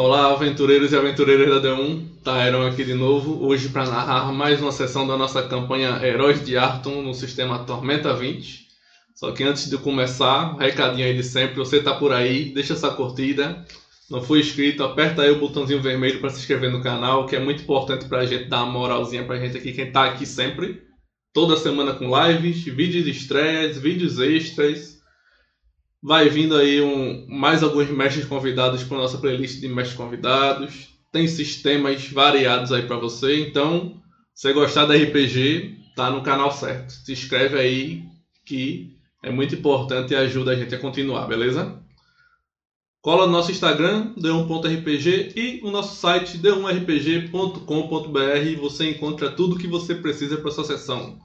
Olá, aventureiros e aventureiras da D1, Taeron aqui de novo, hoje para narrar mais uma sessão da nossa campanha Heróis de Arton no sistema Tormenta 20. Só que antes de começar, recadinho aí de sempre, você tá por aí, deixa essa curtida, não foi inscrito, aperta aí o botãozinho vermelho para se inscrever no canal, que é muito importante para a gente dar uma moralzinha para a gente aqui, quem tá aqui sempre, toda semana com lives, vídeos de estreias, vídeos extras, Vai vindo aí um, mais alguns mestres convidados para nossa playlist de mestres convidados. Tem sistemas variados aí para você. Então, se gostar da RPG, tá no canal certo. Se inscreve aí que é muito importante e ajuda a gente a continuar, beleza? Cola no nosso Instagram, d1.rpg e o nosso site d1rpg.com.br. Você encontra tudo o que você precisa para sua sessão: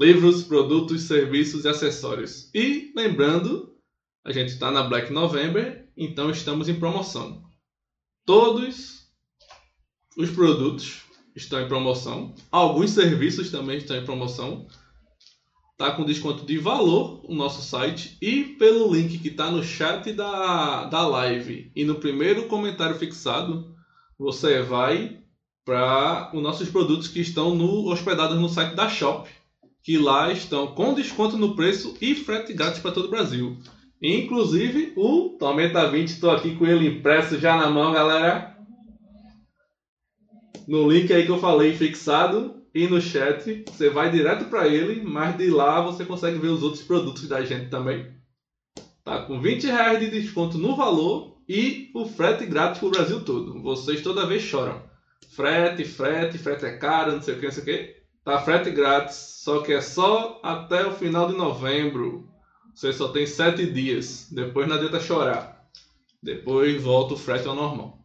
livros, produtos, serviços e acessórios. E lembrando a gente está na Black November, então estamos em promoção. Todos os produtos estão em promoção. Alguns serviços também estão em promoção. Tá com desconto de valor o nosso site e pelo link que está no chat da, da live e no primeiro comentário fixado, você vai para os nossos produtos que estão no, hospedados no site da Shop, que lá estão com desconto no preço e frete grátis para todo o Brasil. Inclusive o Tormenta 20, estou aqui com ele impresso já na mão, galera. No link aí que eu falei fixado e no chat, você vai direto para ele, mas de lá você consegue ver os outros produtos da gente também. Tá com 20 reais de desconto no valor e o frete grátis pro Brasil todo. Vocês toda vez choram. Frete, frete, frete é caro, não sei o que, não sei o que. Tá frete grátis, só que é só até o final de novembro. Você só tem sete dias. Depois não adianta chorar. Depois volta o frete ao normal.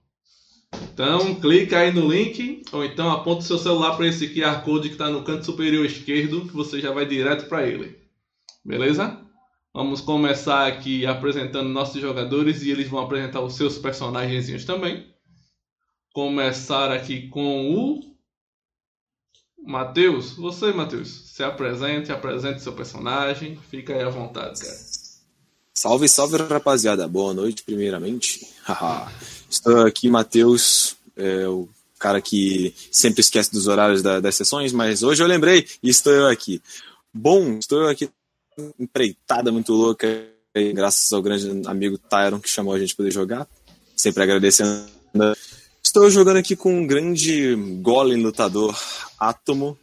Então, clica aí no link ou então aponta o seu celular para esse QR Code que está no canto superior esquerdo que você já vai direto para ele. Beleza? Vamos começar aqui apresentando nossos jogadores e eles vão apresentar os seus personagens também. Começar aqui com o Matheus, você, Matheus, se apresente, apresente seu personagem, fica aí à vontade, cara. Salve, salve, rapaziada. Boa noite, primeiramente. Estou aqui, Matheus, é, o cara que sempre esquece dos horários da, das sessões, mas hoje eu lembrei e estou eu aqui. Bom, estou eu aqui empreitada muito louca, graças ao grande amigo Tyron que chamou a gente para poder jogar. Sempre agradecendo Estou jogando aqui com um grande golem lutador átomo,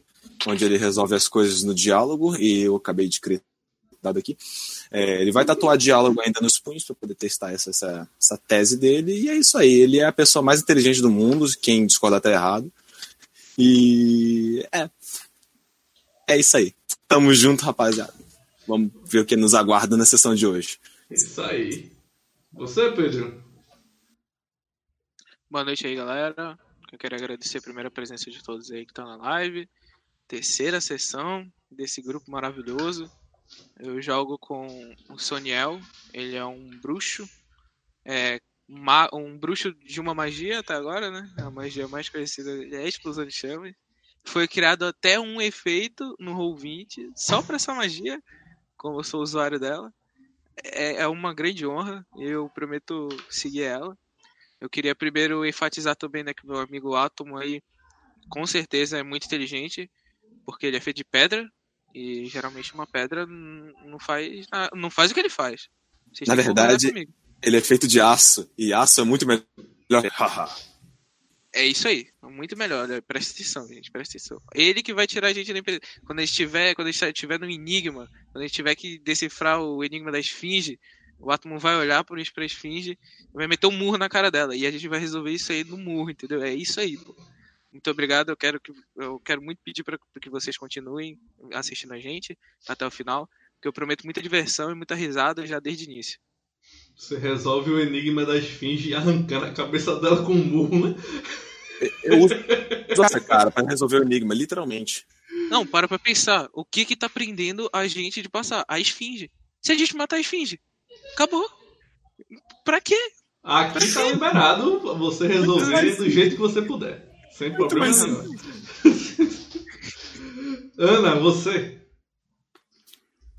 onde ele resolve as coisas no diálogo, e eu acabei de criar dado aqui. É, ele vai tatuar diálogo ainda nos punhos para poder testar essa, essa, essa, tese dele, e é isso aí. Ele é a pessoa mais inteligente do mundo, quem discordar tá errado. E é. É isso aí. Tamo junto, rapaziada. Vamos ver o que nos aguarda na sessão de hoje. Isso aí. Você, Pedro? Boa noite aí, galera. Eu quero agradecer a primeira presença de todos aí que estão na live. Terceira sessão desse grupo maravilhoso. Eu jogo com o Soniel. Ele é um bruxo. É um bruxo de uma magia até agora, né? A magia mais conhecida é a explosão de chamas. Foi criado até um efeito no Roll20 só para essa magia, como eu sou usuário dela. É, é uma grande honra. Eu prometo seguir ela. Eu queria primeiro enfatizar também né, que meu amigo Átomo aí, com certeza é muito inteligente, porque ele é feito de pedra, e geralmente uma pedra não faz, não faz o que ele faz. Vocês Na verdade, ele é feito de aço, e aço é muito melhor. é isso aí, é muito melhor. Né? Presta atenção, gente, presta atenção. Ele que vai tirar a gente da empresa. Quando a gente estiver, quando a gente estiver no enigma, quando a gente tiver que decifrar o enigma da esfinge, o Átomo vai olhar por pra esfinge e vai meter um murro na cara dela. E a gente vai resolver isso aí no murro, entendeu? É isso aí, pô. Muito obrigado. Eu quero, que, eu quero muito pedir para que vocês continuem assistindo a gente até o final. Porque eu prometo muita diversão e muita risada já desde o início. Você resolve o enigma da esfinge arrancando a cabeça dela com um murro, né? Eu uso essa cara para resolver o enigma, literalmente. Não, para pra pensar. O que que tá prendendo a gente de passar? A esfinge. Se a gente matar a esfinge, Acabou. Pra quê? Aqui pra tá quê? liberado você resolver do jeito que você puder. Sem problema nenhum. Ana, você.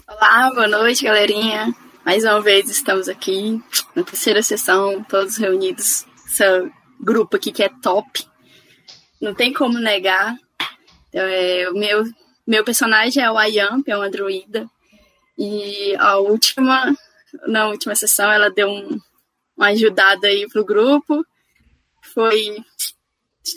Olá, boa noite, galerinha. Mais uma vez estamos aqui na terceira sessão, todos reunidos. Sou grupo aqui que é top. Não tem como negar. É, o meu, meu personagem é o Ayamp, é uma druida. E a última, na última sessão, ela deu um, uma ajudada aí pro grupo. Foi.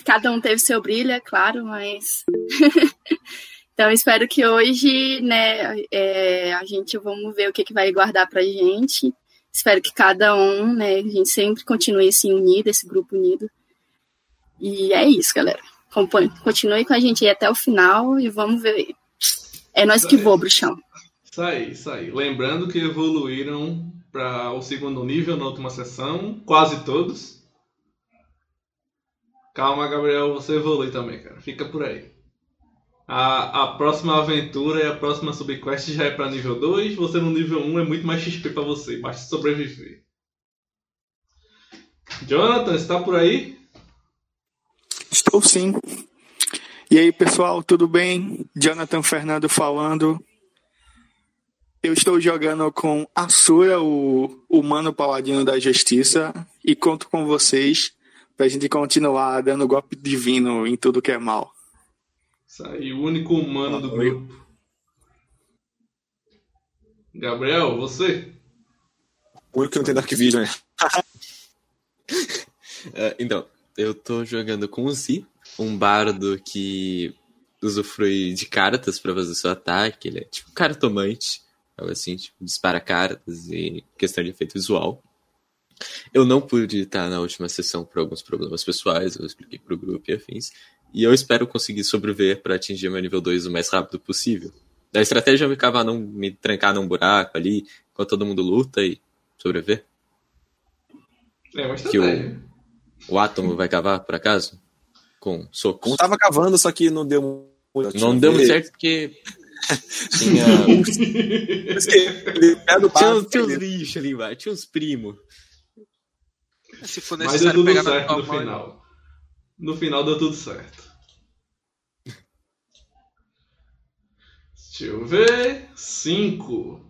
Cada um teve seu brilho, é claro, mas. então, espero que hoje, né, é, a gente vamos ver o que, que vai guardar pra gente. Espero que cada um, né, a gente sempre continue assim unido, esse grupo unido. E é isso, galera. Continue com a gente aí até o final e vamos ver. É nós que voa, bruxão. Isso aí, isso aí. Lembrando que evoluíram para o segundo nível na última sessão, quase todos. Calma, Gabriel, você evolui também, cara. Fica por aí. A, a próxima aventura e a próxima subquest já é para nível 2. Você no nível 1 é muito mais XP para você. Basta sobreviver. Jonathan, está por aí? Estou sim. E aí, pessoal, tudo bem? Jonathan Fernando falando. Eu estou jogando com Asura, o humano paladino da justiça, e conto com vocês para a gente continuar dando golpe divino em tudo que é mal. Isso aí, o único humano do grupo. Gabriel, você? O único que não tem Dark Vision, né? uh, então, eu tô jogando com o Z, um bardo que usufrui de cartas para fazer seu ataque. Ele é tipo cartomante, algo assim, tipo, dispara cartas e questão de efeito visual. Eu não pude estar na última sessão por alguns problemas pessoais, eu expliquei pro grupo e afins. E eu espero conseguir sobreviver para atingir meu nível 2 o mais rápido possível. A estratégia é me cavar num, me trancar num buraco ali, enquanto todo mundo luta e sobreviver. É uma estratégia. Que o, o átomo vai cavar, por acaso? Com socos. Um tava cavando, só que não deu muito Não deu muito certo porque. Tinha. tinha, tinha uns lixos ali embaixo, tinha uns primos. Se for Mas deu necessário tudo pegar certo no final. No final deu tudo certo. Deixa eu ver. Cinco.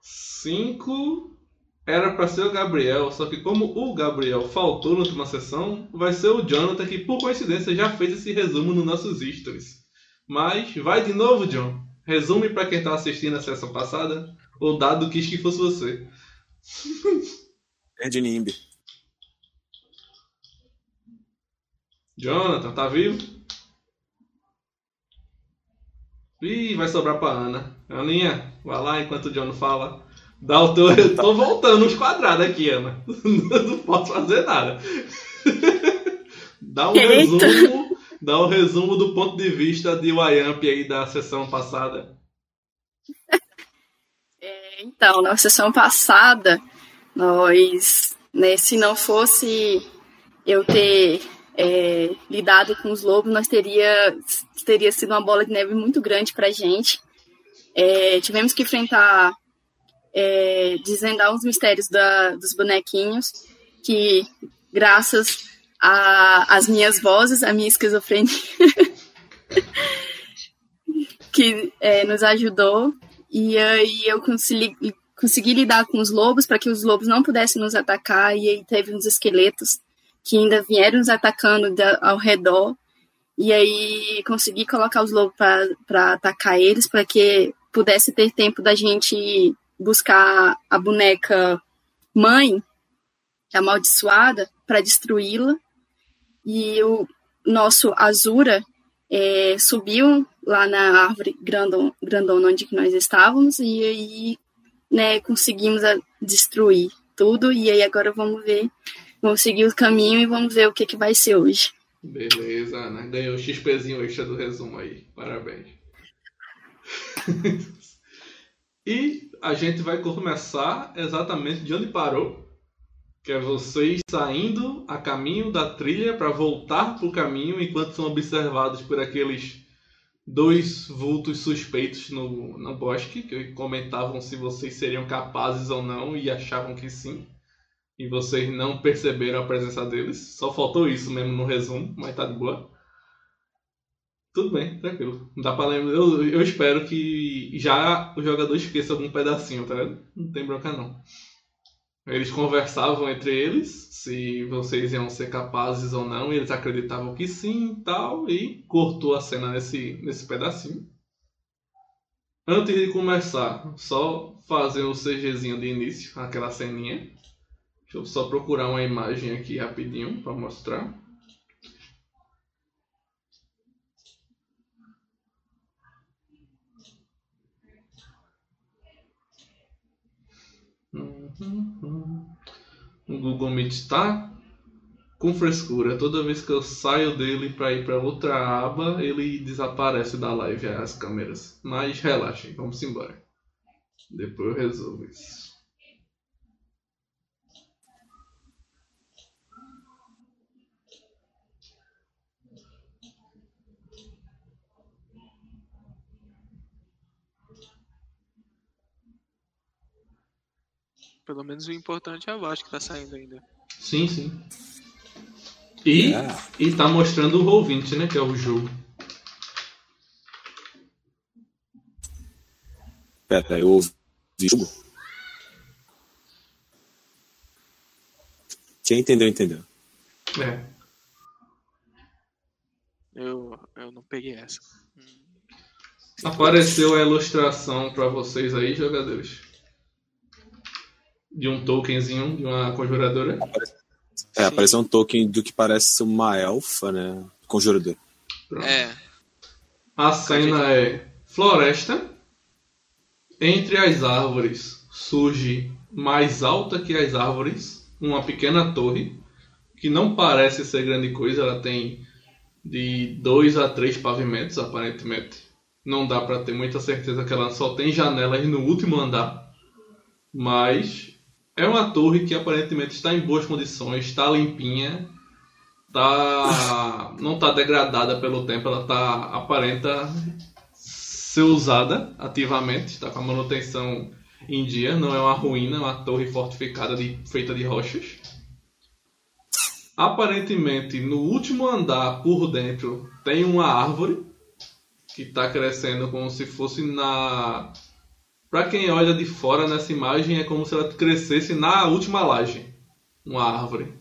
Cinco era para ser o Gabriel, só que como o Gabriel faltou na última sessão, vai ser o Jonathan que por coincidência já fez esse resumo nos nossos stories. Mas vai de novo, John. Resume para quem tá assistindo a sessão passada, ou dado quis que fosse você. É de Nimb. Jonathan, tá vivo? Ih, vai sobrar pra Ana. Aninha, vai lá enquanto o John fala. Dá o teu... Eu tô voltando uns quadrados aqui, Ana. Não posso fazer nada. Dá um Eita. resumo. Dá um resumo do ponto de vista de Wayamp aí da sessão passada. É, então, na sessão passada, nós, né, se não fosse eu ter é, lidado com os lobos, nós teria, teria sido uma bola de neve muito grande pra gente. É, tivemos que enfrentar, é, desvendar os mistérios da, dos bonequinhos, que graças às minhas vozes, a minha esquizofrenia, que é, nos ajudou. E aí eu consegui, consegui lidar com os lobos para que os lobos não pudessem nos atacar. E aí teve uns esqueletos que ainda vieram nos atacando da, ao redor. E aí consegui colocar os lobos para atacar eles, para que pudesse ter tempo da gente buscar a boneca mãe, amaldiçoada, para destruí-la. E o nosso Azura é, subiu lá na árvore grandon, grandona onde que nós estávamos e aí né, conseguimos destruir tudo. E aí agora vamos ver, vamos seguir o caminho e vamos ver o que, que vai ser hoje. Beleza, Ana. Ganhou o XPzinho extra do resumo aí. Parabéns. e a gente vai começar exatamente de onde parou. Que é vocês saindo a caminho da trilha para voltar para o caminho enquanto são observados por aqueles dois vultos suspeitos no, no bosque que comentavam se vocês seriam capazes ou não e achavam que sim. E vocês não perceberam a presença deles. Só faltou isso mesmo no resumo, mas tá de boa. Tudo bem, tranquilo. Não dá pra lembrar. Eu, eu espero que já o jogador esqueça algum pedacinho, tá vendo? Não tem bronca não. Eles conversavam entre eles se vocês iam ser capazes ou não, eles acreditavam que sim e tal, e cortou a cena nesse, nesse pedacinho. Antes de começar, só fazer um CGzinho de início, aquela ceninha. Deixa eu só procurar uma imagem aqui rapidinho para mostrar. Google Meet está com frescura. Toda vez que eu saio dele para ir para outra aba, ele desaparece da live as câmeras. Mas relaxem, vamos embora. Depois eu resolvo isso. Pelo menos o importante é a voz que tá saindo ainda. Sim, sim. E, É. e tá mostrando o Roll20, né? Que é o jogo. Pera, eu ouvi o jogo? Quem entendeu, entendeu. É. Eu, eu não peguei essa. Apareceu a ilustração para vocês aí, jogadores. De um tokenzinho, de uma conjuradora. É, apareceu um token do que parece uma elfa, né? Conjurador. Pronto. É, A cena é floresta. Entre as árvores surge mais alta que as árvores uma pequena torre que não parece ser grande coisa. Ela tem de dois a três pavimentos aparentemente. Não dá para ter muita certeza que ela só tem janelas no último andar, mas é uma torre que aparentemente está em boas condições, está limpinha, tá não está degradada pelo tempo, ela tá aparenta ser usada ativamente, está com a manutenção em dia, não é uma ruína, é uma torre fortificada de, feita de rochas. Aparentemente, no último andar por dentro tem uma árvore que está crescendo como se fosse na. Para quem olha de fora nessa imagem, é como se ela crescesse na última laje. Uma árvore.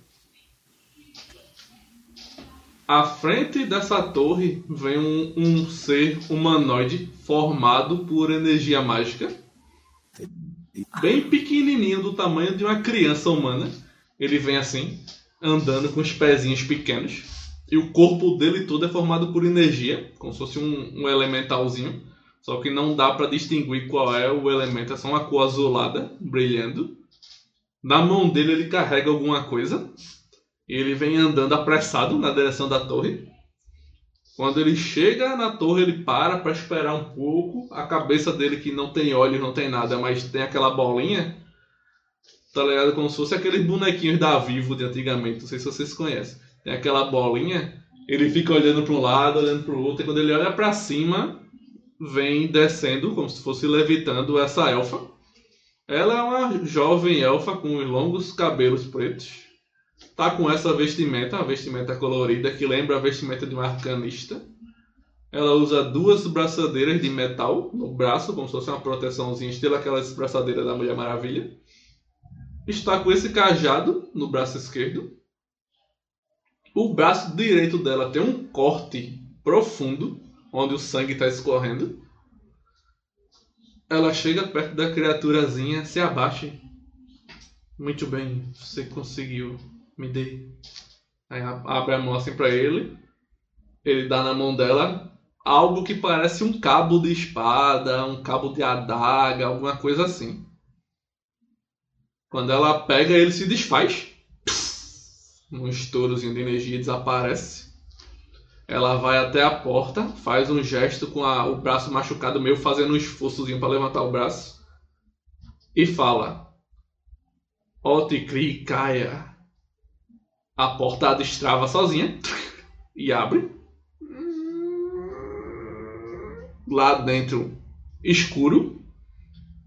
À frente dessa torre vem um, um ser humanoide formado por energia mágica. Bem pequenininho, do tamanho de uma criança humana. Ele vem assim, andando com os pezinhos pequenos. E o corpo dele todo é formado por energia, como se fosse um, um elementalzinho. Só que não dá para distinguir qual é o elemento, é só uma cor azulada brilhando. Na mão dele ele carrega alguma coisa. E ele vem andando apressado na direção da torre. Quando ele chega na torre, ele para para esperar um pouco. A cabeça dele, que não tem olhos, não tem nada, mas tem aquela bolinha. Tá ligado? Como se fosse aqueles bonequinhos da Vivo de antigamente. Não sei se vocês conhecem. Tem aquela bolinha. Ele fica olhando para um lado, olhando para o outro. E quando ele olha para cima, vem descendo, como se fosse levitando essa elfa. Ela é uma jovem elfa com os longos cabelos pretos. Tá com essa vestimenta, uma vestimenta colorida que lembra a vestimenta de um arcanista. Ela usa duas braçadeiras de metal no braço, como se fosse uma proteçãozinha, estilo aquelas braçadeiras da Mulher Maravilha. Está com esse cajado no braço esquerdo. O braço direito dela tem um corte profundo, onde o sangue está escorrendo. Ela chega perto da criaturazinha, se abaixa. Muito bem, você conseguiu. Me dê. Aí abre a mão assim pra ele. Ele dá na mão dela algo que parece um cabo de espada, um cabo de adaga, alguma coisa assim. Quando ela pega, ele se desfaz. Um estourazinho de energia desaparece. Ela vai até a porta, faz um gesto com a- o braço machucado, meio fazendo um esforçozinho para levantar o braço. E fala: Otikri caia. A porta destrava sozinha e abre. Lá dentro, escuro.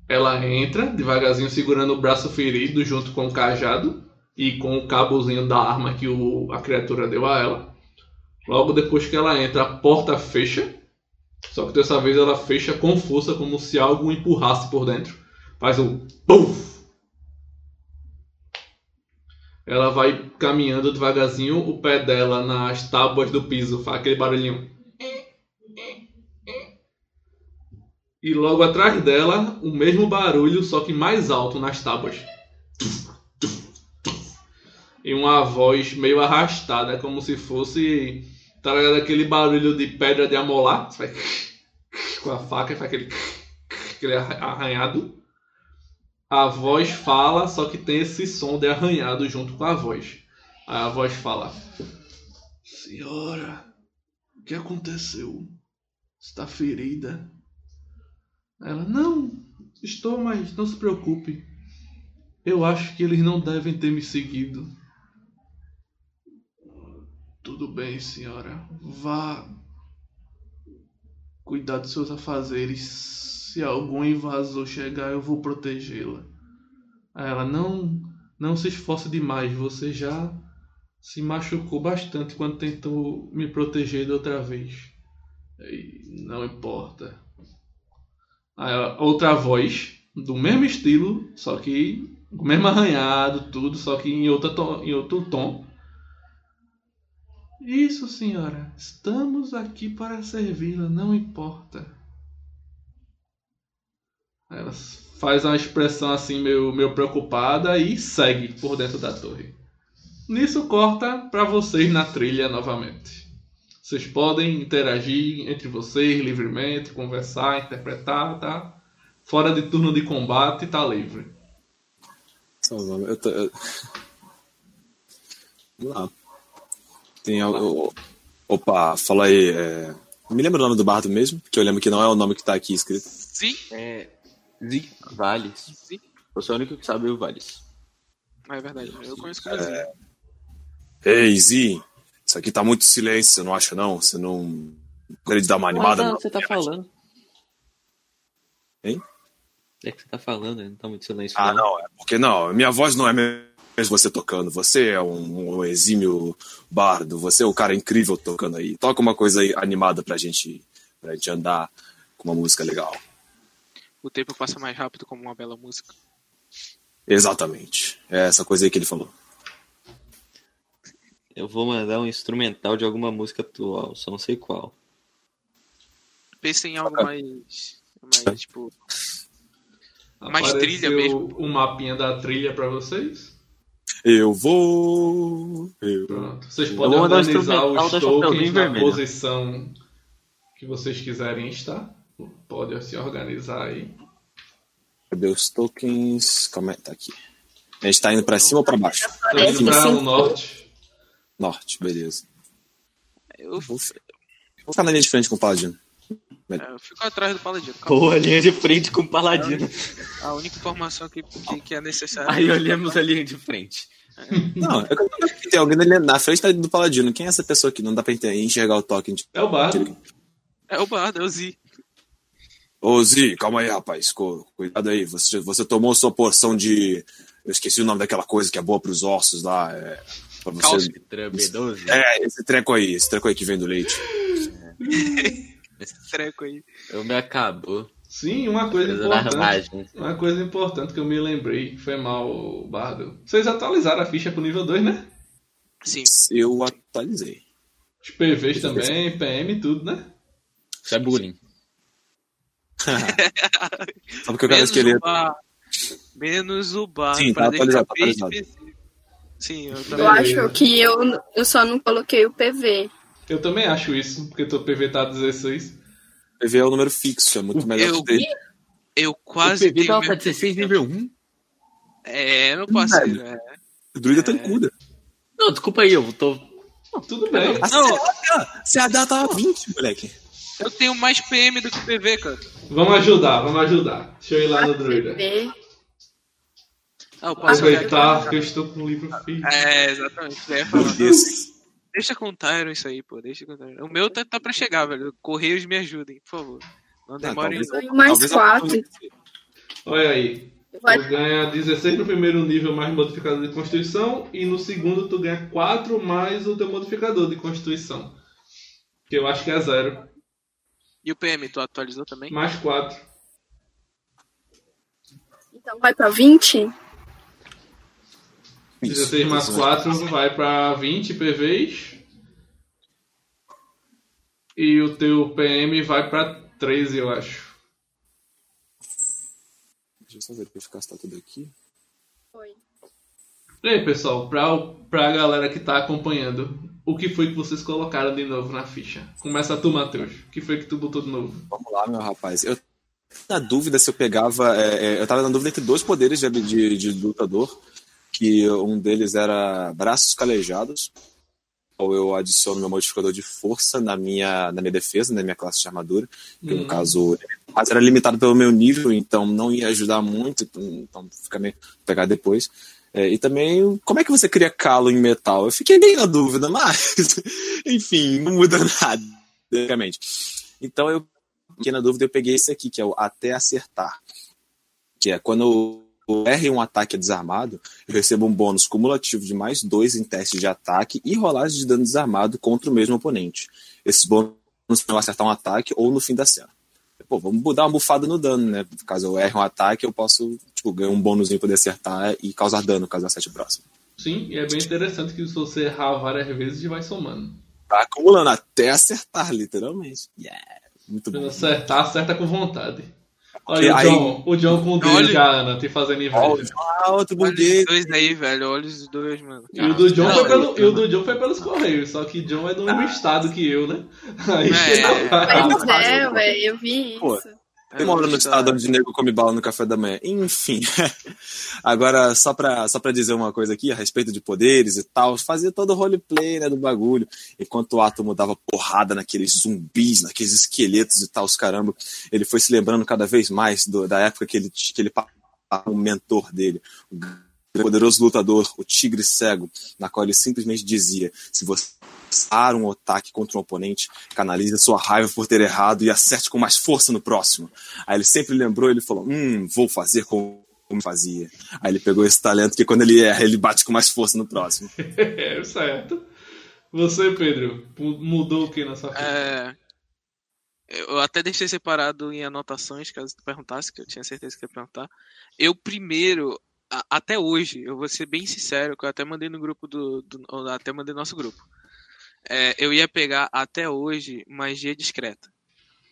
Ela entra devagarzinho, segurando o braço ferido junto com o cajado e com o cabozinho da arma que o- a criatura deu a ela. Logo depois que ela entra, a porta fecha. Só que dessa vez ela fecha com força, como se algo empurrasse por dentro. Faz um PUF! Ela vai caminhando devagarzinho, o pé dela nas tábuas do piso faz aquele barulhinho. E logo atrás dela, o mesmo barulho, só que mais alto nas tábuas. E uma voz meio arrastada, como se fosse. Tá ligado? Aquele barulho de pedra de amolar. Você faz com a faca e faz aquele, aquele arranhado. A voz fala, só que tem esse som de arranhado junto com a voz. Aí a voz fala: Senhora, o que aconteceu? Está ferida? Ela: Não, estou, mas não se preocupe. Eu acho que eles não devem ter me seguido. Tudo bem, senhora. Vá cuidar dos seus afazeres. Se algum invasor chegar, eu vou protegê-la. Ela não, não se esforce demais. Você já se machucou bastante quando tentou me proteger da outra vez. E não importa. Ela, outra voz do mesmo estilo, só que o mesmo arranhado, tudo, só que em, outra em outro tom. Isso, senhora. Estamos aqui para servi-la, não importa. Ela faz uma expressão assim meio, meio preocupada e segue por dentro da torre. Nisso corta para vocês na trilha novamente. Vocês podem interagir entre vocês livremente, conversar, interpretar, tá? Fora de turno de combate, tá livre. Eu tô... Vamos lá. Tem algo. Opa, fala aí. é, Me lembra o nome do bardo mesmo? Que eu lembro que não é o nome que tá aqui escrito. Sim, É. Zi Vales. sim. Você é o único que sabe o Vales. É verdade. Eu conheço como Zi. Ei, Zi, isso aqui tá muito silêncio, você não acha não? Você não. Queria te dar uma animada? não, não? você tá falando. Hein? É que você tá falando, não tá muito silêncio. Ah, não, é porque não. Minha voz não é mesmo você tocando. Você é um, um exímio bardo. Você é o cara incrível tocando aí. Toca uma coisa aí animada pra gente, pra gente andar com uma música legal. O tempo passa mais rápido como uma bela música. Exatamente. É essa coisa aí que ele falou. Eu vou mandar um instrumental de alguma música atual, só não sei qual. Pensa em algo mais. Mais, tipo. Mais Apareceu trilha mesmo. o mapinha da trilha para vocês. Eu vou. Eu... Pronto. Vocês Eu podem organizar os tokens na Vermelho. posição que vocês quiserem estar. Pode se organizar aí. Cadê os tokens? Como é? Tá aqui. A gente tá indo pra cima ou pra baixo? Parece indo para sim. o norte. Norte, beleza. Eu, Vou fi- vou ficar na linha de frente com o Paladino. É, eu fico atrás do Paladino. calma. Boa, linha de frente com o Paladino. A única informação que, que, que é necessária. Aí olhamos a linha de frente. Não, é que eu não tem alguém ali na frente tá do Paladino. Quem é essa pessoa aqui? Não dá pra enxergar o token. de- É o bardo. É o Bardo, é o Zi. Ô, Zi, calma aí, rapaz. Cuidado aí. Você, você tomou sua porção de. Eu esqueci o nome daquela coisa que é boa pros ossos lá. É, pra você... Cálcio. B12. É, esse treco aí, esse treco aí que vem do leite. Esse treco aí. Eu me acabou. Sim, uma coisa importante. ramagem. Uma coisa importante que eu me lembrei. Foi mal, Bardo. Vocês atualizaram a ficha pro nível 2, né? Sim. Eu atualizei. Os PVs também, PM, tudo, né? Isso é bullying. Só porque eu quero Menos esqueleto. Menos o bar. Sim, pra tá atualizado, tá atualizado. Sim, eu Eu acho que eu, eu só não coloquei o PV. Eu também acho isso, porque teu PV tá 16. PV é o número fixo, é muito melhor Eu- que ter. Eu quase o PV meu- tá 16 nível 1. É, meu parceiro. É. O druida tancuda. Não, desculpa aí, eu tô. Tudo bem. Não, Se a data tava 20, moleque. eu tenho mais PM do que PV, cara. Vamos ajudar, vamos ajudar. Deixa eu ir lá no druida. PV. Ah, eu posso Aproveitar que eu estou com o livro físico. É, exatamente. Eu ia falar. Deixa com o Tyron isso aí, pô. Deixa com o Tyron. O meu tá, tá pra chegar, velho. Correios me ajudem, por favor. Não Ah, demore. talvez- Ganho mais talvez quatro. Olha aí. Vai- Tu ganha 16 no primeiro nível mais modificador de constituição e no segundo tu ganha 4 mais o teu modificador de constituição. Que eu acho que é zero. E o PM, tu atualizou também? Mais 4. Então vai pra 20? Isso. 16 mais 4 vai pra 20 PVs. E o teu PM vai pra 13, eu acho. Deixa eu só verificar se tá tudo aqui. Foi. E aí, pessoal, pra, pra galera que tá acompanhando, o que foi que vocês colocaram de novo na ficha? Começa tu, Matheus. O que foi que tu botou de novo? Vamos lá, meu rapaz. Eu na dúvida se eu pegava. é, é, eu tava na dúvida entre dois poderes de, de, de lutador, que um deles era braços calejados, ou eu adiciono meu modificador de força na minha, na minha defesa, na minha classe de armadura, que no Hum. caso mas era limitado pelo meu nível, então não ia ajudar muito, então fica meio pegar depois. É, e também, como é que você cria calo em metal? Eu fiquei bem na dúvida, mas enfim, não muda nada, basicamente. Então eu fiquei na dúvida, eu peguei esse aqui, que é o Até Acertar. Que é quando eu erro em um ataque desarmado, eu recebo um bônus cumulativo de mais dois em testes de ataque e rolagem de dano desarmado contra o mesmo oponente. Esses bônus vão acertar um ataque ou no fim da cena. Pô, vamos dar uma bufada no dano, né? Caso eu erre um ataque, eu posso tipo, ganhar um bônus em poder acertar e causar dano caso acerte o próximo. Sim, e é bem interessante que se você errar várias vezes, vai somando. Tá acumulando até acertar, literalmente. Yeah. Muito bom. acertar, acerta com vontade. Olha Porque o aí- John, o John com o dele Olha- já, Ana, te fazendo inveja. ah, outro Olha os dois aí, velho. Olha os dois, mano. E o do John, Não, foi, pelo, e o do John foi pelos Correios, só que John é do mesmo estado que eu, né? Aí, É. Pois é, velho, eu vi Pô, isso. Eu moro no estado onde nego come bala no café da manhã. Enfim. Agora, só pra, só pra dizer uma coisa aqui a respeito de poderes e tal, fazia todo o roleplay né, do bagulho. Enquanto o Átomo dava porrada naqueles zumbis, naqueles esqueletos e tal, os caramba, ele foi se lembrando cada vez mais do- da época que ele, que ele o mentor dele, o poderoso lutador, o Tigre Cego, na qual ele simplesmente dizia: se você usar um ataque contra um oponente, canalize a sua raiva por ter errado e acerte com mais força no próximo. Aí ele sempre lembrou, ele falou: Hum, vou fazer como como fazia. Aí ele pegou esse talento que quando ele erra, ele bate com mais força no próximo. é, certo. Você, Pedro, mu- mudou o que na sua ficha? É, eu até deixei separado em anotações, caso tu perguntasse, que eu tinha certeza que ia perguntar. Eu primeiro, a- até hoje, eu vou ser bem sincero, que eu até mandei no grupo do. do- até mandei no nosso grupo. É, eu ia pegar até hoje magia discreta.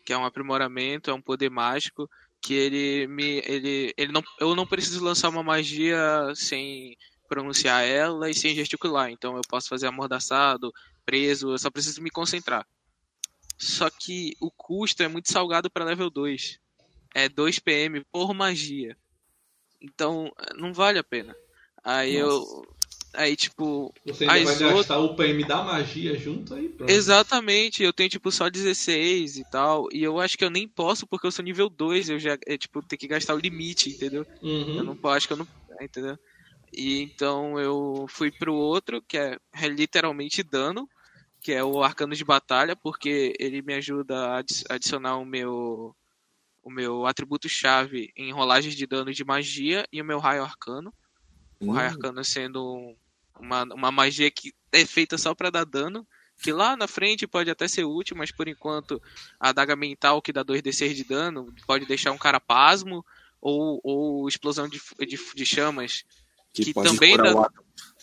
Que é um aprimoramento, é um poder mágico que ele me. ele, ele não, eu não preciso lançar uma magia sem pronunciar ela e sem gesticular. Então eu posso fazer amordaçado, preso, eu só preciso me concentrar. Só que o custo é muito salgado para level 2. É 2 PM por magia. Então, não vale a pena. Aí eu. Aí, tipo. Você ainda as vai gastar o PM da magia junto aí, pronto. Exatamente, eu tenho, tipo, só 16 e tal. E eu acho que eu nem posso porque eu sou nível 2. Eu já, é, tipo, ter que gastar o limite, entendeu? Eu Uhum. não acho que eu não. Entendeu? E então eu fui pro outro, que é, é literalmente dano, que é o arcano de batalha, porque ele me ajuda a adi- adicionar o meu o meu atributo chave em rolagens de dano de magia e o meu raio arcano. O raio Hum, arcano sendo um- uma, uma magia que é feita só pra dar dano, que lá na frente pode até ser útil, mas por enquanto a adaga mental que dá 2d6 de dano pode deixar um cara pasmo, ou, ou explosão de, de, de chamas que, que também dá-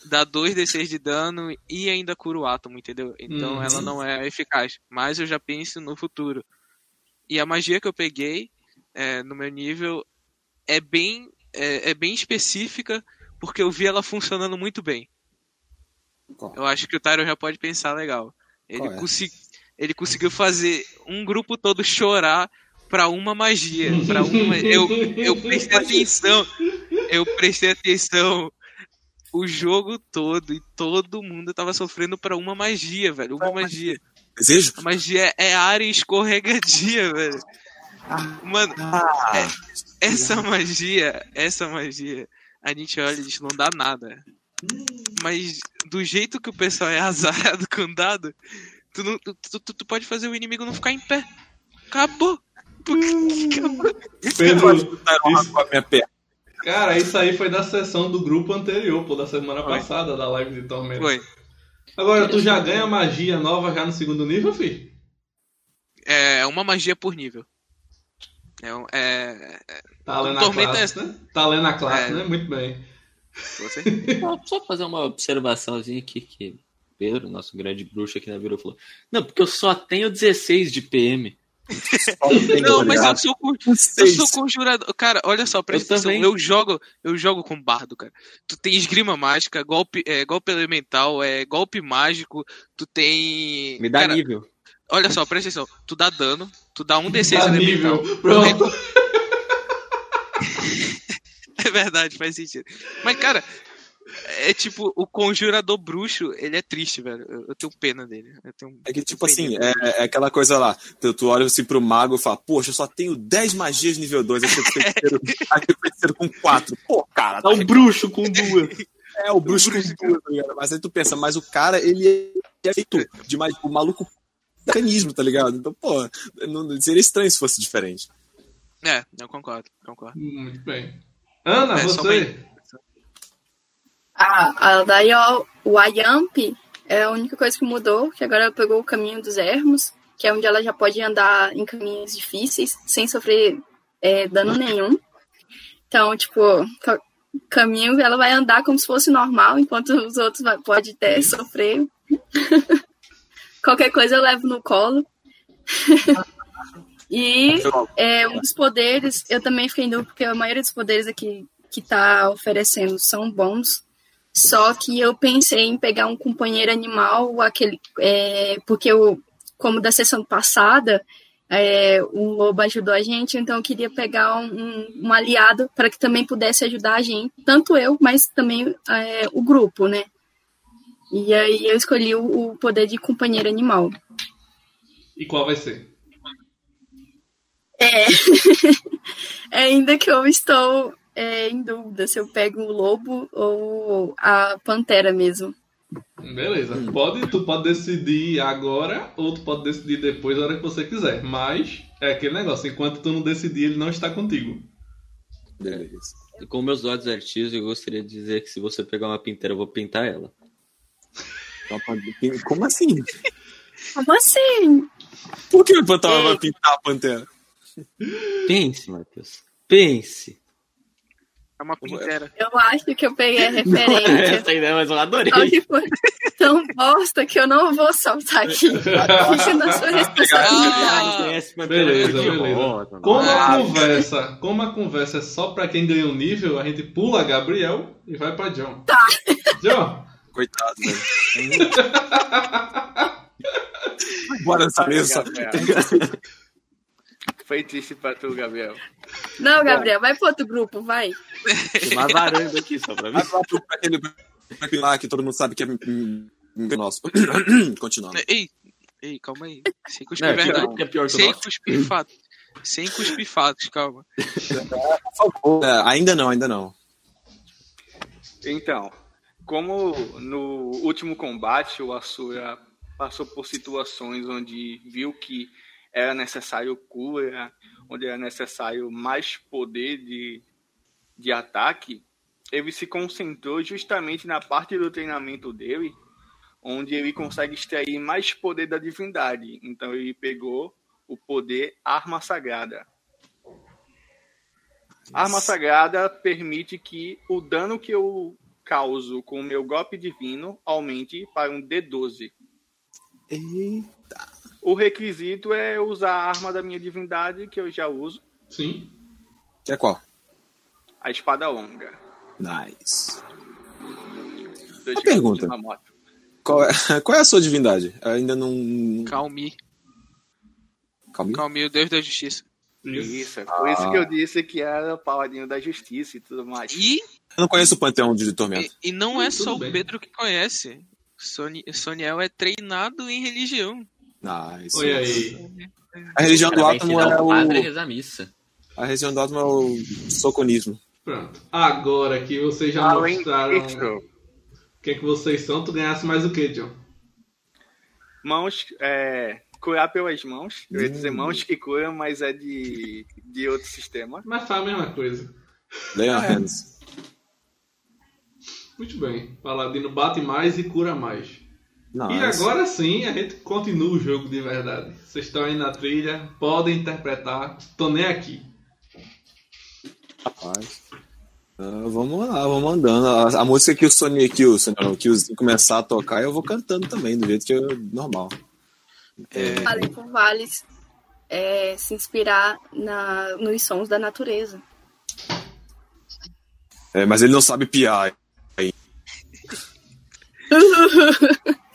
dá 2d6 de dano e ainda cura o átomo, entendeu? Então Uhum. ela não é eficaz. Mas eu já penso no futuro. E a magia que eu peguei é, no meu nível é bem, é, é bem específica, porque eu vi ela funcionando muito bem. Qual? Eu acho que o Tyron já pode pensar legal. Ele, é? consi- ele conseguiu fazer um grupo todo chorar pra uma magia. Pra uma... eu, eu prestei atenção. Eu prestei atenção o jogo todo e todo mundo tava sofrendo pra uma magia, velho. Uma magia. Desejo? A magia é área escorregadia, velho. Mano, Ah, essa magia, essa magia, a gente olha e diz, não dá nada. Mas do jeito que o pessoal é azarado com dado, tu, não, tu, tu, tu pode fazer o inimigo não ficar em pé. Acabou. Acabou. Pedro, isso- com a minha perna. cara, isso aí foi da sessão do grupo anterior, pô, da semana Foi. passada, da live de Tormenta. Foi. Agora, tu já ganha magia nova já no segundo nível, fi? É uma magia por nível. É, um- é, Tá lendo a classe, né? Tá lendo a classe, É. né? Muito bem. Você? Só, só fazer uma observaçãozinha aqui que Pedro, nosso grande bruxo aqui na virou, falou: Não, porque eu só tenho 16 de PM. Não, mas eu sou, eu sou conjurador. Cara, olha só, presta Eu atenção. também. Eu jogo, eu jogo com bardo, cara. Tu tem esgrima mágica, golpe, é, golpe elemental, é, golpe mágico, tu tem. Me dá cara, nível. Olha só, presta atenção. Tu dá dano, tu dá um D6 Dá elemental. nível. Pronto. É verdade, faz sentido. Mas, cara, é tipo, o conjurador bruxo, ele é triste, velho. Eu, eu tenho pena dele. Eu tenho... É que, tipo assim, é, é aquela coisa lá. Tu, tu olha assim pro mago e fala, poxa, eu só tenho 10 magias nível 2, aqui o feiticeiro, aqui o feiticeiro com 4. Pô, cara, Tá o bruxo com duas. é o bruxo com duas, tá ligado? Mas aí tu pensa, mas o cara, ele é feito de mais. O maluco mecanismo, tá ligado? Então, pô, não, seria estranho se fosse diferente. É, eu concordo, concordo. Muito bem. Ana, É, você. A, a daí, ó, o Ayamp é a única coisa que mudou, que agora ela pegou o caminho dos ermos, que é onde ela já pode andar em caminhos difíceis, sem sofrer é, dano nenhum. Então, tipo, ca- caminho ela vai andar como se fosse normal, enquanto os outros vai, pode até sofrer. Qualquer coisa eu levo no colo. e é, um dos poderes, eu também fiquei em dúvida, porque a maioria dos poderes aqui que tá oferecendo são bons. Só que eu pensei em pegar um companheiro animal, aquele, é, porque eu, como da sessão passada, é, o lobo ajudou a gente, então eu queria pegar um, um- aliado para que também pudesse ajudar a gente, tanto eu, mas também é, o grupo, né? E aí eu escolhi o, o poder de companheiro animal. E qual vai ser? É. Ainda que eu estou é, em dúvida se eu pego o lobo ou a pantera mesmo. Beleza. Pode, tu pode decidir agora ou tu pode decidir depois, a hora que você quiser. Mas é aquele negócio, enquanto tu não decidir, ele não está contigo. Beleza. E com meus olhos artistas, eu gostaria de dizer que se você pegar uma pinteira, eu vou pintar ela. Como assim? Como assim? Por que o Pantera vai pintar a pantera? Pense, Matheus. Pense. É uma pintera. Eu acho que eu peguei a referência. Essa ideia, mas eu adorei. Só que foi tão bosta que eu não vou soltar aqui. Fica na sua responsabilidade. Ah, beleza, beleza. Como não. a conversa, como a conversa é só pra quem ganhou nível, a gente pula Gabriel e vai pra John. Tá. John, Coitado, velho. Bora nessa mesa. Foi triste pra tu, Gabriel. Não, Gabriel, vai pro outro grupo, vai. Tem uma varanda aqui só pra mim. Vai lá pro- pra aquele lá que todo mundo sabe que é nosso. Continuando. Ei, ei, calma aí. Sem cuspir Não, é verdade. é pior que o Sem nosso. cuspir fatos. Sem cuspir fatos, calma. Por favor. É, ainda não, ainda não. Então, como no último combate o Asura passou por situações onde viu que era necessário cura, onde era necessário mais poder de, de ataque, ele se concentrou justamente na parte do treinamento dele, onde ele consegue extrair mais poder da divindade. Então ele pegou o poder Arma Sagrada. Arma Sagrada permite que o dano que eu causo com o meu golpe divino aumente para um D12. Eita. O requisito é usar a arma da minha divindade, que eu já uso, sim. Que é qual? a espada longa. Nice. Dois Uma pergunta. Qual é, qual é a sua divindade? Eu ainda não. Calmi. Calma aí. Calmi, o Deus da Justiça. Isso, é por isso que eu disse que era o paladino da justiça e tudo mais. E, Eu não conheço o panteão de tormento. e, e não é só o bem. Pedro que conhece. Soni, Soniel é treinado em religião. Nice. Oi aí. A religião do átomo é o padre missa. A religião do átomo é o soconismo. Pronto. Agora que vocês já Além mostraram disso, o que é que vocês são, tu ganhasse mais o que, John? mãos, é, curar pelas mãos. Eu ia dizer Hum. mãos que curam, mas é de, de outro sistema. Mas faz a mesma coisa. Lay on hands. Muito bem. Paladino bate mais e cura mais. E agora sim, a gente continua o jogo de verdade. Vocês estão aí na trilha, podem interpretar. Tô nem aqui. Rapaz. Ah, vamos lá, vamos andando. A, a música que o Sony, que o Sony, que o Zinho começar a tocar, eu vou cantando também, do jeito que é normal. É, Falei pro Vales é, se inspirar na, nos sons da natureza. É, mas ele não sabe piar.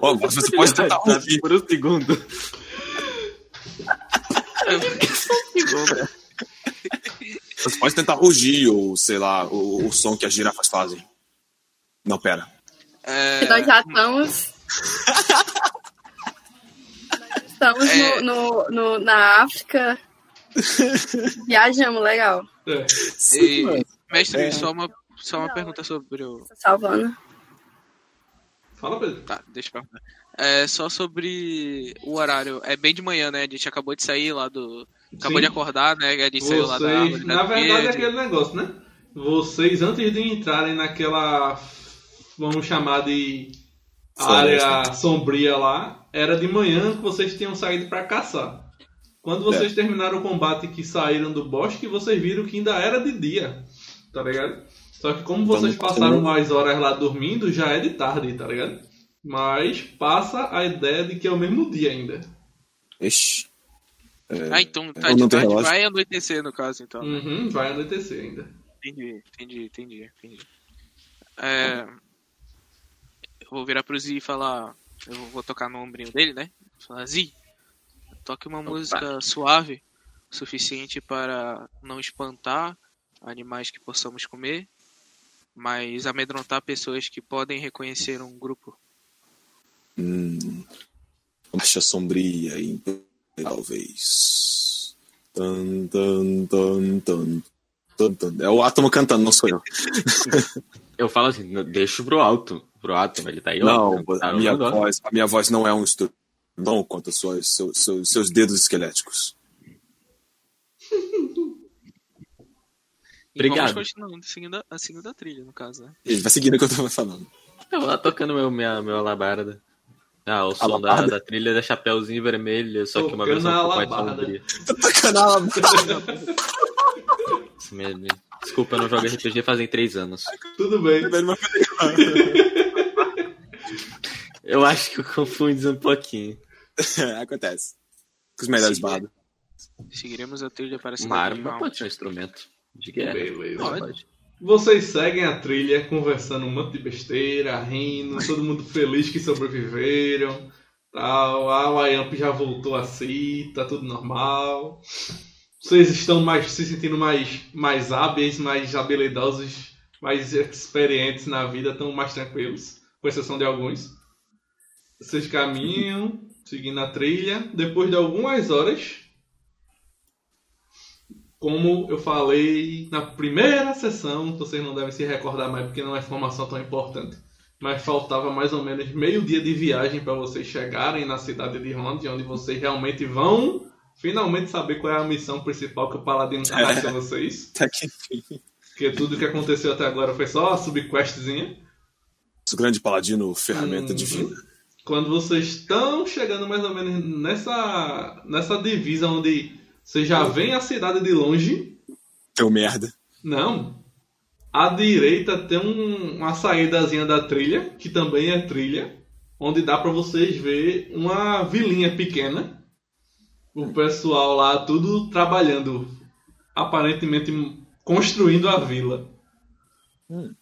Ó, mas você pode tentar ouvir. Por um segundo. Só um segundo. Você pode tentar rugir, ou sei lá, o, o som que as girafas fazem. Não, pera. É, Nós já estamos. Nós estamos É. no, no- no- na África. Viajamos, legal. É. e, mestre, É. só uma, só uma Não, pergunta sobre o. Salvando. Fala, Pedro. Tá, deixa eu. É só sobre o horário. É bem de manhã, né? A gente acabou de sair lá do. Acabou Sim. de acordar, né? A gente saiu lá da Vocês, árvore na da verdade, é aquele negócio, né? Vocês, antes de entrarem naquela, vamos chamar de área sombria lá, era de manhã que vocês tinham saído para caçar. Quando vocês terminaram o combate que saíram do bosque, vocês viram que ainda era de dia, tá ligado? Só que como vocês Então, passaram mais horas lá dormindo, já é de tarde, tá ligado? Mas passa a ideia de que é o mesmo dia ainda. Ixi. Ah, então tá de tarde. relógio. Vai anoitecer, no caso, então. né? Uhum, vai anoitecer ainda. Entendi, entendi, entendi, entendi. É, eu vou virar pro Z e falar. Eu vou tocar no ombrinho dele, né? Falar, Z, toque uma música suave suficiente para não espantar animais que possamos comer, mas amedrontar pessoas que podem reconhecer um grupo. Hum, marcha sombria, e talvez. Tan, tan, tan, tan, tan, tan. É o átomo cantando, não sou eu. Eu falo assim, "Não, deixa pro alto. Pro alto, ele tá aí. ó, Não, tá a minha, rolando, ó. voz, a minha voz não é um instrumento não quanto suas, seus, seus, seus dedos esqueléticos. E Obrigado. vamos continuando, seguindo a, seguindo a trilha, no caso, né? Ele vai seguindo o que eu tava falando. Eu vou lá tocando meu, minha, meu alabarda. Ah, o som da, Alabarda? da trilha da Chapeuzinho Vermelho, só que uma Tocando versão a um pouco mais alabarda. sombria. Canal. Isso mesmo. Desculpa, eu não jogo RPG fazem três anos. Tudo bem. Eu acho que eu confundi um pouquinho. Acontece. Com os melhores bardos. Seguiremos a trilha para a Uma arma pode ser um instrumento de guerra. Beleza. Pode. Vocês seguem a trilha, conversando um monte de besteira, rindo, todo mundo feliz que sobreviveram. Tal. A Wayamp já voltou a si, tá tudo normal. Vocês estão mais se sentindo mais, mais hábeis, mais habilidosos, mais experientes na vida, estão mais tranquilos, com exceção de alguns. Vocês caminham, seguindo a trilha. Depois de algumas horas, como eu falei na primeira sessão, vocês não devem se recordar mais porque não é informação tão importante. Mas faltava mais ou menos meio dia de viagem para vocês chegarem na cidade de Ronde, onde vocês realmente vão finalmente saber qual é a missão principal que o Paladino tá passando vocês. Que enfim. Porque tudo que aconteceu até agora foi só a subquestzinha. O grande paladino, ferramenta Uhum. divina. Quando vocês estão chegando mais ou menos nessa, nessa divisa onde você já vem a cidade de longe, Teu merda. Não. À direita tem um- uma saídazinha da trilha, que também é trilha, onde dá pra vocês ver uma vilinha pequena. O pessoal lá tudo trabalhando, aparentemente construindo a vila. Hum.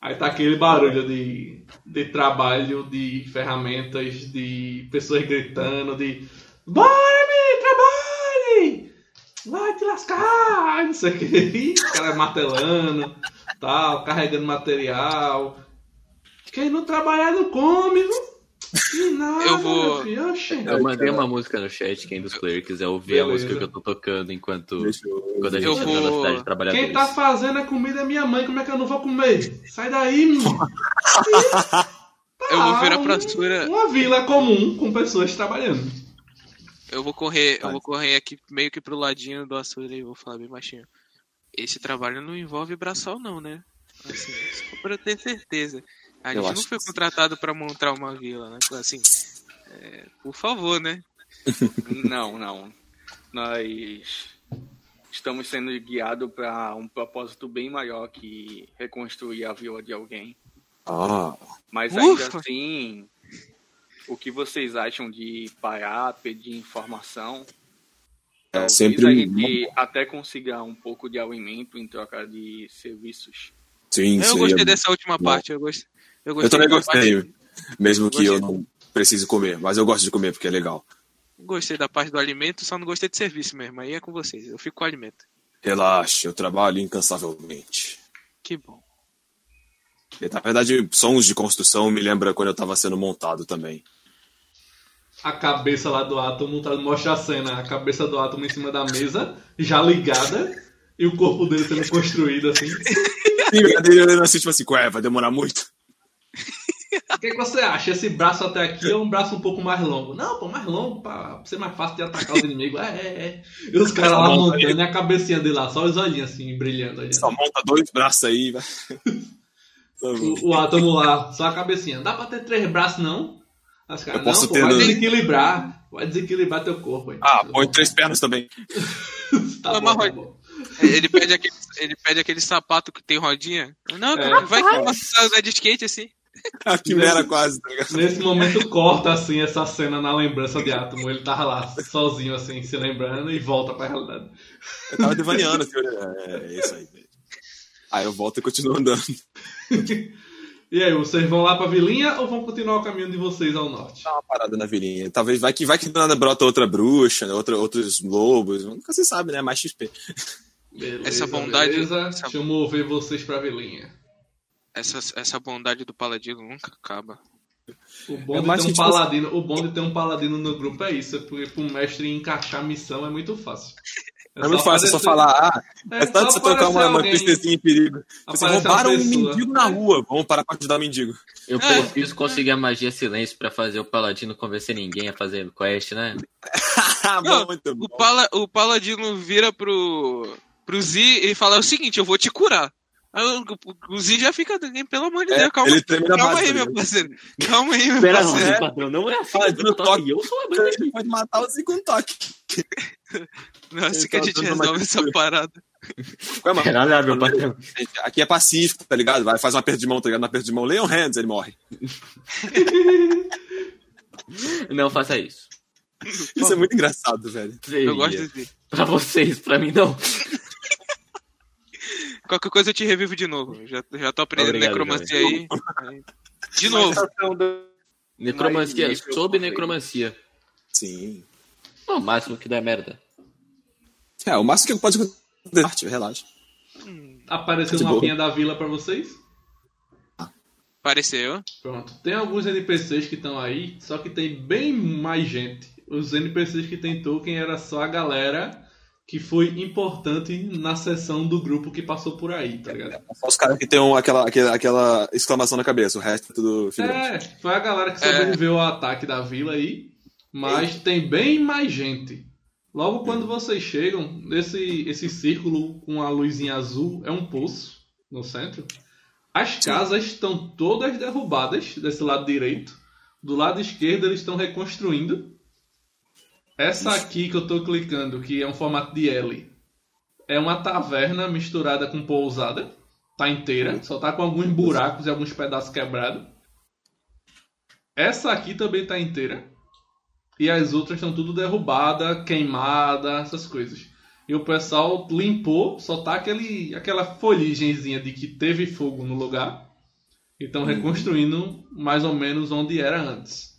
Aí tá aquele barulho de, de trabalho, de ferramentas, de pessoas gritando, de Bora! Vai te lascar! Não sei o que. O cara martelando, tal, carregando material. Quem não trabalhar não come, viu? Que nada, Eu vou- meu filho. Oxê. Eu mandei uma música no chat, quem dos players quiser ouvir a Beleza. música que eu tô tocando enquanto eu. quando a Eu gente entra na vou- cidade de trabalhadores. Quem tá fazendo a comida é minha mãe, como é que eu não vou comer? Sai daí, menino. Eu vou virar pra um- Sura. Uma vila comum com pessoas trabalhando. Eu vou correr, eu vou correr aqui meio que pro ladinho do Asura e vou falar bem baixinho. Esse trabalho não envolve braçal não, né? Assim, só pra eu ter certeza. A Eu gente não foi contratado pra montar uma vila, né? Assim, é, por favor, né? Não, não. Nós estamos sendo guiados para um propósito bem maior que reconstruir a vila de alguém. Ah, Mas ainda Ufa. assim, o que vocês acham de parar, pedir informação? é sempre. a gente até consiga um pouco de alimento em troca de serviços. Sim, Eu seria- gostei dessa última bom. parte, eu gostei. Eu, Eu gostei também da parte- gostei, mesmo que eu Gostei. não precise comer, mas eu gosto de comer porque é legal. Gostei da parte do alimento, só não gostei de serviço mesmo. Aí é com vocês. Eu fico com o alimento. Relaxe, eu trabalho incansavelmente. Que bom. E, na verdade, sons de construção me lembra quando eu estava sendo montado também. A cabeça lá do átomo tá, mostra a cena, a cabeça do átomo em cima da mesa, já ligada, e o corpo dele sendo construído assim. Sim, verdade, eu assim, tipo assim, ué, vai demorar muito. O que, que você acha? Esse braço até aqui é um braço um pouco mais longo. Não, pô, mais longo pra ser mais fácil de atacar os inimigos. É, é, é. E os caras lá montando e a cabecinha dele lá, só os olhinhos assim, brilhando. Só monta dois braços aí, vai. Tá. O, o átomo lá, só a cabecinha. Dá pra ter três braços, não? As caras, Eu posso não, pô, ter vai dois. desequilibrar. Vai desequilibrar teu corpo aí. Ah, põe três pernas também. Tá Ô, bom, tá bom. Ele pede aquele, ele pede aquele sapato que tem rodinha. Não, É. vai que você andar de skate assim. A quimera quase, tá ligado? Nesse momento corta assim essa cena na lembrança de Átomo. Ele tava lá, sozinho, assim, se lembrando e volta pra realidade. Eu tava devaneando, assim. É, é isso aí. velho. Aí eu volto e continuo andando. E aí, vocês vão lá pra vilinha ou vão continuar o caminho de vocês ao norte? Dá uma parada na vilinha. Talvez vai que vai que do nada brota outra bruxa, né? outra, outros lobos. Nunca se sabe, né? Mais XP. Beleza, Essa bondade- Beleza. essa- Deixa eu mover vocês pra vilinha. Essa, essa bondade do paladino nunca acaba. O bom É de mais ter um paladino, o bom de ter um paladino no grupo é isso, é porque pro mestre encaixar a missão é muito fácil. É, muito fácil, é só falar, ah, É, é tanto só você trocar uma, uma alguém, princesinha em perigo. Você roubaram um mendigo na rua. Vamos parar pra ajudar o mendigo. Eu É. preciso conseguir a magia silêncio pra fazer o paladino convencer ninguém a fazer quest, né? Não, muito bom. O, pala, o paladino vira pro, pro Z e fala o seguinte: eu vou te curar. Aí o, o Z já fica, pelo amor de É, Deus, calma, ele calma base, aí, tá meu ligado? parceiro. Calma aí, meu Pera parceiro. lá, patrão, não é assim. Tô- toque. eu sou a banda aqui. Pode matar o segundo toque. Não é assim que a gente uma resolve essa parada. Ué, Pera lá, meu patrão. aqui é pacífico, tá ligado? Vai, faz um aperto de mão, tá ligado? No aperto de mão, Leon Hands, ele morre. Não faça isso. Isso é muito engraçado, velho. Eu gosto Seria. de. Pra vocês, pra mim não. Qualquer coisa eu te revivo de novo. Já, já tô aprendendo Obrigado, necromancia aí. Aí- De novo. Necromancia, Mas sob necromancia. Sim. O máximo que dá é merda. É, o máximo que pode acontecer, relaxa. Apareceu um mapinha da vila pra vocês? Apareceu. Pronto. Tem alguns NPCs que estão aí, só que tem bem mais gente. Os NPCs que tem token era só a galera que foi importante na sessão do grupo que passou por aí, tá ligado? Só os caras que tem um, aquela, aquela, aquela exclamação na cabeça, o resto é tudo figurante. É, foi a galera que sobreviveu ao ataque da vila aí, mas tem bem mais gente. Logo quando vocês chegam, esse, esse círculo com a luzinha azul é um poço no centro. As casas estão todas derrubadas desse lado direito. Do lado esquerdo eles estão reconstruindo. Essa aqui que eu tô clicando, que é um formato de L, é uma taverna misturada com pousada. Tá inteira, só tá com alguns buracos e alguns pedaços quebrados. Essa aqui também tá inteira. E as outras estão tudo derrubada, queimada, essas coisas. E o pessoal limpou, só tá aquele, aquela foligenzinha de que teve fogo no lugar. E estão reconstruindo mais ou menos onde era antes.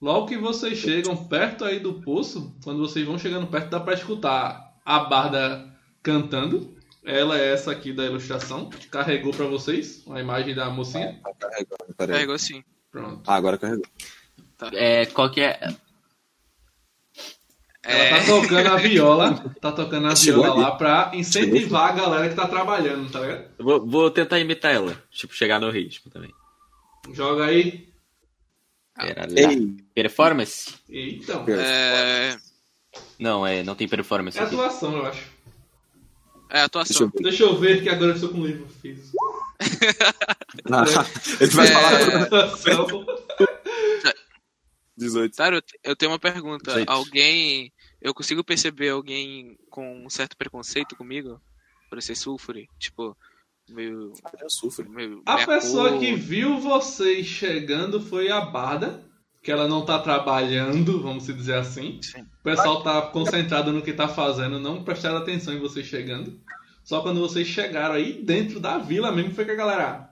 Logo que vocês chegam perto aí do poço, quando vocês vão chegando perto, dá pra escutar a barda cantando. Ela é essa aqui da ilustração. Carregou pra vocês a imagem da mocinha. Tá carregando, peraí. Carregou assim. Pronto. Ah, agora carregou. É, qual que é. Ela É, tá tocando a viola, tá tocando a Chegou viola ali. lá pra incentivar a galera que tá trabalhando, tá ligado? Eu Vou, vou tentar imitar ela. Tipo, chegar no ritmo também. Joga aí. Pera. Ei, Performance? Então, é, Não, é, não tem performance é aqui. atuação, eu acho. é deixa atuação. eu ver. Deixa eu ver que agora eu estou com o livro físico. Ah, ele vai É. falar Atuação. 18. Tário, eu tenho uma pergunta. Gente. Alguém eu consigo perceber alguém com um certo preconceito comigo por ser sulfure, tipo, meio. É sulfure. meio A pessoa cor. que viu vocês chegando foi a Barda, que ela não tá trabalhando, vamos dizer assim. Sim. O pessoal tá concentrado no que tá fazendo, não prestaram atenção em vocês chegando. Só quando vocês chegaram aí dentro da vila mesmo foi que a galera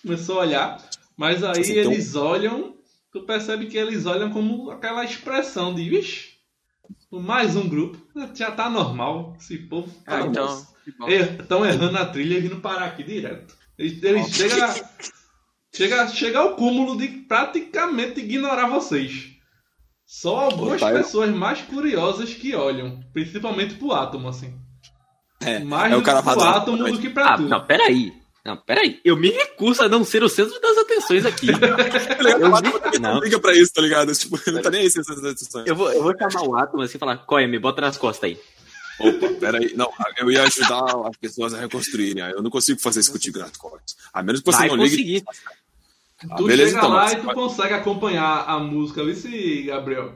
começou a olhar. Mas aí Assim, então- eles olham, tu percebe que eles olham como aquela expressão de, vixe, mais um grupo, já tá normal, esse povo tá Ah, então. bom." que bom. Estão errando a trilha e vindo parar aqui direto. Eles, eles chega, chega, chega ao cúmulo de praticamente ignorar vocês. Só algumas Opa, eu- pessoas mais curiosas que olham, principalmente pro átomo, assim. É, Mais é do o cara que pro átomo do que pra Ah, tu. não, peraí. Não, peraí. Eu me recuso a não ser o centro das atenções aqui. Eu Não. não liga pra isso, tá ligado? Tipo, não tá nem aí essas decisões. Eu vou, eu vou chamar o átomo assim e falar, Coia, me bota nas costas aí. Opa, peraí. Não, eu ia ajudar as pessoas a reconstruírem. Eu não consigo fazer isso contigo, Renato Cortes. A menos que você Vai não ligue. conseguir. Ah, Tu beleza, chega então, lá e tu vai- consegue acompanhar a música ali, se Gabriel.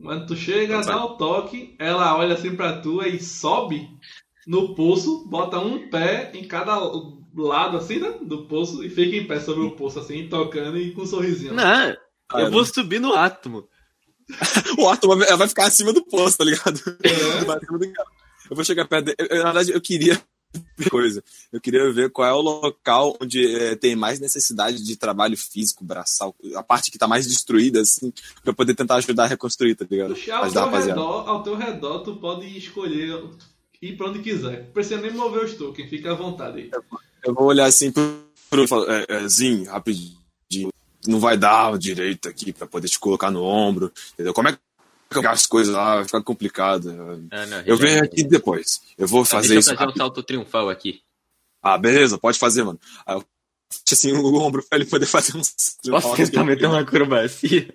Quando tu chega, Vai. dá o toque, ela olha assim pra tu e sobe no poço, bota um pé em cada lado assim, né? Do poço e fica em pé sobre o poço, assim, tocando e com um sorrisinho. Não, Ah, eu não. vou subir no átomo. O átomo vai ficar acima do poço, tá ligado? É. Eu vou chegar perto dele. Eu- na verdade, eu queria ver coisa. Eu queria ver qual é o local onde eh, tem mais necessidade de trabalho físico, braçal, a parte que tá mais destruída, assim, pra eu poder tentar ajudar a reconstruir, tá ligado? Ao, teu redor, ao teu redor, tu pode escolher ir pra onde quiser. Não precisa nem mover os tokens, fica à vontade aí. Eu vou olhar assim pro, pro é, é, Zin, rapidinho. Não vai dar direito aqui pra poder te colocar no ombro. Entendeu? Como é que eu as coisas lá? Vai ficar complicado. Ah, não, Eu venho aqui depois. Eu vou fazer Deixa isso. eu fazer um salto triunfal aqui. Ah, beleza, pode fazer, mano. Aí eu assim o ombro pra ele poder fazer um. Posso tentar meter uma acrobacia?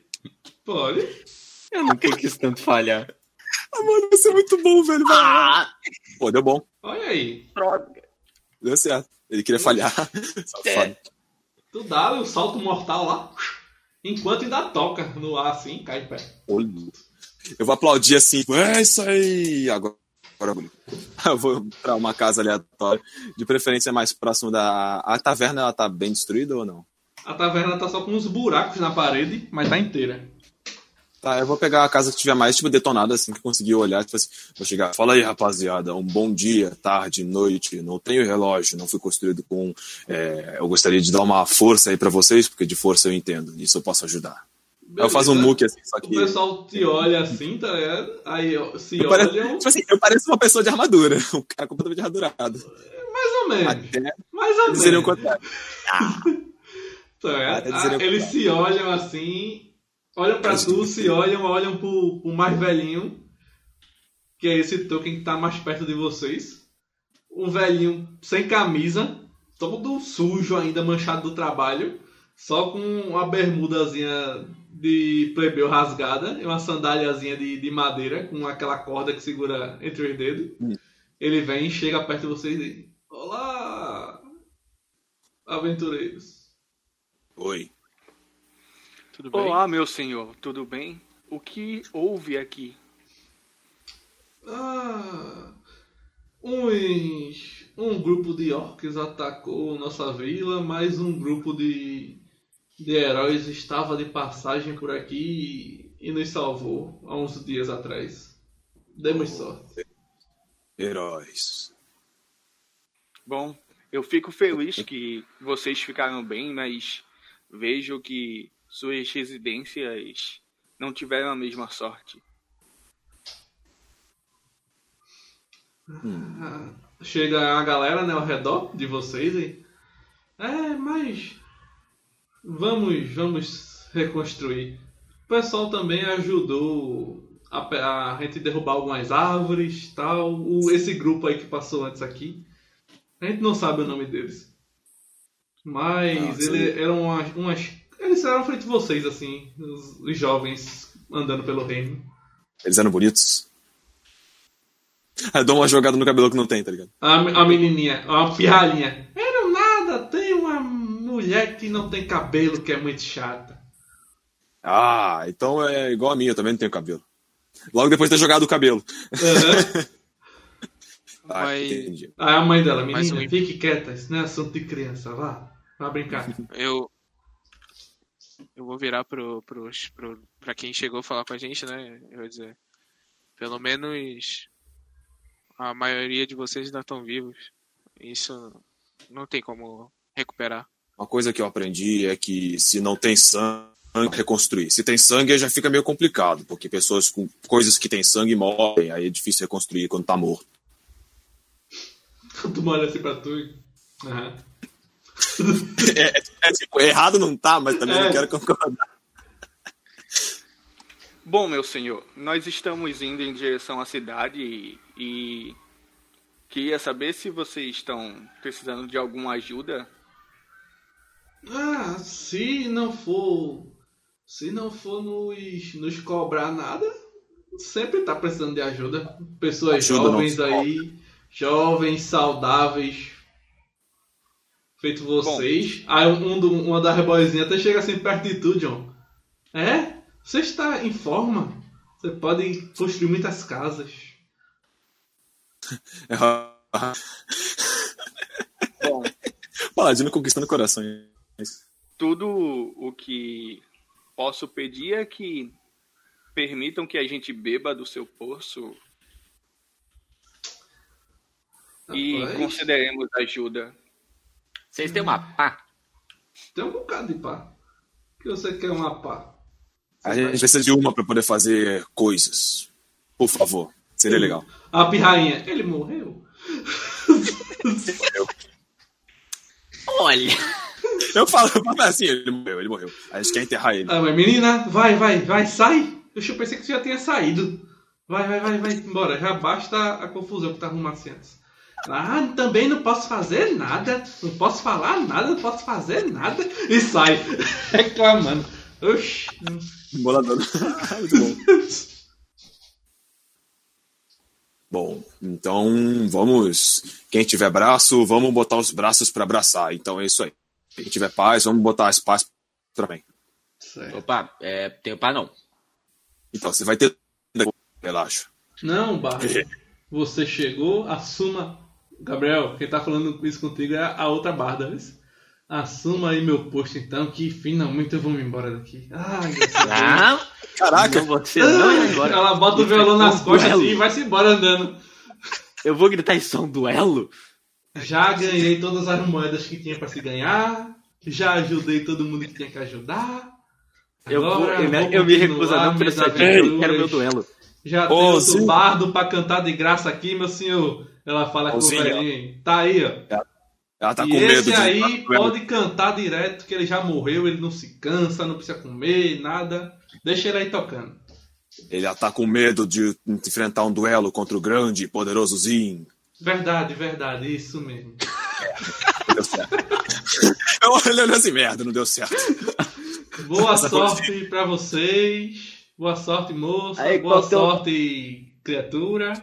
Pode. Eu não quis tanto falhar. Ah, mano, vai ser muito bom, velho. Ah, Pô, deu bom. Olha aí. droga. Deu certo. Ele queria falhar. Safado. Tu dá o salto mortal lá, enquanto ainda toca no ar assim, cai em pé. Eu vou aplaudir assim. É isso aí. Agora. Agora bonito. Eu vou pra uma casa aleatória. De preferência mais próximo da. A taverna, ela tá bem destruída ou não? A taverna tá só com uns buracos na parede, mas tá inteira. Tá, eu vou pegar a casa que tiver mais, tipo, detonada, assim, que conseguir olhar, tipo assim, vou chegar, fala aí, rapaziada, um bom dia, tarde, noite, não tenho relógio, não fui construído com, é, eu gostaria de dar uma força aí pra vocês, porque de força eu entendo, isso eu posso ajudar. Aí eu faço um Beleza. muque, assim, só O que... pessoal te olha assim, tá ligado? Aí se Eu pareço, olham, tipo assim, eu pareço uma pessoa de armadura, um cara completamente armadurado. mais ou menos. Até Mais ou menos. contrário. Tá ligado? Até Ah, dizerem o eles se olham assim, olham pra tu, se olham, olham pro, pro mais velhinho, que é esse token que tá mais perto de vocês. Um velhinho sem camisa, todo sujo ainda, manchado do trabalho, só com uma bermudazinha de plebeu rasgada e uma sandáliazinha de, de madeira com aquela corda que segura entre os dedos. Hum. Ele vem, chega perto de vocês e diz: Olá, aventureiros. Oi. Tudo bem? Olá, meu senhor, tudo bem? O que houve aqui? Ah, uns, um grupo de orcs atacou nossa vila, mas um grupo de, de heróis estava de passagem por aqui e, e nos salvou há uns dias atrás. Demos sorte. Heróis. Bom, eu fico feliz que vocês ficaram bem, mas vejo que suas residências não tiveram a mesma sorte. Ah, Chega a galera né, ao redor de vocês e. É, mas. Vamos, vamos reconstruir. O pessoal também ajudou a, a gente derrubar algumas árvores tal. O, esse grupo aí que passou antes aqui. A gente não sabe o nome deles. Mas sim. eles eram umas, umas. Eles eram frente de vocês, assim. Os, os jovens andando pelo reino. Eles eram bonitos. Eu dou uma jogada no cabelo que não tem, tá ligado? A, a menininha, a pirralhinha. Era nada, tem uma mulher que não tem cabelo que é muito chata. Ah, então é igual a minha, eu também não tenho cabelo. Logo depois de ter jogado o cabelo. Aham. Ah, Vai- entendi. Aí a mãe dela, menina, um. fique quieta, isso não é assunto de criança, vá. Vá brincar. Eu. Eu vou virar pro, pro, pro, pra quem chegou a falar com a gente, né? Eu vou dizer. Pelo menos. A maioria de vocês ainda estão vivos. Isso não tem como recuperar. Uma coisa que eu aprendi é que se não tem sangue, reconstruir. Se tem sangue, aí já fica meio complicado, porque pessoas com coisas que têm sangue morrem, aí é difícil reconstruir quando tá morto. tu olha assim pra tu e... Aham. É, é, tipo, errado não tá, mas também É. não quero concordar. Bom, meu senhor, nós estamos indo em direção à cidade e, e queria saber se vocês estão precisando de alguma ajuda. Ah, se não for. Se não for nos, nos cobrar nada, sempre tá precisando de ajuda. Pessoas Ajuda jovens aí, jovens, saudáveis, feito vocês. Aí um, do- uma da reboizinha até chega assim perto de tu, John. É? Você está em forma? Você pode construir muitas casas. Bom, Paladino conquistando corações. tudo o que posso pedir é que permitam que a gente beba do seu poço e Rapaz, consideremos ajuda. Vocês têm uma pá? Tem um bocado de pá. O que você quer uma pá? A gente precisa de uma pra poder fazer coisas. Por favor, seria legal. A pirrainha, ele morreu? Olha! Eu falo, eu falo assim, ele morreu, ele morreu. A gente quer enterrar ele. Ah, mas menina, vai, vai, vai, sai. Eu pensei que você já tinha saído. Vai, vai, vai, vai embora. Já basta a confusão que tá arrumando assim antes. Ah, também não posso fazer nada. Não posso falar nada, não posso fazer nada. E sai. Reclamando. Oxi. Bolador. Bom. Bom, então vamos. Quem tiver braço, vamos botar os braços pra abraçar. Então é isso aí. Quem tiver paz, vamos botar as paz também. Certo. Opa, é, tenho pá não. Então você vai ter. Relaxa. Não, Barro. Você chegou, assuma. Gabriel, quem tá falando isso contigo é a outra barda. viu? Assuma aí meu posto então, que finalmente eu vou me embora daqui. Ai, graças a Deus. Não, Caraca! você não é agora. Ela bota o violão um nas costas duelo. assim e vai-se embora andando. Eu vou gritar isso é um duelo? Já ganhei todas as moedas que tinha pra se ganhar. Já ajudei todo mundo que tinha que ajudar. Eu, vou, Agora eu, me- vou eu me recuso a não eu aventuras. quero meu duelo. Já tem outro Zinho. bardo pra cantar de graça aqui, meu senhor. Ela fala com o Zinho. velhinho. Tá aí, ó. Ela tá e com medo esse de. aí pode cantar direto, que ele já morreu, ele não se cansa, não precisa comer, nada. Deixa ele aí tocando. Ele já tá com medo de enfrentar um duelo contra o grande e poderoso Zin. Verdade, verdade, isso mesmo. Não deu certo. Eu olhando assim, merda, não deu certo. Boa Essa sorte pra vocês. Boa sorte, moça. Aí, Boa teu- sorte, criatura.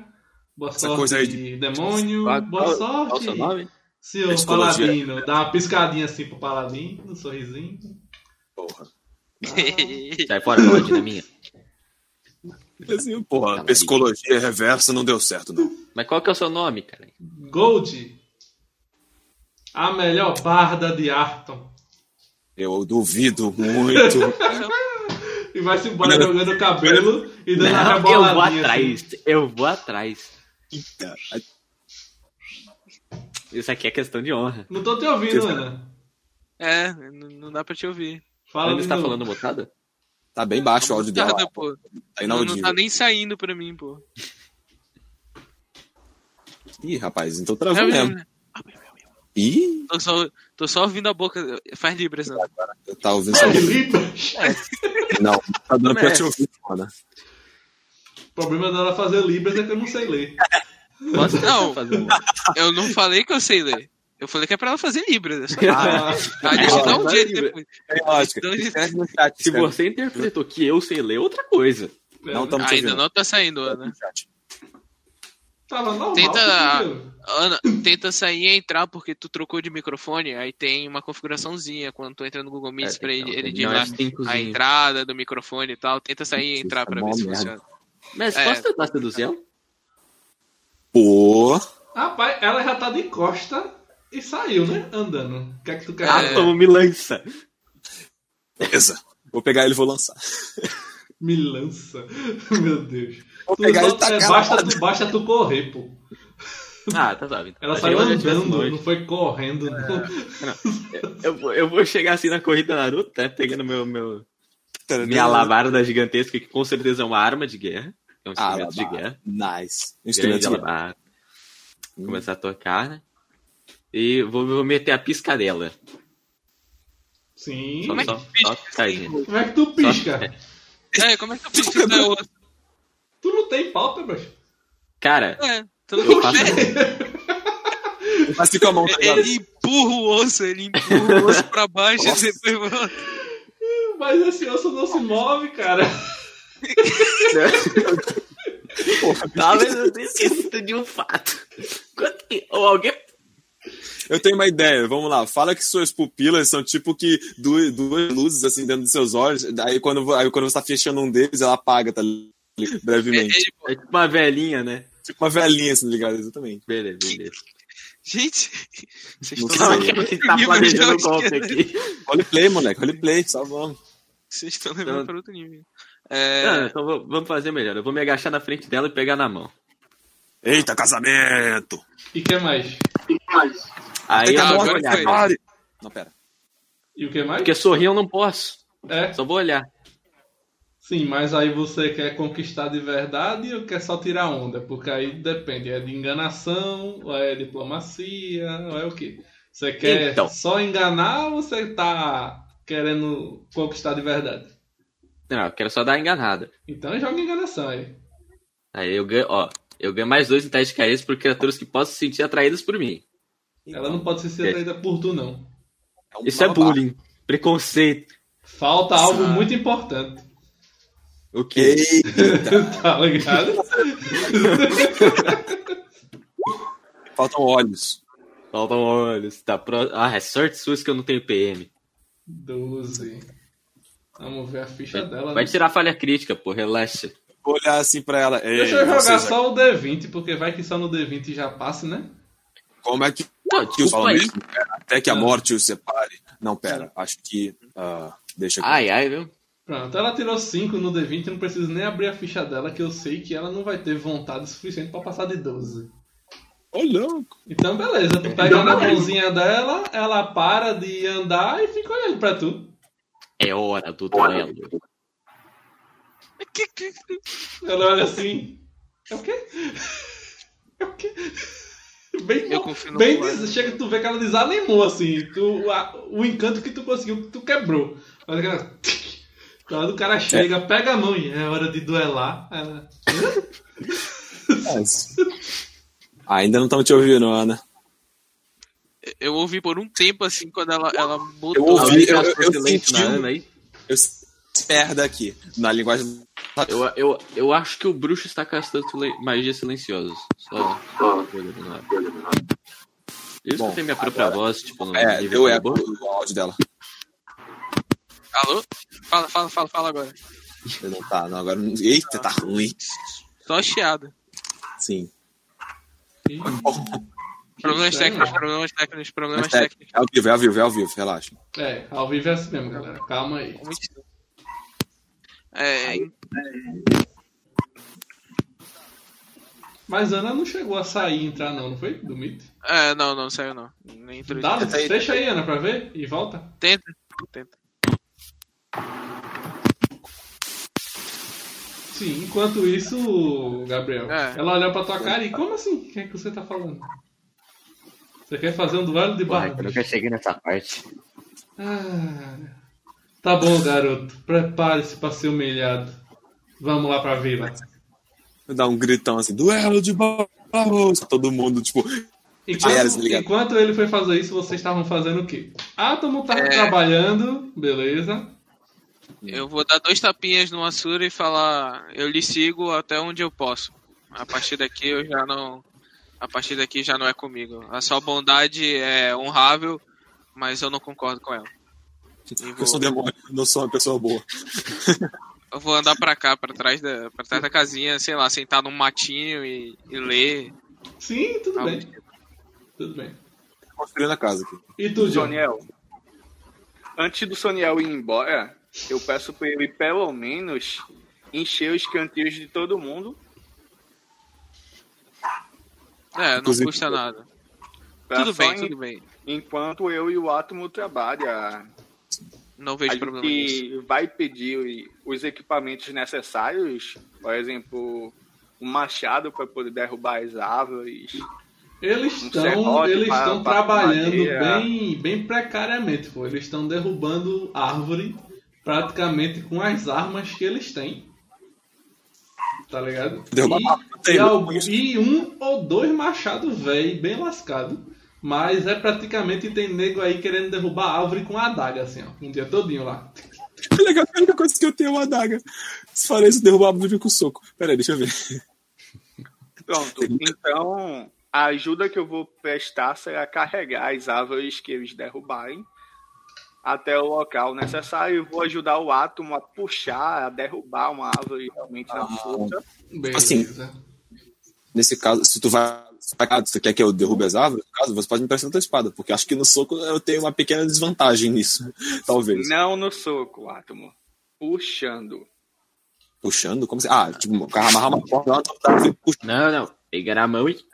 Boa Essa sorte, coisa aí de- demônio. Qual- Boa qual- sorte, Qual o seu nome? senhor Psicologia. Paladino. Dá uma piscadinha assim pro Paladino, um sorrisinho. Porra. Sai fora, paladina minha. Assim, porra, Tá psicologia reversa não deu certo, não. Mas qual que é o seu nome, cara? Gold, a melhor barda de Arton. Eu duvido muito. E vai se embora jogando o cabelo e dando a Não, eu vou reboladinha. atrás. assim. Eu vou atrás. Isso aqui é questão de honra. Não tô te ouvindo, Ana. É, não dá pra te ouvir. Fala está falando mutada? Tá bem baixo o áudio dela. Pô. Tá Não, não tá nem saindo pra mim, pô. Ih, rapaz, então É travou mesmo. mesmo. Ih, Tô só, tô só ouvindo a boca. Faz libras, eu tava ouvindo só. Libras. Não, tá dando pra te ouvir, mano. O problema dela fazer Libras é que eu não sei ler. Posso Não. Eu não falei que eu sei ler. Eu falei que é pra ela fazer libras. É. Ah, deixa eu dar um jeito libra. depois. É lógico. Então, Escreve no chat. Se você interpretou que eu sei ler, outra coisa. Não estamos te Ainda não tá saindo, Ana. Tava normal. Tenta-? Ana, tenta sair e entrar porque tu trocou de microfone. Aí tem uma configuraçãozinha quando tu entra no Google Meets É, pra ele, então, ele não diz é lá a entrada do microfone e tal. Tenta sair e entrar pra ver se funciona. Mas É. posso tentar seduzir ela? Pô. Rapaz, ela já tá de costa e saiu, né? Andando. O que é que tu quer? Ah, É. como me lança. Beleza. Vou pegar ele e vou lançar. Me lança. Meu Deus. Vou Tu pegar ele tacar é, basta, tu, basta tu correr, pô. Ah, tá suave. Ela Achei saiu andando, não foi correndo. não. Eu, vou- eu vou chegar assim na corrida Naruto, né? Pegando meu, meu, Tá minha alabarda gigantesca, que com certeza é uma arma de guerra. É um Ah, instrumento de guerra. Nice. Grande Instrumento de guerra. alabarda. Começar a tocar, né? E vou, vou meter a piscadela. Sim. Só, Como é só, só. Como é que tu pisca? É, como é que tu pisca o teu osso? Tu não tem pálpebras? Cara, É, tu eu não faço. Mas fica a mão, tá ligado? Ele empurra o osso, ele empurra o osso pra baixo Nossa. e depois volta. Mas esse osso não se move, cara. Talvez eu tenha esquecido de um fato. Ou alguém. Eu tenho uma ideia, vamos lá. Fala que suas pupilas são tipo que duas, duas luzes assim dentro dos seus olhos. Aí quando, aí quando você tá fechando um deles, ela apaga, tá ligado? Brevemente. Ele- É tipo uma velhinha, né? Tipo uma velhinha, assim, ligado? Exatamente. Beleza, beleza. Gente, vocês Não estão gente para tá planejando o golpe aqui. Roleplay, moleque, roleplay, só vamos. Vocês estão levando Não. para outro nível. Não, É, então vou- vamos fazer melhor. Eu vou me agachar na frente dela e pegar na mão. Eita, casamento! E o que mais? Aí Tem que eu Ah, vou agora olhar. foi. Pare! Não, pera. E o que mais? Porque sorrir eu não posso. É, Só vou olhar. sim, mas aí você quer conquistar de verdade ou quer só tirar onda? Porque aí depende, é de enganação, ou é diplomacia, ou é o quê? Você quer Então. só enganar ou você tá querendo conquistar de verdade? Não, eu quero só dar enganada. Então joga enganação aí. Aí eu ganho, ó. Eu ganho mais dois em teste de carisma por criaturas que possam se sentir atraídas por mim. Ela não pode ser atraída por tu, não. um Isso é bullying. Preconceito. Falta algo muito importante. O quê? Tá ligado? faltam olhos. Faltam olhos. Tá pro... Ah, é sorte sua que eu não tenho PM. 12. Vamos ver a ficha dela. Vai né? tirar falha crítica, pô. Relaxa. Vou olhar assim pra ela. Ei, Deixa eu jogar você já- só o D20, porque vai que só no D20 já passa, né? Como é que aí. mesmo? Até que a Ah. morte os separe. Não, pera. Acho que. ah, deixa aqui. Ai, ai, viu? Pronto, ela tirou 5 no D20, não preciso nem abrir a ficha dela, que eu sei que ela não vai ter vontade suficiente pra passar de 12. Ô, louco. Então, beleza, tu pega na mãozinha dela, ela para de andar e fica olhando pra tu. É hora do duelo. que- que- Ela olha assim. É o quê? É o quê? Bem, Eu confio no bem des- chega que tu vê que ela desanimou, assim. Tu, a- o encanto que tu conseguiu, tu quebrou. Mas aquela. Quando o cara chega, pega a mão e é hora de duelar. Ela. Mas- Ainda não estão te ouvindo, Ana. Eu ouvi por um tempo assim quando ela, ela Eu mudou. ouvi, Alguém eu- castou eu silêncio senti na um- Ana aí? Eu merda aqui. Na linguagem. Eu, eu, eu acho que o bruxo está castando silen- magia silenciosa. Só. Eu Bom, escutei minha própria voz, tipo, no É, deu eco do áudio dela. Alô? Fala, fala, fala, fala agora. Não tá, não. Agora. Eita, tá ruim. Só chiado. Sim. Ih, Problemas estranho. técnicos, problemas técnicos, problemas Mas é, técnicos. é ao vivo, é ao vivo, é ao vivo, relaxa. É, ao vivo é assim mesmo, galera. Calma aí. É, Mas Ana não chegou a sair e entrar, não, não foi? Do mito? é, não, não saiu não. Nem entrou. Dá, deixa aí, Ana, pra ver e volta. Tenta, tenta. Sim, enquanto isso, Gabriel, É. ela olhou pra tua cara e como assim? O que é que você tá falando? Você quer fazer um duelo de Porra, barba? eu nunca cheguei nessa parte. Ah, tá bom, garoto. Prepare-se pra ser humilhado. Vamos lá pra vila. Dá um gritão assim, duelo de barros. Todo mundo, tipo, Enquanto, era, tá enquanto ele foi fazer isso, vocês estavam fazendo o quê? Átomo tava É. trabalhando, beleza. Eu vou dar dois tapinhas no Asura e falar, eu lhe sigo até onde eu posso. A partir daqui eu já não. A partir daqui já não é comigo. A sua bondade é honrável, mas eu não concordo com ela. Eu sou um vou- demônio, não sou uma pessoa boa. eu vou andar pra cá, pra trás da, pra trás da casinha, sei lá, sentar num matinho e, e ler. Sim, tudo bem. tipo. Tudo bem. Construindo a casa aqui. E tu, John? Soniel. Antes do Soniel ir embora, eu peço pra ele pelo menos encher os cantinhos de todo mundo. É, não Inclusive- custa nada. pra Tudo bem, em- tudo bem. Enquanto eu e o Átomo trabalham. Não A vejo problema nisso. gente vai pedir os equipamentos necessários, por exemplo, um machado para poder derrubar as árvores. Eles Um estão eles pra- estão pra trabalhando madeira. bem, bem precariamente, pô. Eles estão derrubando árvore praticamente com as armas que eles têm. Tá ligado? E- árvore não tem, e, não. algum- e um ou dois machados velho, bem lascado. Mas é praticamente tem nego aí querendo derrubar a árvore com a adaga, assim, ó. Um dia todinho lá. Legal, a única coisa que eu tenho é uma adaga. Se falei isso, derrubar a árvore com soco. Pera aí, deixa eu ver. Pronto. Então, a ajuda que eu vou prestar será carregar as árvores que eles derrubarem até o local necessário. Eu vou ajudar o átomo a puxar, a derrubar uma árvore realmente na força. Beleza. Assim, Nesse caso, se tu vai. Você quer que eu derrube as árvores? No caso, você pode me prestar tua espada, porque acho que no soco eu tenho uma pequena desvantagem nisso. Talvez. Não no soco, átomo. Puxando. Puxando? Como assim? Ah, tipo, o cara amarrar uma porta lá, tá, puxa. Não, não. Pegar na mão e.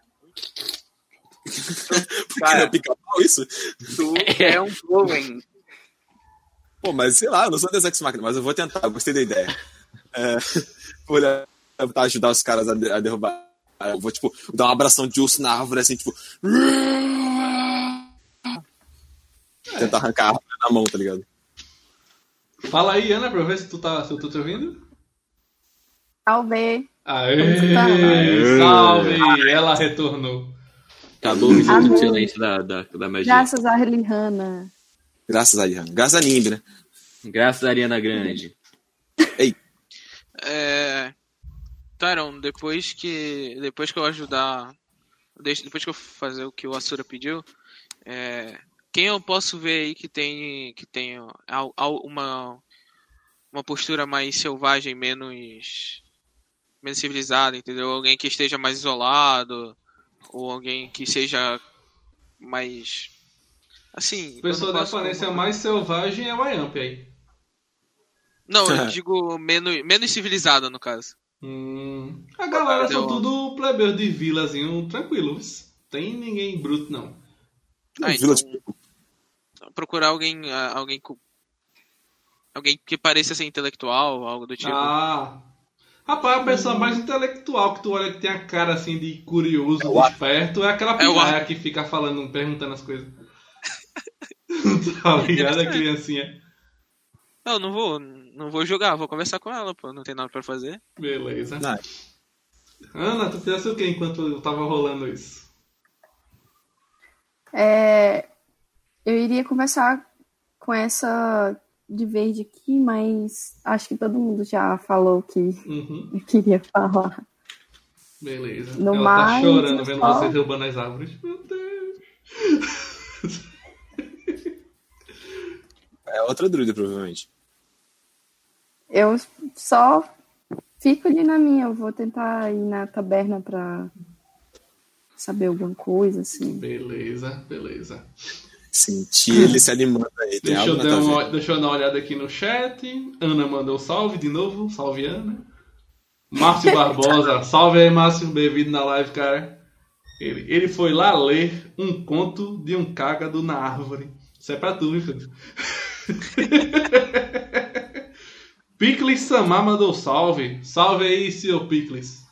Porque Cara. é pica-pau isso? Tu é um golem. Pô, mas sei lá, eu não sou Deus Ex Machina, mas eu vou tentar, eu gostei da ideia. É, vou tentar ajudar os caras a, a derrubar. Eu vou, tipo, dar uma abração de urso na árvore, assim, tipo. Tentar arrancar a árvore na mão, tá ligado? Fala aí, Ana, pra ver se tu tá, se eu tô te ouvindo. Salve. Aê, Tá. Aê. salve! Ela retornou. Acabou o minuto de silêncio da, da, da magia. Graças a Lihana. Graças a Ihan. Graças a Nimb, né? Graças a Ariana Grande. É... Tyron, depois que. Depois que eu ajudar. Depois que eu fazer o que o Asura pediu. é, Quem eu posso ver aí que tem. Que tem uma. Uma postura mais selvagem, menos. Menos civilizada, entendeu? Alguém que esteja mais isolado. Ou alguém que seja mais. Assim. não da aparência mais selvagem é o Ayamp aí. Não, eu digo menos, menos civilizada, no caso. Hum, a galera são tudo plebeu de vilazinho tranquilos. Tem ninguém bruto, não. Ah, Vila então- procurar alguém alguém com alguém que pareça ser intelectual algo do tipo Ah. Rapaz, a pessoa mais intelectual que tu olha que tem a cara assim de curioso, É o esperto, é aquela É o pirraia que fica falando, perguntando as coisas. tá ligado, a criancinha? eu não vou não vou jogar vou conversar com ela pô não tem nada pra fazer Beleza. Não. Ana, tu fizesse o que enquanto eu tava rolando isso? É, eu iria conversar com essa de verde aqui, mas acho que todo mundo já falou o que Uhum, queria falar. beleza. No Ela mais, tá chorando vendo só- você derrubando as árvores. Meu Deus. É outra druida, provavelmente. Eu só fico ali na minha. Eu vou tentar ir na taberna pra saber alguma coisa, assim. Beleza, beleza. Senti ele se animando aí. Deixa eu, dar uma, deixa eu dar uma olhada aqui no chat. Ana mandou salve de novo. Salve, Ana. Márcio Barbosa. salve aí, Márcio. Bem-vindo na live, cara. Ele, ele foi lá ler um conto de um cágado na árvore. Isso é pra tu, viu, filho? Picles Samar mandou salve. Salve aí, senhor Picles.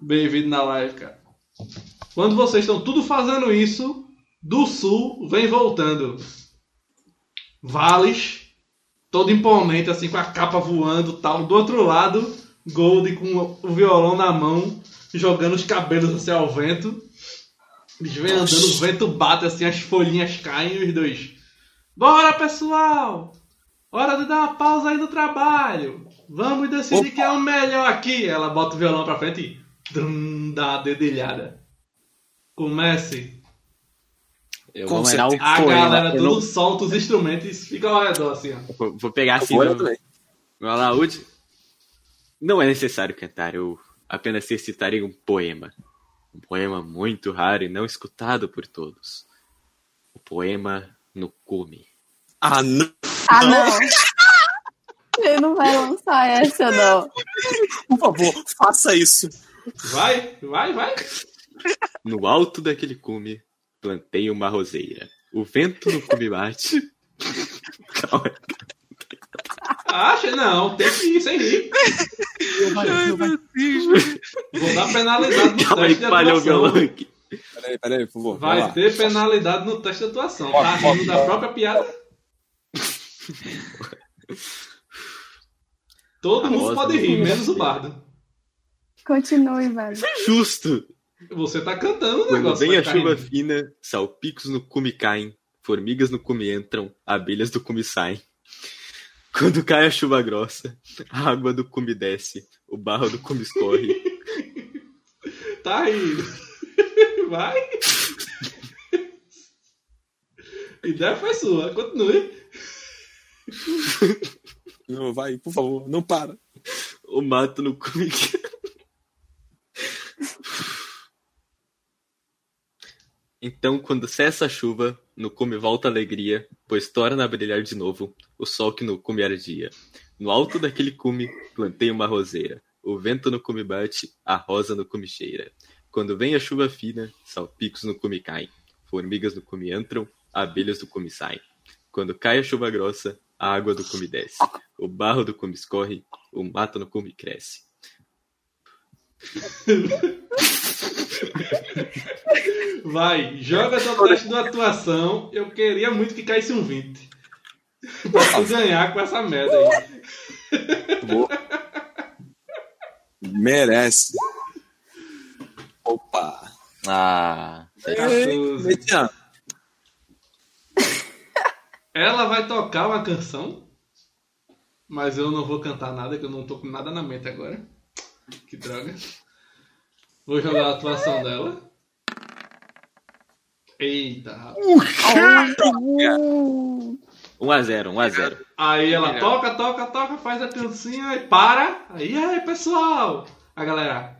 Bem-vindo na live, cara. Quando vocês estão tudo fazendo isso, do sul vem voltando. Vales, todo imponente, assim, com a capa voando tal. Do outro lado, Gold com o violão na mão, jogando os cabelos assim ao vento. Eles vêm andando, o vento bate assim, as folhinhas caem e os dois. Bora, pessoal! Hora de dar uma pausa aí no trabalho. Vamos decidir Opa. quem é o melhor aqui. Ela bota o violão pra frente e drum, dá uma dedilhada. Comece. Eu vou mandar certeza. A poema. galera tudo não- solta os instrumentos e fica ao redor assim, ó. vou, vou pegar assim Agora meu, meu alaúde. Não é necessário cantar, eu apenas recitarei um poema. Um poema muito raro e não escutado por todos. O poema no cume. Ah, não. Ah, não. Ele não vai lançar essa, não. Por favor, faça isso. Vai, vai, vai. No alto daquele cume, plantei uma roseira. O vento no cume bate. Calma. Acha? Não, tem que ir sem rir. Ai, meu Deus. Vou dar penalidade no Calma aí, falhou o violão aqui. Peraí, peraí, por favor. vai Vai lá. ter penalidade no teste de atuação. Tá Pode, rindo da própria piada? Todo A mundo pode rir, menos o bardo. Continue, velho. Justo! Você tá cantando o Quando negócio. vem a vai chuva caindo. fina, salpicos no cume caem, formigas no cume entram, abelhas do cume saem. Quando cai a chuva grossa, a água do cume desce, o barro do cume escorre. Tá rindo. Vai. Ideia foi sua. Continue. Não, vai, por favor, não para. O mato no cume. Então, quando cessa a chuva, no cume volta a alegria, pois torna a brilhar de novo o sol que no cume ardia. No alto daquele cume, plantei uma roseira. O vento no cume bate, a rosa no cume cheira. Quando vem a chuva fina, salpicos no cume caem. Formigas no cume entram, abelhas do cume saem. Quando cai a chuva grossa, a água do cume desce. O barro do cume escorre, o mato no cume cresce. Vai, joga teu teste de atuação. Eu queria muito que caísse um 20. pra tu ganhar com essa merda aí. Vou. Merece. Opa. Ah, Ei, 14. Mediano. Ela vai tocar uma canção, mas eu não vou cantar nada, que eu não tô com nada na mente agora. Que droga. Vou jogar a atuação dela. Eita, rapaz. 1x0, 1x0. Aí ela Melhor. toca, toca, toca, faz a cancinha e para. Aí, aí, pessoal. A galera.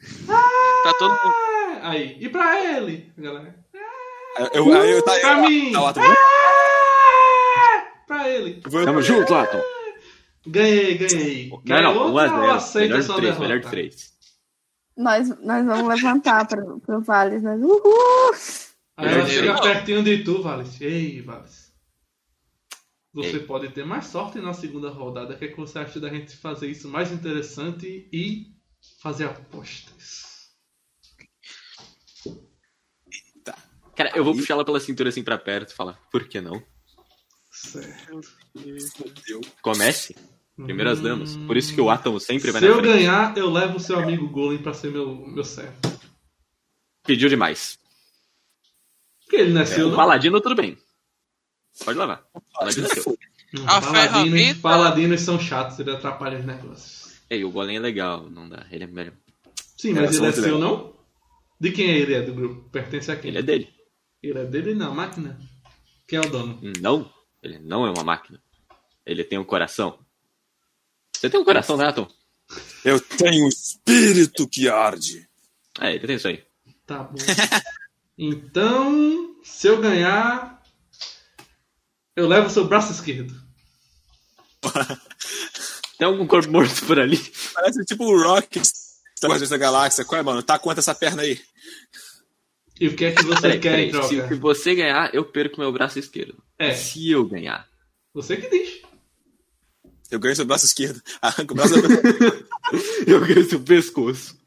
Tá todo mundo. "Ah!" Aí, e pra ele? Galera. Eu, aí eu, tá, pra eu, mim. tá lá, tá "Ah!" Pra ele. Tamo junto, Laton. Ganhei, ganhei. Não, Ganhou não, ou 1x0. aceita Melhor de 3, derrota? melhor de 3. Nós, nós vamos levantar pro, pro Vales. Nós... Uhul! Aí ela Ganhei. chega pertinho de tu, Vales. Ei, Vales. Você Ei. pode ter mais sorte na segunda rodada. O que, é que você acha da gente fazer isso mais interessante e fazer apostas? Cara, eu vou puxar ela pela cintura assim pra perto e falar, por que não? Certo. Comece. Primeiro as damas. Por isso que o Átomo sempre vai Se na eu frente. ganhar, eu levo o seu amigo Golem pra ser meu, meu servo. Pediu demais. Porque ele não é É, seu, o não? Paladino, tudo bem. Pode levar. Paladino é seu. Hum, A paladinos, ferramenta- paladinos são chatos, ele atrapalha os negócios. Ei, o Golem é legal, não dá. Ele é melhor. Sim, mas ele é seu, legal. não? De quem é ele? É do grupo? Pertence a quem? Ele é dele. Ele é dele na máquina? Quem é o dono? Não, ele não é uma máquina. Ele tem um coração. Você tem um coração, né, Atom? Eu tenho um espírito que arde. É, ele tem isso aí. Tá bom. Então, se eu ganhar, eu levo o seu braço esquerdo. Tem algum corpo morto por ali? Parece tipo o Rock Guardiões da Galáxia. Qual é, mano? Tá quanto essa perna aí? E o que é que você Peraí, quer em peraí. Se, troca? se você ganhar, eu perco meu braço esquerdo. É, Se eu ganhar. você que diz. Eu ganho seu braço esquerdo. Arranca o braço. Eu ganho seu pescoço.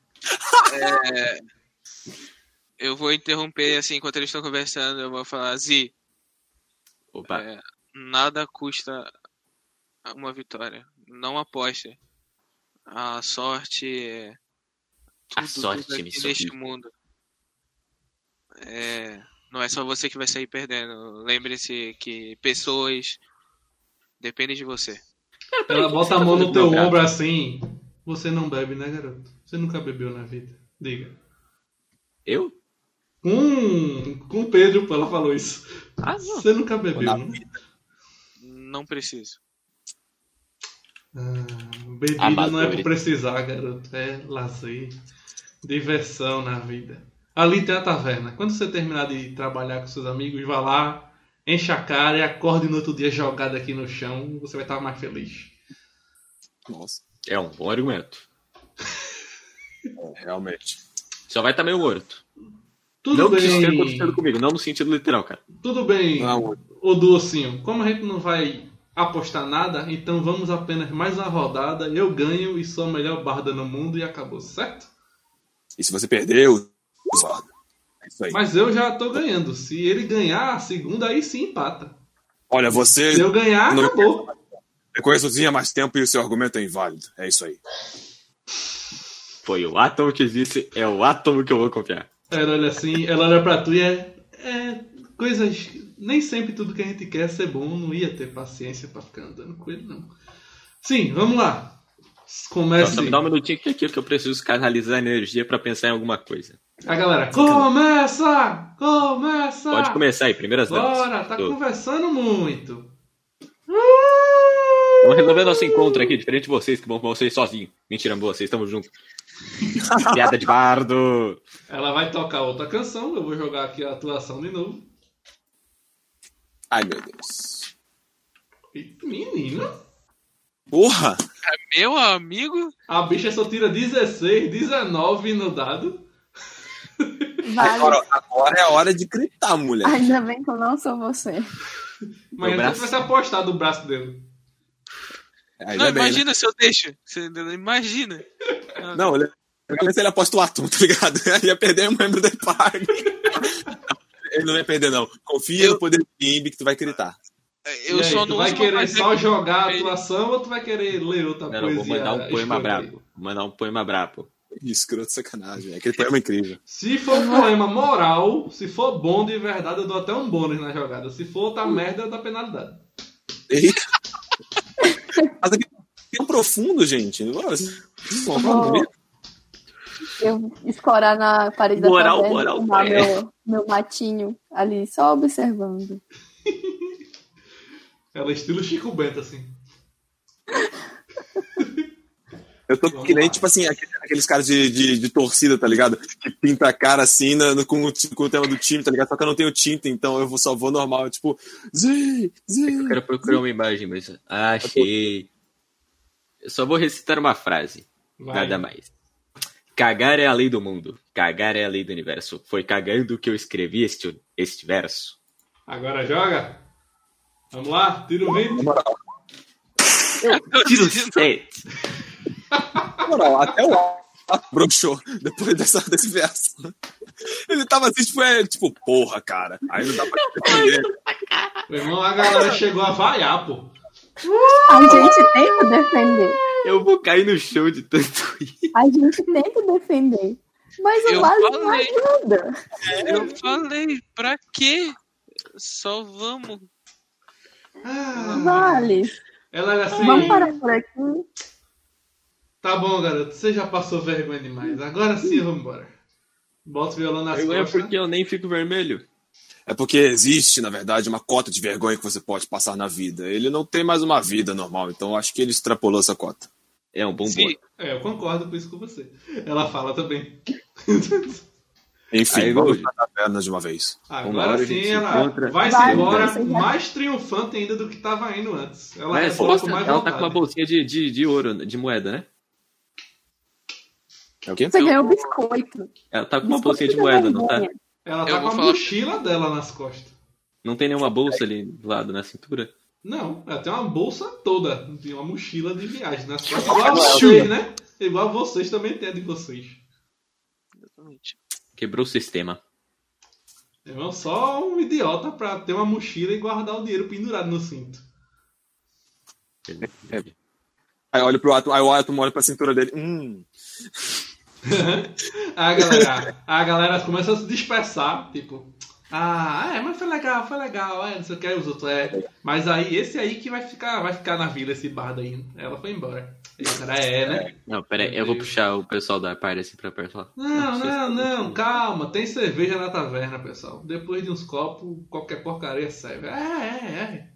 Eu vou interromper assim enquanto eles estão conversando. Eu vou falar, Zi, Opa. é, nada custa uma vitória. Não aposte. A sorte é. A tudo, sorte tudo aqui neste mundo. É, não é só você que vai sair perdendo. Lembre-se que pessoas dependem de você. Ela que bota a tá mão no teu ombro assim. Você não bebe, né, garoto? Você nunca bebeu na vida. Diga. Eu? Com, com o Pedro, ela falou isso. Ah, não. Você nunca bebeu, né? Não preciso. Ah, bebida não é Amadores. por precisar, garoto. É lazer, diversão na vida. Ali tem a taverna. Quando você terminar de trabalhar com seus amigos, vá lá, enche a cara e acorde no outro dia jogado aqui no chão. Você vai estar mais feliz. Nossa, É um bom argumento. é, realmente. Só vai estar meio morto. Tudo não que isso tenha bem. acontecido comigo, não no sentido literal, cara. Tudo bem, Não, o docinho. Como a gente não vai apostar nada, então vamos apenas mais uma rodada. Eu ganho e sou a melhor barda no mundo e acabou, certo? e se você perdeu. É isso aí. Mas eu já tô ganhando. Se ele ganhar a segunda, aí sim empata. Olha, você. Se eu ganhar, Não- acabou. Eu conheço o Zinho há mais tempo e o seu argumento é inválido. É isso aí. Foi o átomo que disse, é o átomo que eu vou confiar. Ela olha assim, ela olha pra tu e é, é coisas. Nem sempre tudo que a gente quer é ser bom. Não ia ter paciência pra ficar andando com ele, não. Sim, vamos lá. Comece. Só me dá um minutinho que aqui que eu preciso canalizar energia pra pensar em alguma coisa. A galera, começa! Começa! Pode começar aí, primeiras damas. Bora, tá Tô. conversando muito. Vamos resolver nosso encontro aqui, diferente de vocês, que vão com vocês sozinhos. Mentira, vocês, estamos juntos. Piada de bardo. Ela vai tocar outra canção, eu vou jogar aqui a atuação de novo. Ai, meu Deus. Menino, Porra! Meu amigo, a bicha só tira 16, 19 no dado. Vale. Agora, agora é a hora de gritar, mulher. Ainda bem que eu não sou você. Mas Meu você braço. vai se apostar do braço dele. Ainda não, bem, né? imagina se eu deixo. Você imagina. Não, ele, eu se ele aposta o átomo, tá ligado? Ele ia perder um membro da party. Ele não ia perder, não. Confia Eu- no poder do Imbi que tu vai gritar. Eu E aí, só tu não vai querer só jogar a atuação ou tu vai querer ler outra Não, não, poesia? vou mandar um poema brabo. Vou mandar um poema brabo. Escroto sacanagem. Aquele poema é incrível. Se for um poema moral, se for bom de verdade, eu dou até um bônus na jogada. Se for outra merda, eu dou penalidade. Eita. Mas aqui é um profundo, gente. Vou- bonito. Eu escorar na parede Moral, da taverna moral, e fumar é. meu, meu matinho ali, só observando. Ela é estilo Chico Bento, assim. Eu tô Vamos que nem, lá. tipo assim, aquele- aqueles caras de, de, de torcida, tá ligado? Que pinta a cara assim na- no- com, o, com o tema do time, tá ligado? Só que eu não tenho tinta, então eu vou, só vou normal, tipo, Zê, Zê. Eu quero procurar uma imagem, mas. Achei. Eu só vou recitar uma frase. Vai. Nada mais. Cagar é a lei do mundo. Cagar é a lei do universo. Foi cagando que eu escrevi este, este verso. Agora joga. Vamos lá, tira o 20. Tiro 7. Na moral, até o broxou depois dessa, desse verso. Ele tava assim, tipo, é, tipo, porra, cara. Aí não dá pra defender. Meu irmão, a galera chegou a vaiar, pô. A gente tenta defender. Eu vou cair no chão de tanto ir. A gente tenta defender. Mas o Vale não ajuda. Eu falei, pra quê? Só vamos. Ah, Vale. ela era assim. Vamos parar por aqui. Tá bom, garoto. Você já passou vergonha demais. Agora sim, vamos embora. Bota o violão nas Eu é porque eu nem fico vermelho. É porque existe, na verdade, uma cota de vergonha que você pode passar na vida. Ele não tem mais uma vida normal, então acho que ele extrapolou essa cota. É um bom ponto. É, eu concordo com isso com você. Ela fala também. Enfim, Aí, vamos pra taverna de uma vez. Agora sim, ela encontra. vai-se Vai, embora já- mais triunfante ainda do que tava indo antes. Ela rebola mostra- com mais ela tá com uma bolsinha de, de, de ouro, de moeda, né? É o quê? Você ganhou biscoito. Ela tá com uma bolsinha de da moeda, não tá? Ela Eu tá com a falar- mochila dela nas costas. Não tem nenhuma bolsa ali do lado, na cintura? Não, ela tem uma bolsa toda. Tem uma mochila de viagem nas costas. Igual a vocês, né? Igual vocês também tem a de vocês. Exatamente. Quebrou o sistema. Irmão, só um idiota pra ter uma mochila e guardar o dinheiro pendurado no cinto. Aí olha pro Atom, aí o Atom olha pra cintura dele. Hum, a galera, a galera começa a se dispersar, tipo, ah, é, mas foi legal, foi legal, é, não sei o que, os outros, é. Mas aí, esse aí que vai ficar, vai ficar na vila, esse bardo aí. Ela foi embora. E o cara é, né? Não, pera aí, eu vou puxar o pessoal da assim pra perto lá. Não, não, não, calma, tem cerveja na taverna, pessoal. Depois de uns copos, qualquer porcaria serve. É, é, é.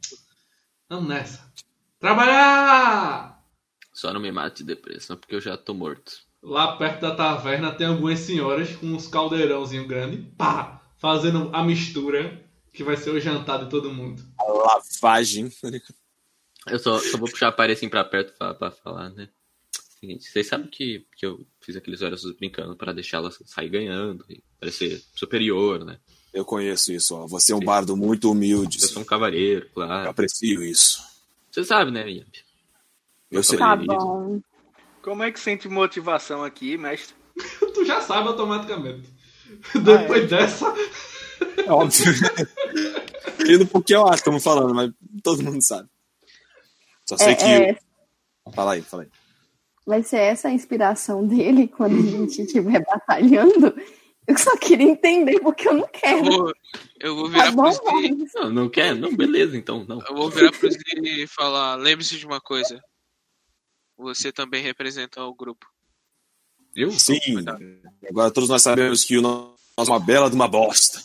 Vamos nessa. Trabalhar! Só não me mate de depressão, porque eu já tô morto. Lá perto da taverna tem algumas senhoras com uns caldeirãozinho grande, pá, fazendo a mistura que vai ser o jantar de todo mundo. A lavagem. Eu só, só vou puxar a parede assim pra perto pra, pra falar, né? Seguinte, vocês sabem que, que eu fiz aqueles olhos brincando pra deixar ela sair ganhando e parecer superior, né? Eu conheço isso, ó. Você é um bardo muito humilde. Eu sou um cavaleiro, Eu claro. aprecio isso. Você sabe, né, Yamp? Eu sei. Tá bom. Como é que sente motivação aqui, mestre? tu já sabe automaticamente. Depois dessa, É óbvio. Indo porque é o ar, estamos falando, mas todo mundo sabe. Só sei É, que. é, Fala aí, fala aí. vai ser essa a inspiração dele quando a gente estiver batalhando? Eu só queria entender porque eu não Eu quero. vou, eu vou Tá virar bom, pro Zi. mas... Não, não quer? Não, beleza, então, não. Eu vou virar pro Zi e falar, lembre-se de uma coisa. Você também representa o grupo. Eu? Sim. Agora todos nós sabemos que o nosso é uma bela de uma bosta.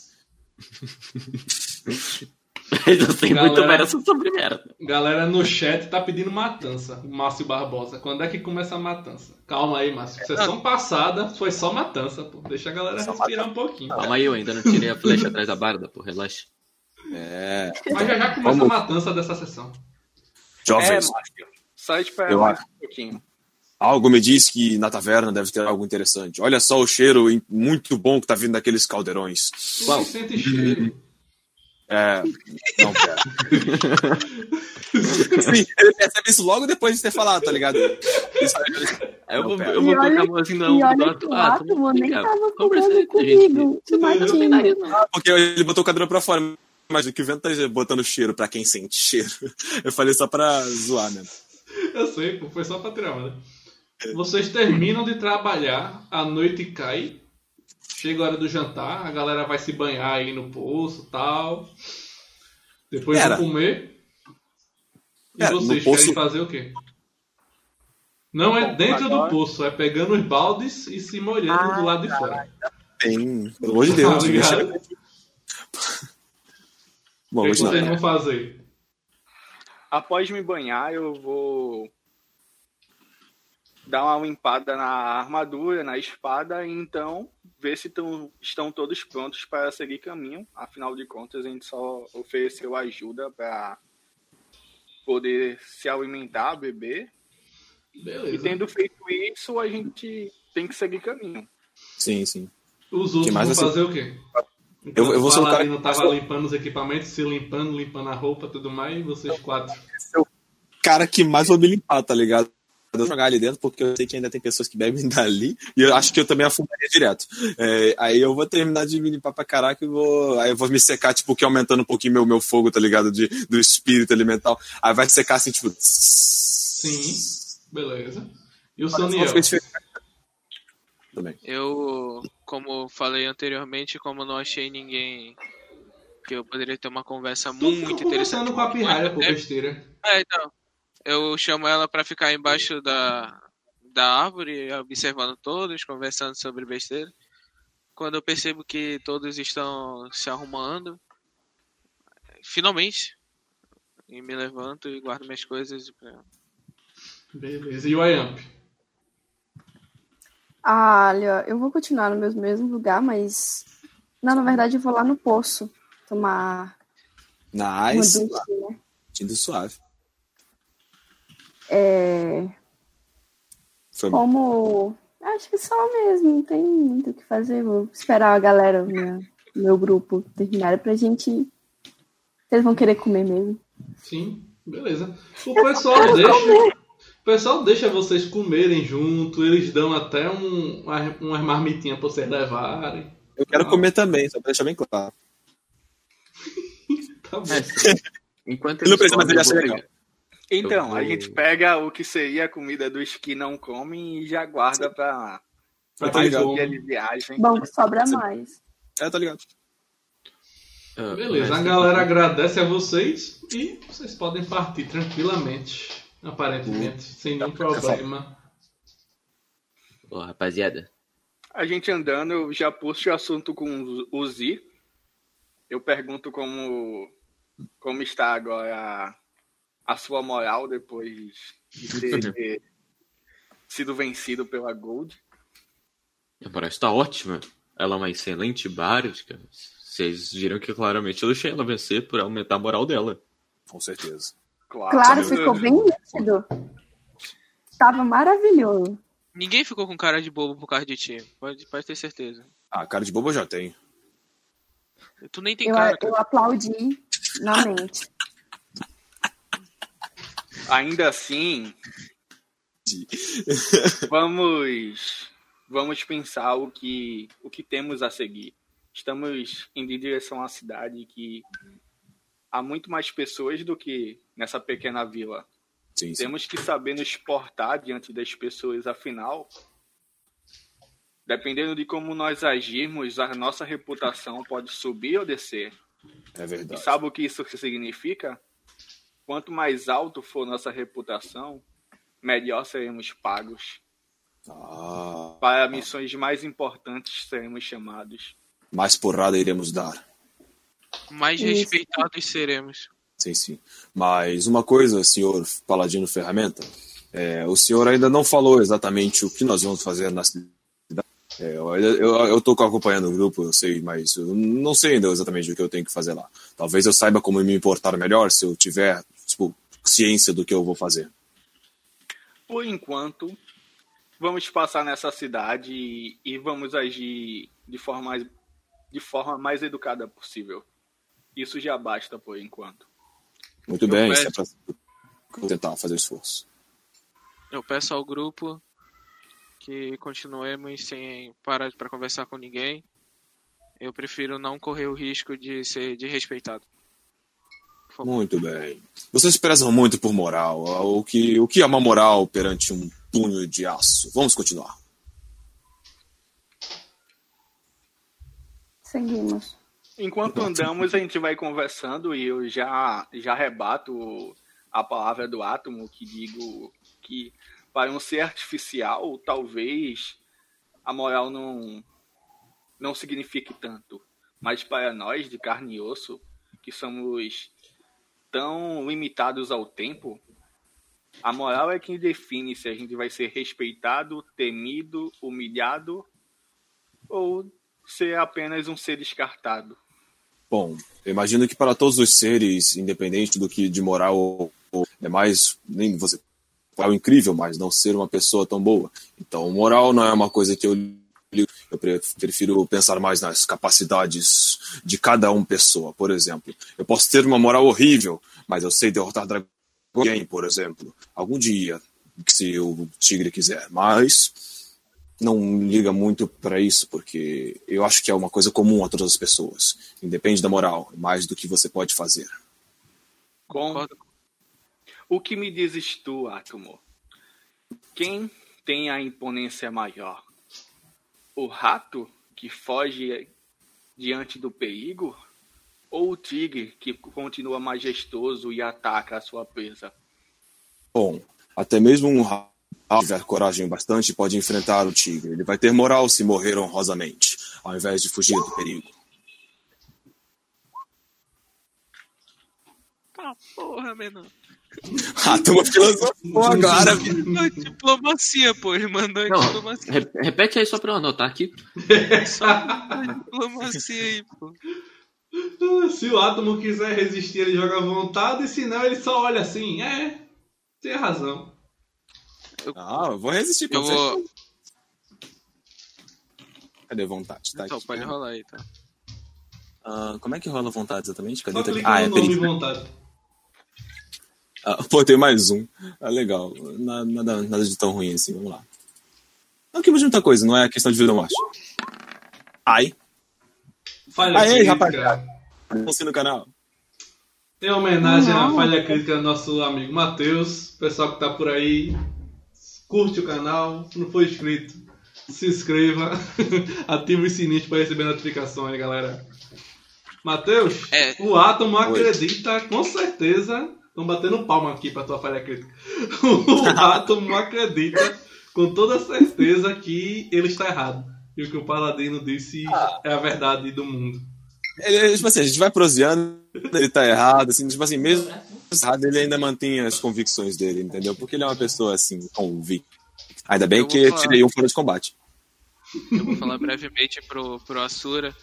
Eu sei muito Galera. menos sobre merda. galera no chat tá pedindo matança. Márcio Barbosa. Quando é que começa a matança? Calma aí, Márcio. Sessão passada foi só matança, pô. Deixa a galera Só respirar um pouquinho. Calma aí, eu ainda não tirei a flecha atrás da barda, pô, relaxa. É. Mas já já começa Vamos. a matança dessa sessão. Jovens, É, Márcio. Só esperar Eu mais acho. um pouquinho. Algo me diz que na taverna deve ter algo interessante. Olha só o cheiro muito bom que tá vindo daqueles caldeirões. Qual? se sente cheiro. É. Não quero. Sim, ele percebe isso logo depois de ter falado, tá ligado? Isso Aí eu Não, vou, pera. eu vou olha- colocar a mão assim na E ombro olha do que o Ah, Átomo nem cara, tava conversa falando aí, gente. comigo, Você não Matinho. opinaria, não. porque ele botou o cadeira pra fora. Mas o que o vento tá botando cheiro pra quem sente cheiro. Eu falei só pra zoar, né? Eu sei. Foi só pra tirar, mano. Vocês terminam de trabalhar, a noite cai. Chega a hora do jantar, a galera vai se banhar aí no poço tal. Depois Pera. vão comer. E Pera, vocês poço- querem fazer o quê? Não é dentro do poço, é pegando os baldes e se molhando do lado de fora. Tem. Pelo amor de Deus. Tá deixa- ligado? Bom, o que, que vocês não. vão fazer? Após me banhar, eu vou dar uma limpada na armadura, na espada, e então ver se tão, estão todos prontos para seguir caminho. Afinal de contas, a gente só ofereceu ajuda para poder se alimentar, beber. E Beleza. tendo feito isso, a gente tem que seguir caminho. Sim, sim. Os outros mais vão você- fazer o quê? Eu- eu vou ser o cara não que- tava limpando os equipamentos, se limpando, limpando a roupa e tudo mais, e vocês quatro. Cara que mais vou me limpar, tá ligado? Eu vou jogar ali dentro porque eu sei que ainda tem pessoas que bebem dali e eu acho que eu também afundaria direto. É, aí eu vou terminar de me limpar pra caraca e vou. Aí eu vou me secar, tipo, que aumentando um pouquinho meu, meu fogo, tá ligado? De, do espírito elemental. Aí vai secar assim, tipo. Sim, beleza. E o Soniel? Também. Eu, como falei anteriormente, como não achei ninguém que eu poderia ter uma conversa Tu muito ficou interessante. conversando com a pirralha, por É, besteira. É, então. Eu chamo ela pra ficar embaixo da, da árvore, observando todos, conversando sobre besteira. Quando eu percebo que todos estão se arrumando, finalmente, e me levanto e guardo minhas coisas. pra- Beleza. E o Ayamp? Ah, olha, eu vou continuar no meu mesmo lugar, mas. Não, na verdade eu vou lá no poço tomar uma Nice. ducha, né? Tindo suave. É, como. Acho que só mesmo, não tem muito o que fazer. Vou esperar a galera, minha, meu grupo, terminar pra gente. Vocês vão querer comer mesmo. Sim, beleza. O pessoal deixa. O pessoal deixa vocês comerem junto, eles dão até um, uma- umas marmitinhas pra vocês levarem. Eu quero comer também, só pra deixar bem claro. Tá bom. É. Enquanto Ele não eles precisa, mas ele eu acha vou legal. Então, Eu a vou- gente pega o que seria a comida dos que não comem e já guarda para mais bom. dia de viagem. Bom, sobra mais. É, tá ligado. Ah, Beleza, mas- a galera agradece a vocês e vocês podem partir tranquilamente, aparentemente, sem nenhum problema. Ô, rapaziada, A gente andando, eu já puxo o assunto com o Zi. Eu pergunto como, como está agora a, sua moral depois de ter sido vencido pela Gold. A moral está ótima. Ela é uma excelente bárbara. Vocês viram que claramente eu deixei ela vencer por aumentar a moral dela. Com certeza. Claro, Claro, ficou bem nítido. Tava maravilhoso. Ninguém ficou com cara de bobo por causa de ti. Pode, pode ter certeza. Ah, cara de bobo eu já tenho. Tu nem tem Eu, cara, cara. eu aplaudi na mente. Ainda assim, vamos vamos pensar o que o que temos a seguir. Estamos indo em direção à cidade que há muito mais pessoas do que nessa pequena vila. Sim, sim. Temos que saber nos portar diante das pessoas, afinal, dependendo de como nós agirmos, a nossa reputação pode subir ou descer. É E verdade. sabe o que isso significa? Quanto mais alto for nossa reputação, melhor seremos pagos. Ah, Para missões mais importantes seremos chamados. mais porrada iremos dar. Mais Isso. respeitados seremos. Sim, sim. Mas uma coisa, senhor Paladino Ferramenta, é, o senhor ainda não falou exatamente o que nós vamos fazer na cidade. É, eu, tô acompanhando o grupo, eu sei, mas eu não sei ainda exatamente o que eu tenho que fazer lá. Talvez eu saiba como me importar melhor se eu tiver, ciência do que eu vou fazer. Por enquanto, vamos passar nessa cidade e, e vamos agir de forma, mais, de forma mais educada possível. Isso já basta por enquanto. Muito Eu bem, peço- se é pra vou tentar fazer esforço. Eu peço ao grupo que continuemos sem parar para conversar com ninguém. Eu prefiro não correr o risco de ser desrespeitado. Favor. Muito bem. Vocês prezam muito por moral. O que, o que é uma moral perante um punho de aço? Vamos continuar. Seguimos. Enquanto andamos, a gente vai conversando e eu já, já rebato a palavra do átomo, que digo que para um ser artificial, talvez a moral não, não signifique tanto. Mas para nós, de carne e osso, que somos tão limitados ao tempo, a moral é quem define se a gente vai ser respeitado, temido, humilhado ou ser apenas um ser descartado. Bom, imagino que para todos os seres, independente do que de moral ou- é mais nem você é incrível, mas não ser uma pessoa tão boa. Então, moral não é uma coisa que eu. Eu pre- prefiro pensar mais nas capacidades de cada um pessoa. Por exemplo, eu posso ter uma moral horrível, mas eu sei derrotar dragões, por exemplo, algum dia, se o tigre quiser. Mas não liga muito para isso, porque eu acho que é uma coisa comum a todas as pessoas. Independe da moral, mais do que você pode fazer. Com Concordo. o que me dizes tu, Átomo? Quem tem a imponência maior? O rato que foge diante do perigo? Ou o tigre que continua majestoso e ataca a sua presa? Bom, até mesmo um rato que tiver coragem bastante pode enfrentar o tigre. Ele vai ter moral se morrer honrosamente, ao invés de fugir do perigo. Tá porra, menor. Rato, uma filosofia agora, diplomacia, pô. Ele mandou Não, diplomacia. re- repete aí só pra eu anotar aqui. Só diplomacia aí, pô. Se o átomo quiser resistir, ele joga à vontade, e se não, ele só olha assim. É, tem razão. Ah, eu vou resistir. Eu pode ser. vou. Cadê vontade? Tá Então, aqui. pode rolar aí, tá? Ah, como é que rola vontade exatamente? Cadê? Só Tá Ah, é nome perigo. vontade. Ah, pô, tem mais um. Ah, legal. Na- Nada, nada de tão ruim assim, vamos lá. Não que mude muita coisa, não é questão de vida ou morte. Ai, Falha Aê, crítica. rapaziada. você no canal. Em homenagem à Não. falha crítica do nosso amigo Matheus, pessoal que tá por aí, curte o canal, se não for inscrito, se inscreva, ative o sininho para receber notificações, galera. Matheus, É. o Átomo Oi. acredita, com certeza, estão batendo palma aqui pra tua falha crítica. O Átomo acredita, com toda certeza, que ele está errado. E o que o Paladino disse é a verdade do mundo. Ele, tipo assim, a gente vai proseando, ele tá errado, assim, tipo assim, mesmo errado, ele ainda mantém as convicções dele, entendeu? Porque ele é uma pessoa, assim, convicta. Ainda bem Eu que eu falar. tirei um fora de combate. Eu vou falar brevemente pro, pro Asura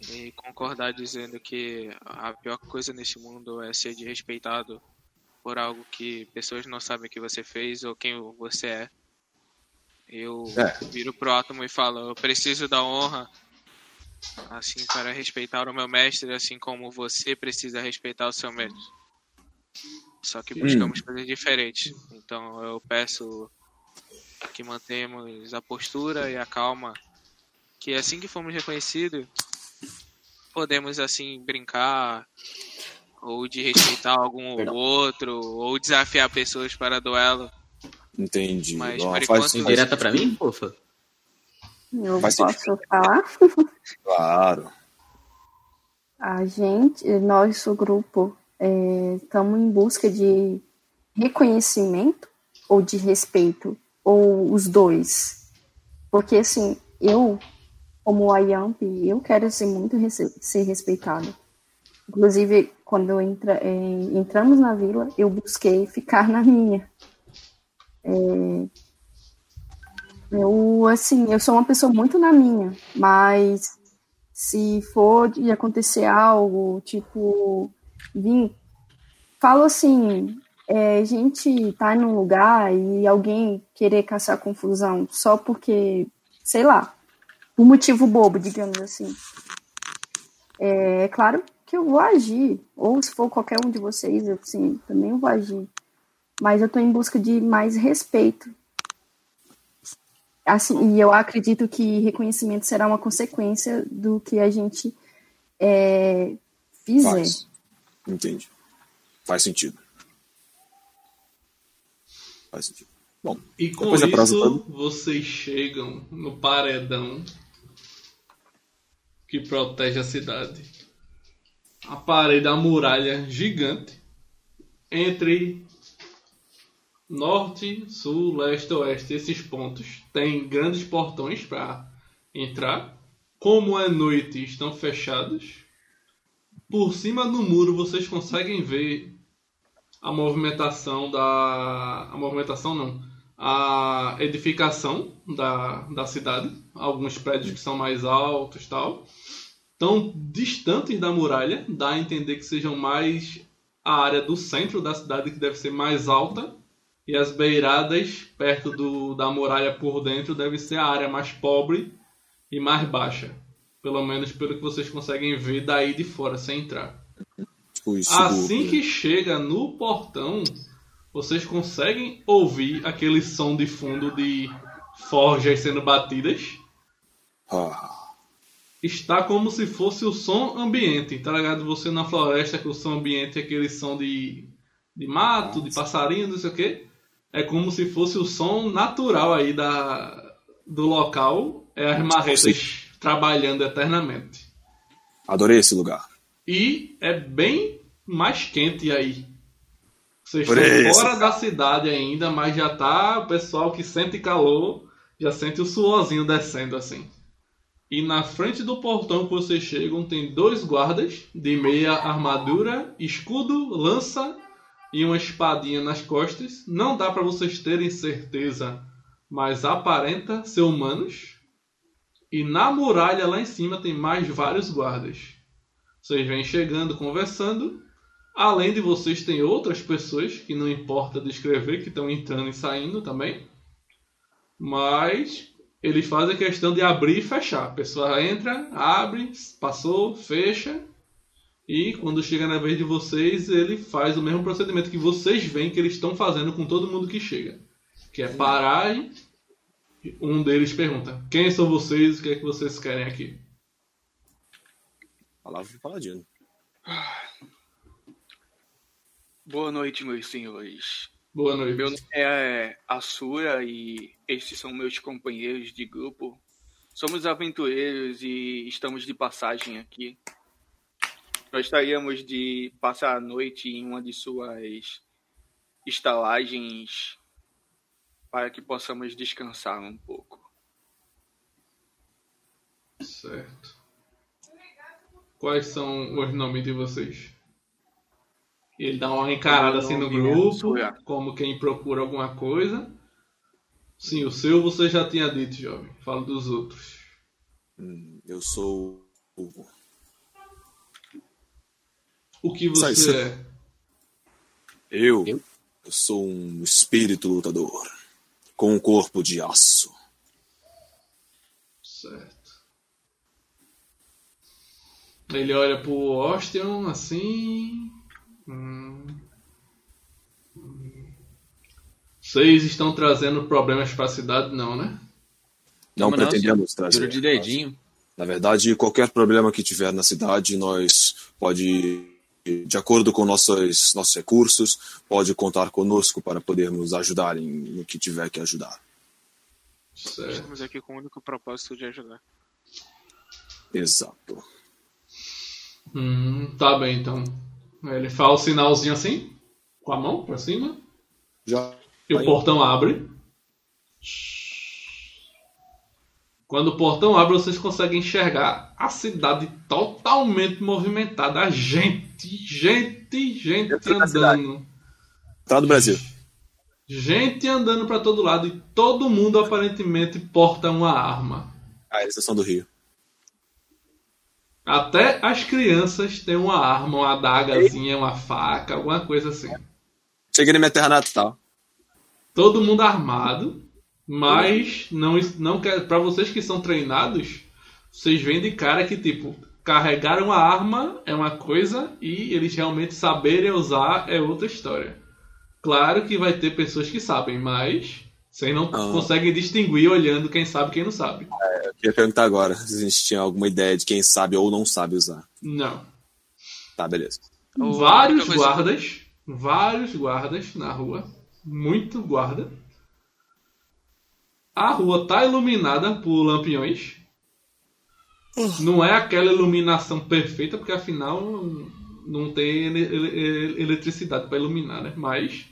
e concordar dizendo que a pior coisa nesse mundo é ser desrespeitado por algo que pessoas não sabem que você fez ou quem você é. Eu É. viro pro átomo e falo, eu preciso da honra assim para respeitar o meu mestre, assim como você precisa respeitar o seu mestre. Só que buscamos coisas diferentes. Então eu peço que mantenhamos a postura e a calma, que assim que formos reconhecidos, podemos assim brincar ou de respeitar algum ou outro, ou desafiar pessoas para duelo. Entendi. Mas, Ó, por faz enquanto, faz Direta pra mim, fofa? Eu Faz posso falar? Claro. A gente, nós, o grupo, estamos em busca de reconhecimento ou de respeito, ou os dois. Porque, assim, eu, como a Yamp, eu quero ser muito ser respeitada. Inclusive, quando entra, é, entramos na vila, eu busquei ficar na minha. É, eu, assim, eu sou uma pessoa muito na minha, mas se for de acontecer algo, tipo, vim, falo assim, é, gente tá num lugar e alguém querer caçar confusão só porque, sei lá, um motivo bobo, digamos assim. É, é claro que eu vou agir, ou se for qualquer um de vocês, eu sim, também vou agir. Mas eu tô em busca de mais respeito. Assim, e eu acredito que reconhecimento será uma consequência do que a gente é, fizer. Faz. Entendi. Faz sentido. Faz sentido. Bom, E com isso, vocês chegam no paredão que protege a cidade. A parede, a muralha gigante entre norte, sul, leste, oeste, esses pontos. Tem grandes portões para entrar. Como é noite, estão fechados. Por cima do muro vocês conseguem ver a movimentação da. A movimentação não. A edificação da, da cidade. Alguns prédios que são mais altos tal. Tão distantes da muralha. Dá a entender que sejam mais a área do centro da cidade que deve ser mais alta. E as beiradas perto do, da muralha por dentro deve ser a área mais pobre e mais baixa. Pelo menos pelo que vocês conseguem ver daí de fora, sem entrar. tipo, isso. Assim que chega no portão, vocês conseguem ouvir aquele som de fundo de forjas sendo batidas. Ah, Está como se fosse o som ambiente, tá ligado? Você na floresta que o som ambiente é aquele som de, de mato, de passarinho, não sei o que. É como se fosse o som natural aí da, do local. É as marretas trabalhando eternamente. adorei esse lugar. E é bem mais quente aí. Vocês Por estão isso. fora da cidade ainda, mas já tá o pessoal que sente calor, já sente o suorzinho descendo assim. E na frente do portão que vocês chegam tem dois guardas de meia armadura, escudo, lança e uma espadinha nas costas. Não dá para vocês terem certeza, mas aparenta ser humanos. E na muralha lá em cima tem mais vários guardas. Vocês vêm chegando, conversando. Além de vocês, tem outras pessoas que não importa descrever, que estão entrando e saindo também. Mas eles fazem questão de abrir e fechar. A pessoa entra, abre, passou, fecha. E quando chega na vez de vocês, ele faz o mesmo procedimento que vocês veem que eles estão fazendo com todo mundo que chega. Que é parar e um deles pergunta: Quem são vocês? O que é que vocês querem aqui? Palavra do paladino. Boa noite, meus senhores. Boa noite. Meu nome é Assura e estes são meus companheiros de grupo. Somos aventureiros e estamos de passagem aqui. Gostaríamos de passar a noite em uma de suas estalagens para que possamos descansar um pouco. Certo. Quais são os nomes de vocês? Ele dá uma encarada assim no grupo, como quem procura alguma coisa. Sim, o seu você já tinha dito, jovem. Fala dos outros. Hum, eu sou o. O que você sai. é? Eu? Eu? Eu sou um espírito lutador. Com um corpo de aço. Certo. Ele olha pro Osteon assim. Vocês estão trazendo problemas pra cidade, não, né? Não não, pretendemos trazer. De dedinho. Na verdade, qualquer problema que tiver na cidade, nós pode, de acordo com nossos, nossos recursos, pode contar conosco para podermos ajudar em, no que tiver que ajudar. Certo. Estamos aqui com o único propósito de ajudar. Exato. Hum, tá bem, então. Ele faz o sinalzinho assim, com a mão pra cima, Já e o portão abre. Quando o portão abre, vocês conseguem enxergar a cidade totalmente movimentada. A gente, gente, gente Dentro andando. tá do Brasil. Gente andando pra todo lado e todo mundo aparentemente porta uma arma. A exceção do Rio. Até as crianças têm uma arma, uma adagazinha, uma faca, alguma coisa assim. Cheguei na minha terra natal. Todo mundo armado, mas não, não quer. Para vocês que são treinados, vocês veem de cara que tipo carregar uma arma é uma coisa e eles realmente saberem usar é outra história. Claro que vai ter pessoas que sabem, mas vocês não Ah. conseguem distinguir olhando quem sabe e quem não sabe. Eu queria perguntar agora se a gente tinha alguma ideia de quem sabe ou não sabe usar. Não. Tá, beleza. Vários coisa- guardas, vários guardas na rua, muito guarda. A rua tá iluminada por lampiões. Não é aquela iluminação perfeita, porque afinal não tem ele- ele- eletricidade para iluminar, né? Mas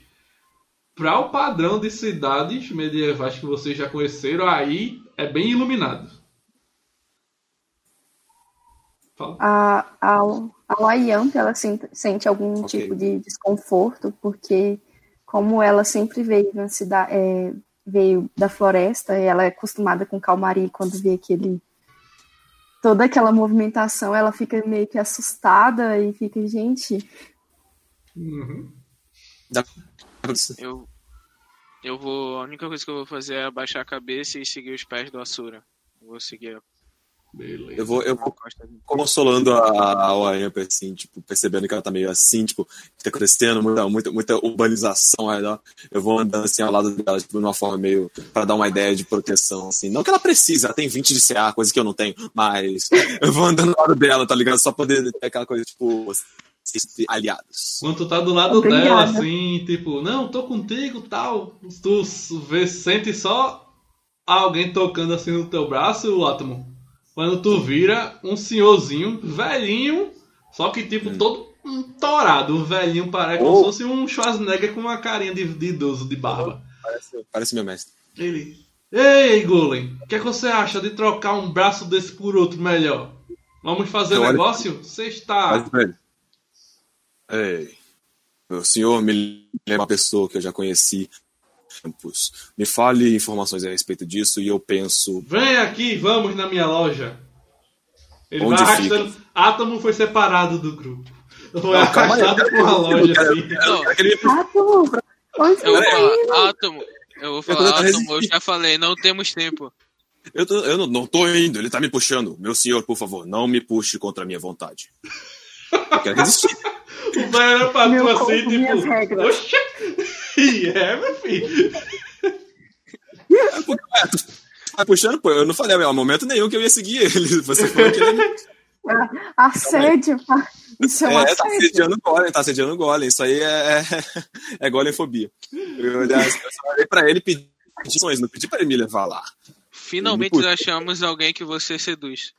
para o padrão de cidades medievais que vocês já conheceram, aí é bem iluminado. Fala. A, a, a ela sente, sente algum Ok. tipo de desconforto, porque como ela sempre veio na cidade, é, veio da floresta, ela é acostumada com calmaria quando vê aquele toda aquela movimentação, ela fica meio que assustada e fica, gente, Uhum. Eu, eu vou. A única coisa que eu vou fazer é abaixar a cabeça e seguir os pés do Asura. Eu vou seguir Beleza. Eu vou, eu vou consolando a, a assim, tipo, percebendo que ela tá meio assim, tipo, que tá acontecendo muita, muita, muita urbanização aí, ó. Eu vou andando assim ao lado dela, tipo, de uma forma meio pra dar uma ideia de proteção, assim. Não que ela precise, ela tem 20 de CA, coisa que eu não tenho, mas eu vou andando ao lado dela, tá ligado? Só poder ter aquela coisa, tipo, aliados. Quando tu tá do lado Obrigada. dela, assim, tipo, não, tô contigo tal. Tu vê, sente só alguém tocando assim no teu braço, o átomo. Quando tu vira um senhorzinho, velhinho, só que tipo, todo um torado. Um velhinho parece como Oh. se fosse um Schwarzenegger com uma carinha de, de idoso, de barba. Parece, parece meu mestre. Ele. Ei, Golem, o que, é que você acha de trocar um braço desse por outro melhor? Vamos fazer Eu negócio? Você está. Faz. Ei, o senhor me lembra uma pessoa que eu já conheci. Tempos. Me fale informações a respeito disso e eu penso. Vem aqui, vamos na minha loja. Ele Onde vai arrastando. Átomo foi separado do grupo. Foi Não, calma aí. arrastado por uma loja Eu quero- assim. Não, Eu Átomo, onde eu vou falar, Átomo. Eu vou falar, tentando Átomo, eu resistir. já falei, não temos tempo. Eu, tô- eu não, não tô indo, ele tá me puxando. Meu senhor, por favor, não me puxe contra a minha vontade. Eu quero resistir. O velho era pra tu Meu assim, tipo. regras. Oxa! E é, meu filho. Tá puxando, pô, eu não falei a momento nenhum que eu ia seguir ele. Você falou que ele Assédio, pá. isso é um é, tá assediando o Golem, tá assediando o Golem. Isso aí é, é, é Golemfobia. Eu, olhei- eu olhei pra ele e pedi condições, não pedi pra ele me levar lá. Finalmente achamos alguém que você seduz.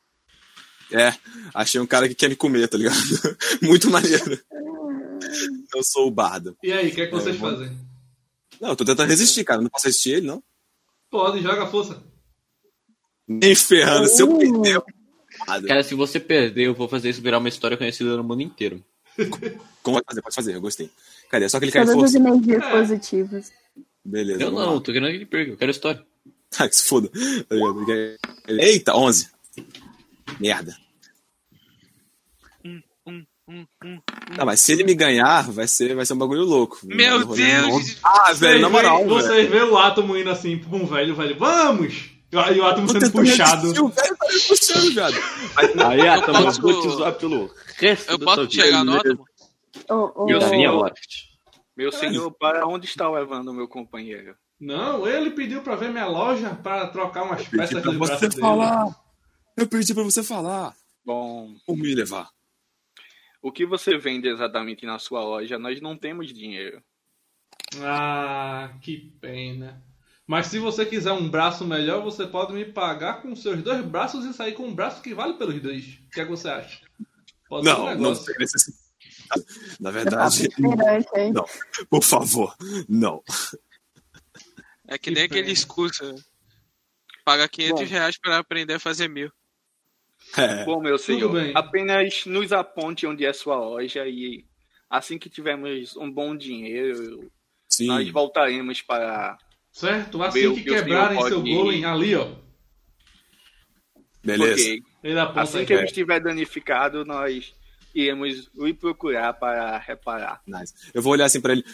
É, achei um cara que quer me comer, tá ligado? Muito maneiro. Eu sou o bardo. E aí, o que é que vocês É, vou- fazem? Não, eu tô tentando resistir, cara. Não posso resistir ele, não. Pode, joga a força. Nem ferrando. Se eu perder, eu. Cara, se você perder, eu vou fazer isso virar uma história conhecida no mundo inteiro. Como pode fazer? Pode fazer, eu gostei. Cadê? Só que ele cai em Todas as força. energias É. positivas. Beleza. Eu não, lá. tô querendo que ele perca, eu quero história. Ah, que se foda. Tá? Eita, 11. Merda. Um, um, um, um. Não, mas se ele me ganhar, vai ser, vai ser um bagulho louco. Meu Um Deus! Ah, velho, na moral, velho. Vocês vê o átomo indo assim pra um velho, velho, vamos! E o átomo sendo puxado. resistir, O velho tá me puxando, viado. Aí, tá, posso- vou te zoar pelo resto Eu da posso tua vida. chegar no átomo? Ô, ô, E o Davi é Loft. Meu senhor, para onde está levando o meu companheiro? Não, ele pediu pra ver minha loja pra trocar umas peças no braço dele. falar. Eu pedi pra você falar. Bom, Como me levar? o que você vende exatamente na sua loja? Nós não temos dinheiro. Ah, que pena. Mas se você quiser um braço melhor, você pode me pagar com seus dois braços e sair com um braço que vale pelos dois. O que, é que você acha? Pode ser um Não, não tem necessidade. Na verdade, hein? não. Por favor, não. É que Que nem pena. aquele discurso. Paga 500 Bom. reais pra aprender a fazer mil. É, Bom, meu senhor, apenas nos aponte onde é sua loja e assim que tivermos um bom dinheiro, sim. nós voltaremos para. Certo? Assim que que quebrarem seu ir. golem ali, ó. Beleza. Assim que ele estiver danificado, nós iremos lhe procurar para reparar. Nice. Eu vou olhar assim pra ele.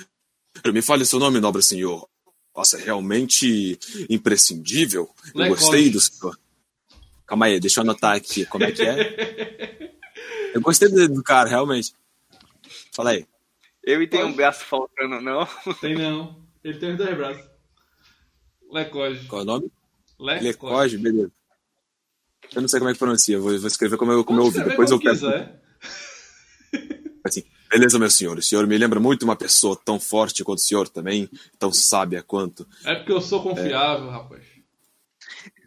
Me fale seu nome, nobre senhor. Nossa, é realmente imprescindível. Eu gostei do senhor. Calma aí, deixa eu anotar aqui como é que é. Eu gostei do, do cara, realmente. Fala aí. Ele tem um braço faltando, não? Tem não. Ele tem os dois braços. Lecoge. Qual é o nome? Lecoge. Lecoge, beleza. Eu não sei como é que pronuncia, vou, vou escrever como eu, como eu ouvi. Depois eu quiser. Assim, beleza, meu senhor. O senhor me lembra muito uma pessoa tão forte quanto o senhor também, tão sábia quanto. É porque eu sou confiável, rapaz.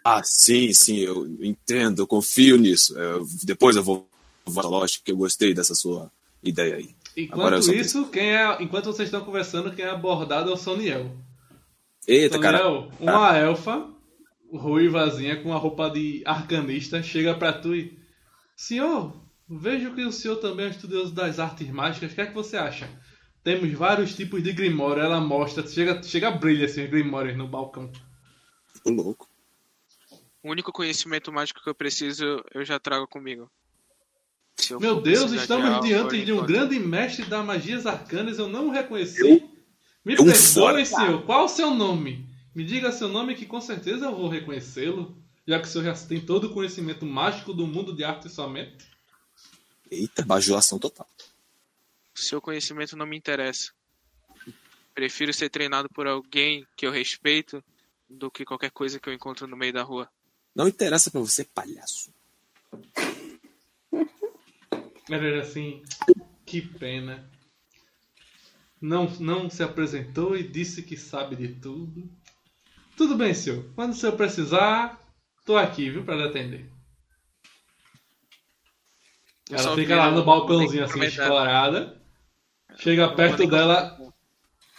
Ah, sim, sim, eu entendo, eu confio nisso. Eu- depois eu vou voltar loja, que eu gostei dessa sua ideia aí. Enquanto isso, quem é, enquanto vocês estão conversando, quem é abordado é o Soniel. Eita, cara. Soniel, uma elfa, ruivazinha, com a roupa de arcanista, chega pra tu e... Senhor, vejo que o senhor também é um estudioso das artes mágicas, o que é que você acha? Temos vários tipos de grimório, ela mostra, chega, chega brilha assim, os grimórios no balcão. Tô louco. O único conhecimento mágico que eu preciso, eu já trago comigo. Eu Meu Deus, estamos algo, diante eu de um encontro. grande mestre das magias arcanas, eu não o reconheci. Me eu um perdoe, senhor. Qual o seu nome? Me diga seu nome que com certeza eu vou reconhecê-lo, já que o senhor já tem todo o conhecimento mágico do mundo de arte somente. Eita, bajulação total. Seu conhecimento não me interessa. Prefiro ser treinado por alguém que eu respeito do que qualquer coisa que eu encontro no meio da rua. Não interessa pra você, palhaço. Ele era assim, que pena. Não, não se apresentou e disse que sabe de tudo. Tudo bem, senhor. Quando o senhor precisar, tô aqui, viu, pra lhe atender. Ela fica lá no balcãozinho assim, escorada. Chega perto dela,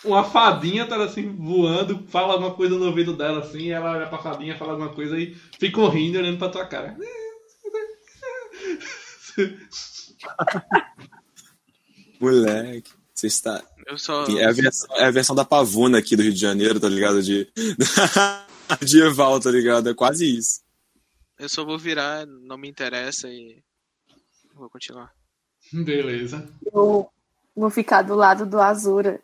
uma fadinha tá assim, voando, fala alguma coisa no ouvido dela assim, ela olha pra fadinha, fala alguma coisa e fica rindo olhando pra tua cara. Moleque, você está. Eu só. É a, versão, é a versão da pavuna aqui do Rio de Janeiro, tá ligado? De. de Eval, tá ligado? É quase isso. Eu só vou virar, não me interessa e. Vou continuar. Beleza. Eu vou ficar do lado do Azura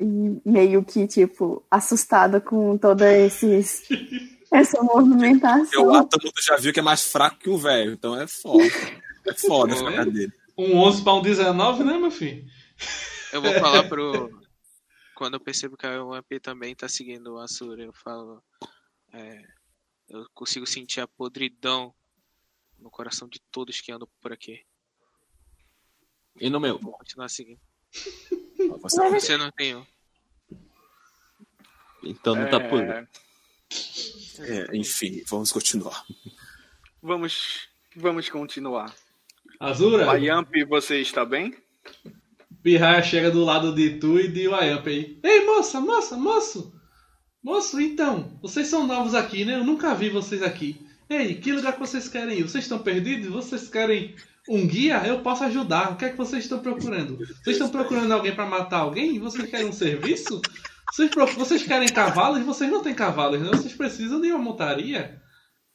e meio que, tipo, assustada com toda esses, essa movimentação. O átomo já viu que é mais fraco que o velho, então é foda. É foda vendo? dele. Um 11 pra um 19, né, meu filho? Eu vou falar pro. Quando eu percebo que a UMP também tá seguindo o Asura, eu falo. é, eu consigo sentir a podridão no coração de todos que andam por aqui. E no meu? Vou continuar seguindo. Você- Você não tem um. Então não tá por. É, É, enfim, vamos continuar. vamos, vamos continuar. Azura, Bayamp, você está bem? Pirraia chega do lado de tu e de Wayamp aí. Ei, moça, moça, moço! Moço, então, vocês são novos aqui, né? Eu nunca vi vocês aqui. Ei, que lugar que vocês querem ir? Vocês estão perdidos? Vocês querem um guia? Eu posso ajudar. O que é que vocês estão procurando? Vocês estão procurando alguém pra matar alguém? Vocês querem um serviço? Vocês, vocês querem cavalos? Vocês não têm cavalos, não? Vocês precisam de uma montaria.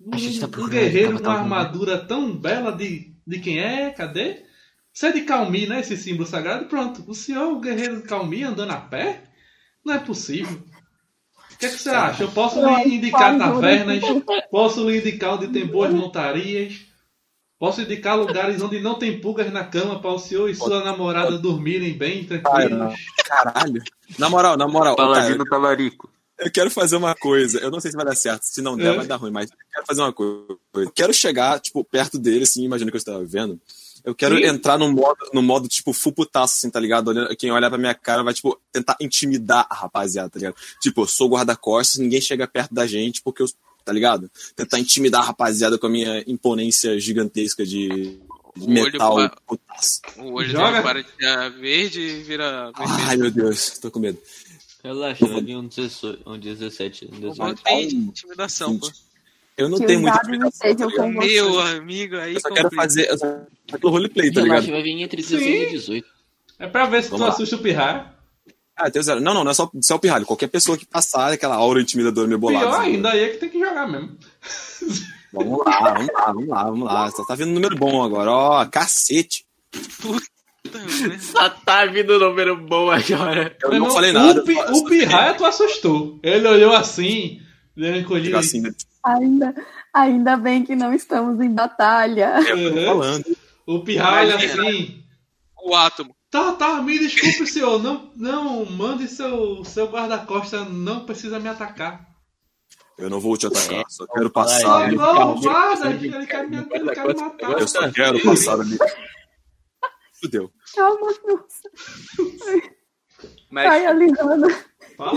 Um, tá um procurando guerreiro com uma algum, armadura tão bela de, de quem é? Cadê? Você é de Calmi, né? Esse símbolo sagrado. Pronto. O senhor, o guerreiro de Calmi, andando a pé? Não é possível. O que, é que você acha? Eu posso lhe indicar tavernas, posso lhe indicar onde tem boas montarias, posso indicar lugares onde não tem pulgas na cama para o senhor e sua namorada dormirem bem, tranquilos. Caralho. Na moral, na moral, Paladino Talarico. eu quero fazer uma coisa. Eu não sei se vai dar certo. Se não der, É. vai dar ruim, mas eu quero fazer uma coisa. Eu quero chegar, tipo, perto dele, assim, imagina que eu estava vendo. Eu quero Sim. entrar no modo, no modo, tipo, full putaço, assim, tá ligado? Olhando, quem olhar pra minha cara vai, tipo, tentar intimidar a rapaziada, tá ligado? Tipo, eu sou guarda-costas, ninguém chega perto da gente porque eu, tá ligado? Tentar intimidar a rapaziada com a minha imponência gigantesca de, de O olho metal pa- putaço. O olho Joga. dele para de ficar verde e vira vermelho. Ai, meu Deus, tô com medo. Relaxa, eu vi um 18, um 17, um O 18. bom tem intimidação, pô. Eu não Que tenho dados intimidação, tá. Meu amigo, aí Eu só quero fazer. Eu só quero roleplay, tá Relaxa, ligado? vai vir entre 16 Sim. e 18. É pra ver se Vamos tu lá. assusta o pirraia. Ah, tem zero. Não, não, não é só, só o pirralho. Qualquer pessoa que passar aquela aura intimidadora meio bolada. Pior assim. ainda, aí é que tem que jogar mesmo. Vamos lá, vamos lá, vamos lá, vamos lá. Só tá vindo um número bom agora. Ó, cacete. Só tá vindo número bom agora. Eu não irmão, falei nada. O, pi, eu o pirraia tu assustou. Ele olhou assim, encolhido. Ficar assim, né? Ainda, ainda bem que não estamos em batalha. Uhum. falando. O pirraia assim. O átomo. Tá, tá, me desculpe, senhor. Não, não, mande seu, seu guarda-costa, não precisa me atacar. Eu não vou te atacar, só quero Só passar ali. não, guarda, ele quer me, ele quer me matar. Eu só quero passar ali. Fudeu. Calma, moça. Mas Ai,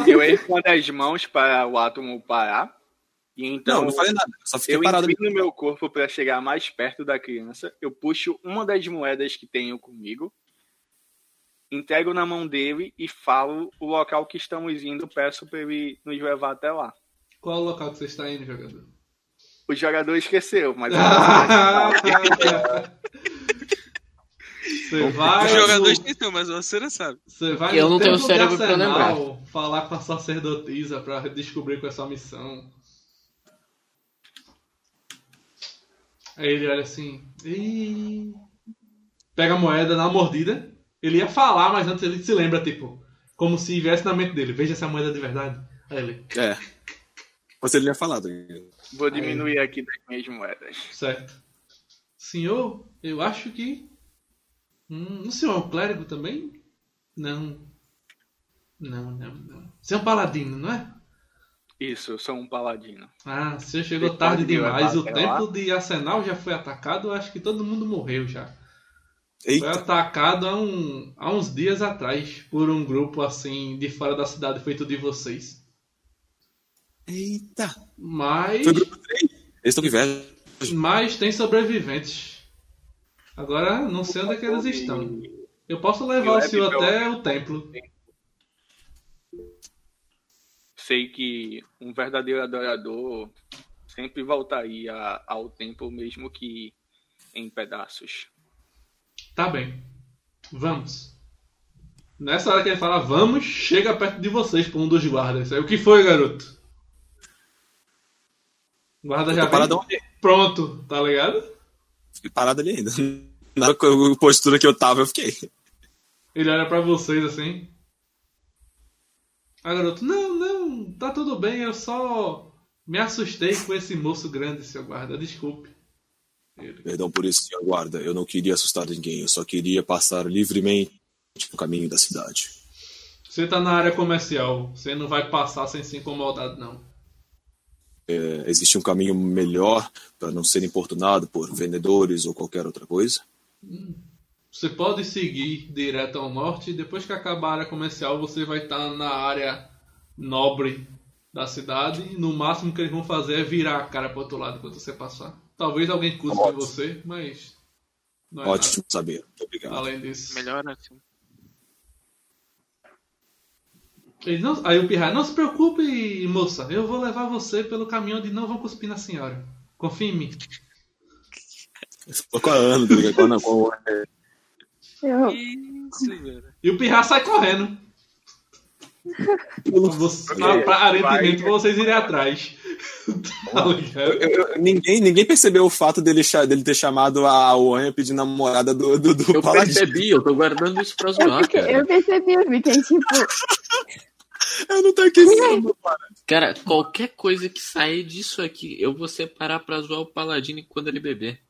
eu ergo as mãos para o átomo parar. E então Não, não falei nada. Eu só fiquei eu parado inclino meu corpo para chegar mais perto da criança. Eu puxo uma das moedas que tenho comigo, entrego na mão dele e falo o local que estamos indo. Peço para ele nos levar até lá. Qual é o local que você está indo, jogador? O jogador esqueceu, mas Você vai. Os jogadores no- tentam, mas você não sabe. Você vai Eu não tenho cérebro pra Arsenal falar com a sacerdotisa pra descobrir qual é a sua missão. Aí ele olha assim. "Ih." Pega a moeda, dá uma mordida. Ele ia falar, mas antes ele se lembra, tipo, como se viesse na mente dele. Veja essa moeda de verdade. Aí ele, É. Você ele ia falar, tá vou diminuir aqui das minhas moedas. certo. Senhor, eu acho que. Hum, o senhor é um clérigo também? Não. Não, não, não. Você é um paladino, não é? Isso, eu sou um paladino. Ah, você chegou Você tarde demais. O templo de Arsenal já foi atacado. Eu acho que todo mundo morreu já. Foi Eita, atacado há, um, há uns dias atrás por um grupo assim de fora da cidade feito de vocês. eita. Mas, Foi grupo 3. Eles estão com inveja. mas tem sobreviventes. Agora não sei onde é que eles estão. Eu posso levar o senhor até o templo. Sei que um verdadeiro adorador sempre voltaria ao templo, mesmo que em pedaços. Tá bem. Vamos. Nessa hora que ele fala vamos, chega perto de vocês por um dos guardas. Aí, o que foi, garoto? O guarda já tô paradão vem pronto, tá ligado? Fiquei parado ali ainda. Na postura que eu tava, eu fiquei. Ele olha pra vocês assim. Ah, garoto, não, não, tá tudo bem, eu só me assustei com esse moço grande, seu guarda, desculpe. Perdão por isso, senhor guarda. Eu não queria assustar ninguém. Eu só queria passar livremente no caminho da cidade. Você tá na área comercial, você não vai passar sem se incomodar, não. É, existe um caminho melhor para não ser importunado por vendedores ou qualquer outra coisa? Você pode seguir direto ao norte depois que acabar a área comercial você vai estar na área nobre da cidade. E no máximo que eles vão fazer é virar a cara pro outro lado quando você passar. Talvez alguém cuspe em você, mas não é Ótimo saber. Muito nada obrigado. além disso. Melhor assim. Ele não- aí o Pirra, não se preocupe, moça, eu vou levar você pelo caminho onde não vão cuspir na senhora. Confie em mim. Com a Ana, tá ligado? Com a Ana, com a- Eu, Isso, velho. E o Pirra sai correndo. Aparentemente vocês irem atrás. tá? Eu- eu- ninguém, ninguém percebeu o fato dele, dele ter chamado a Oanha pedir namorada do, do, do Eu Paladino. percebi, eu tô guardando isso pra Eu, zoar, cara. eu percebi, eu fiquei tipo, Eu não tô aquecendo, Cara, qualquer coisa que sair disso aqui, eu vou separar pra zoar o Paladino quando ele beber.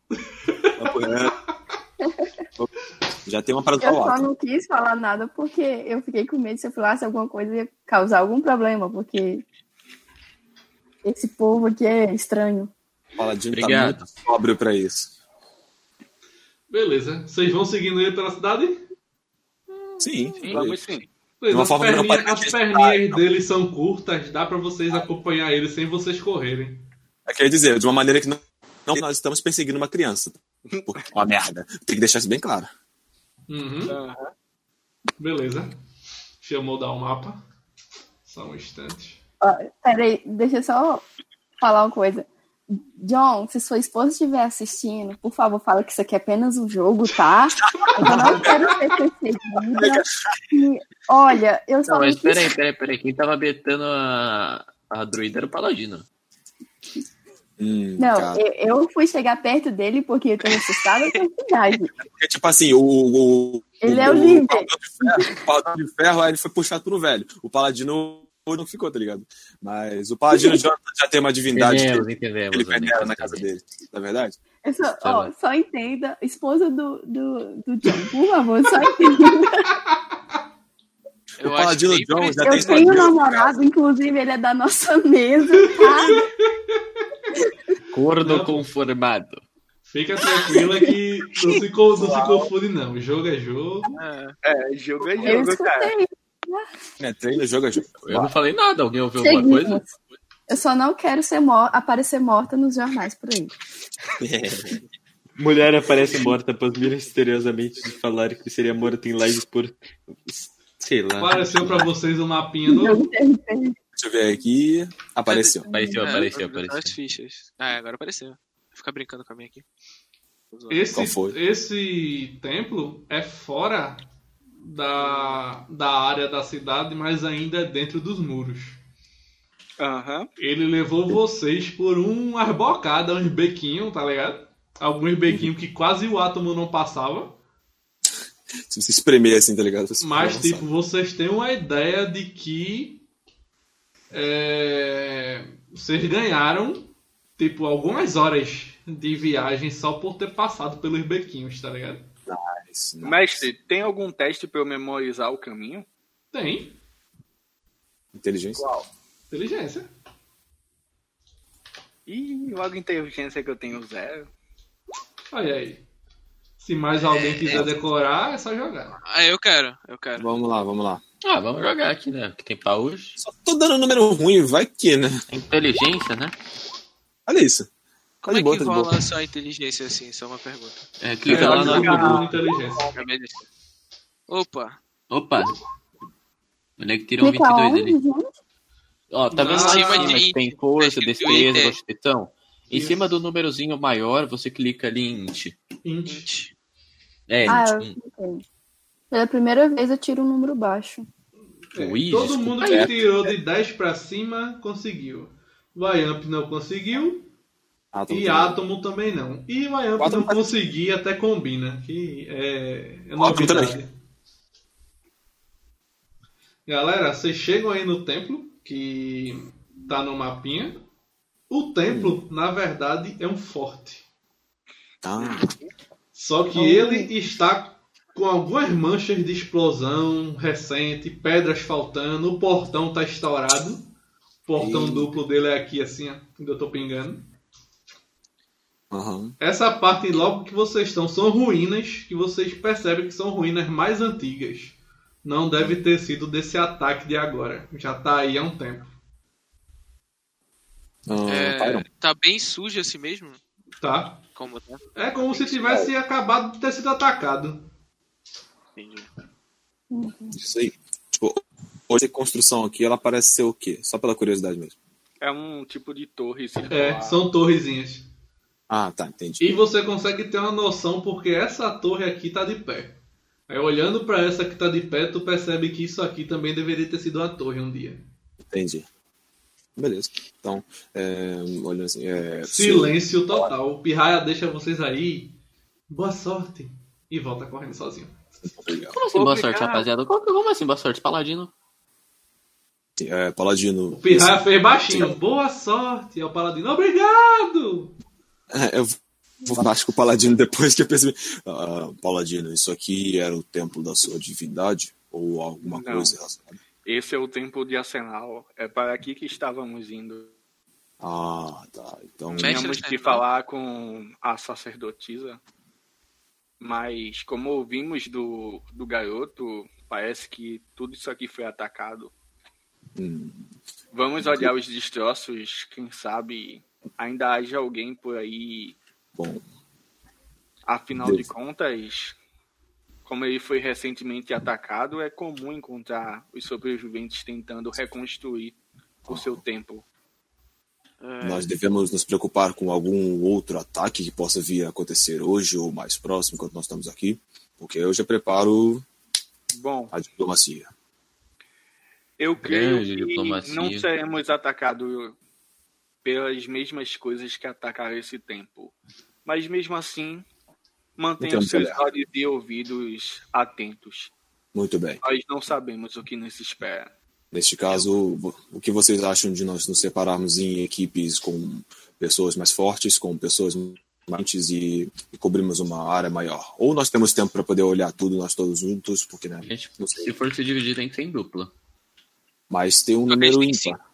Já tem uma parada eu só não quis falar nada porque eu fiquei com medo se eu falasse alguma coisa ia causar algum problema, porque esse povo aqui é estranho. O Paladino Obrigado. tá muito sóbrio pra isso. Beleza. Vocês vão seguindo ele pela cidade? Sim, Vamos sim. Beleza, uma as perninhas, parece as perninhas dele são curtas, dá pra vocês acompanhar ele sem vocês correrem. É, Quer dizer, de uma maneira que não, não nós estamos perseguindo uma criança. Porque é uma merda. Tem que deixar isso bem claro. Uhum. Aham. Beleza. Chamou dar o mapa. Só um instante. Ó, peraí, deixa eu só falar uma coisa. John, se sua esposa estiver assistindo, por favor, fala que isso aqui é apenas um jogo, tá? Eu não quero ser perseguida. E, olha, eu só Não, não mas quis peraí, peraí, peraí. Quem tava betando a, a druida era o Paladino. Hum, Não, cara. eu, eu fui chegar perto dele porque eu tô assustada com a cidade. Porque, tipo assim, o. o Ele é o líder. Paladino de ferro, o Paladino de ferro, aí ele foi puxado pro velho. O Paladino não ficou, tá ligado? Mas o Paladino já, já tem uma divindade Entendemos, ele, entendemos. que ele venera na casa dele. Não é verdade? Eu só, Tá ó, só entenda, esposa do, do, do John, por favor, só entenda. Eu o acho Paladino John já Eu tem tenho um namorado, inclusive ele é da nossa mesa, tá? Corno conformado. Fica tranquila que não se, não se confunde, não. Jogo é jogo. É, É, jogo é Eu jogo, cara. escutei. É, treino, jogo é jogo. Eu não falei nada. Alguém ouviu alguma coisa? Eu só não quero ser mor aparecer morta nos jornais por aí. Mulher aparece morta após misteriosamente de falar que seria morta em live por. Sei lá. Apareceu pra vocês o mapinha novo. de RPG. Deixa eu ver aqui. Apareceu. Apareceu, é, apareceu, tô vendo apareceu. As fichas. Ah, agora apareceu. Vou ficar brincando com a minha aqui. Esse, Qual foi? esse templo é fora da, da área da cidade, mas ainda é dentro dos muros. Aham. Ele levou vocês por umas bocadas, uns bequinhos, tá ligado? Alguns bequinhos que quase o átomo não passava. Se você espremer assim, tá ligado? Você Mas, tipo, vocês têm uma ideia de que é, vocês ganharam, tipo, algumas horas de viagem só por ter passado pelos bequinhos, tá ligado? avançado. Mestre, tem algum teste pra eu memorizar o caminho? Tem. Inteligência. Inteligência. Ih, logo inteligência que eu tenho zero. Olha aí. Se mais alguém quiser decorar, é só jogar. Ah, eu quero, eu quero. Vamos lá, vamos lá. Ah, vamos jogar aqui, né? Que tem pra hoje. Só tô dando número ruim, vai que, né? Inteligência, né? Olha isso. Tá Como é boa, que tá rola só inteligência assim? Só uma pergunta. É, clica É, lá no. por inteligência. Opa, Opa! Onde é que tirou um Clica 22 onde, ali? Ó, tá vendo Em lá em cima tem força, Inter. constituição? Em cima do númerozinho maior, você clica ali em int. Int. É, Ah, eu cliquei. Pela primeira vez eu tiro um número baixo. É, Ui, todo desculpa. mundo que tirou de 10 pra cima conseguiu. Vaiamp não conseguiu. E muito Átomo também não. E Átomo não tá- consegui, até combina. Que é, é novidade. Galera, vocês chegam aí no templo, que tá no mapinha. O templo, na verdade, é um forte. Ah, Só que ele está com algumas manchas de explosão recente, pedras faltando, o portão tá estourado. O portão Ih. duplo dele é aqui assim, ó, onde eu tô pingando. aham. Essa parte logo que vocês estão são ruínas que vocês percebem que são ruínas mais antigas. Não deve ter sido desse ataque de agora. Já tá aí há um tempo. Ah, É, tá bem sujo assim mesmo? Tá? Como tá? É como se tivesse acabado de ter sido atacado. Entendi. Isso aí. Tipo, hoje a construção aqui, ela parece ser o quê? Só pela curiosidade mesmo. É um tipo de torre. É, são torrezinhas. Ah, tá, entendi. E você consegue ter uma noção porque essa torre aqui tá de pé. Aí olhando pra essa que tá de pé, tu percebe que isso aqui também deveria ter sido uma torre um dia. Entendi. Beleza. Então, é, olhando assim. É, Silêncio total. O Pirraia deixa vocês aí. Boa sorte. E volta correndo sozinho. Obrigado. Como assim, boa Obrigado. sorte, rapaziada? Como, como assim, boa sorte? Paladino? É, Paladino. O Pirraia fez baixinho. Boa sorte. E o Paladino, obrigado! É, eu vou baixo com o Paladino depois que eu percebi. Ah, Paladino, isso aqui era o templo da sua divindade? Ou alguma Não. coisa relacionada? Esse é o templo de Arsenal. É para aqui que estávamos indo. Ah, tá. Então. Mestre Tínhamos que Arsenal. falar com a sacerdotisa. Mas como ouvimos do, do garoto, parece que tudo isso aqui foi atacado. hum, Vamos olhar os destroços, quem sabe ainda haja alguém por aí. bom, Afinal de Deus. contas, como ele foi recentemente atacado, é comum encontrar os sobreviventes tentando reconstruir o seu templo. É, nós devemos nos preocupar com algum outro ataque que possa vir a acontecer hoje ou mais próximo enquanto nós estamos aqui. Porque eu já preparo Bom, a diplomacia. eu creio Grande que diplomacia. não seremos atacados pelas mesmas coisas que atacaram esse templo. Mas mesmo assim, mantenha Então, os seus olhos e ouvidos atentos. Muito bem. Nós não sabemos o que nos espera. Neste caso, o que vocês acham de nós nos separarmos em equipes com pessoas mais fortes, com pessoas mais e, e cobrirmos uma área maior? Ou nós temos tempo para poder olhar tudo nós todos juntos, porque né, gente, não sei. se for se dividir, tem que ser em dupla. Mas tem um número ímpar.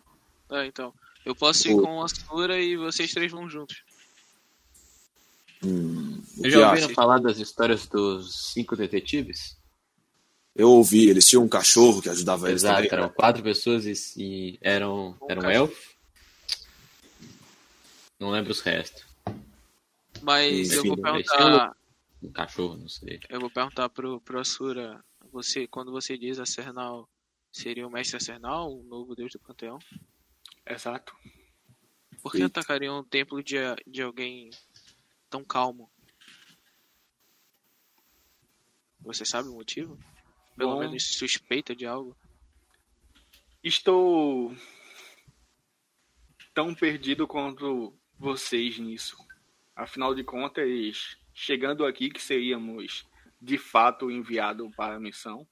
É, então. Eu posso ir O- com a Sura e vocês três vão juntos. Hum, o Vocês já acha? ouviram falar das histórias dos cinco detetives? Eu ouvi, eles tinham um cachorro que ajudava eles Exato, também. eram quatro pessoas e, e eram, Um eram elfo. Não lembro os restos. Mas eu Enfim, vou mas perguntar. Um cachorro, não sei. Eu vou perguntar pro, pro Asura. Você, quando você diz Acernal, seria o mestre Acernal, o novo deus do panteão? Exato. Por que Sim. atacariam um templo de, de alguém tão calmo? Você sabe o motivo? Pelo Bom. menos suspeita de algo? Estou tão perdido quanto vocês nisso. Afinal de contas, chegando aqui que seríamos de fato enviados para a missão.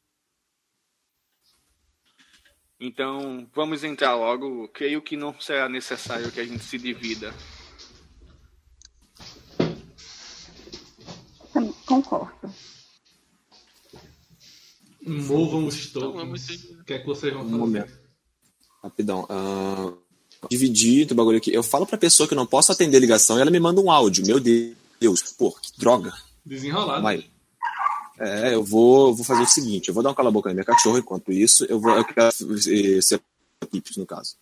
Então, vamos entrar logo. Creio que não será necessário que a gente se divida. Concordo. Movam os Então, tokens. O que é que vocês vão Um fazer? momento. Rapidão. ah, dividir o bagulho aqui. Eu falo pra pessoa que eu não posso atender a ligação e ela me manda um áudio. Meu Deus. Pô, que droga. Desenrolado. Vai. É, eu vou, vou fazer o seguinte, eu vou dar um cala-boca na minha cachorra, enquanto isso, eu vou eu quero eh, ser equipes, no caso.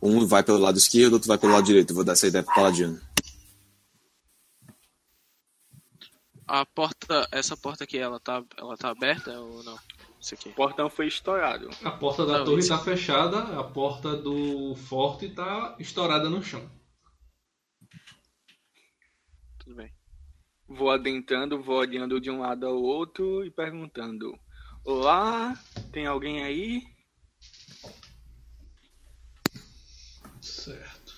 Um vai pelo lado esquerdo, outro vai pelo lado direito. Eu vou dar essa ideia pro Paladino. A porta, essa porta aqui, ela tá, ela tá aberta ou não? Isso aqui. O portão foi estourado. A porta da Não, torre isso- tá fechada, a porta do forte tá estourada no chão. Tudo bem. Vou adentrando, vou olhando de um lado ao outro e perguntando: Olá, tem alguém aí? Certo.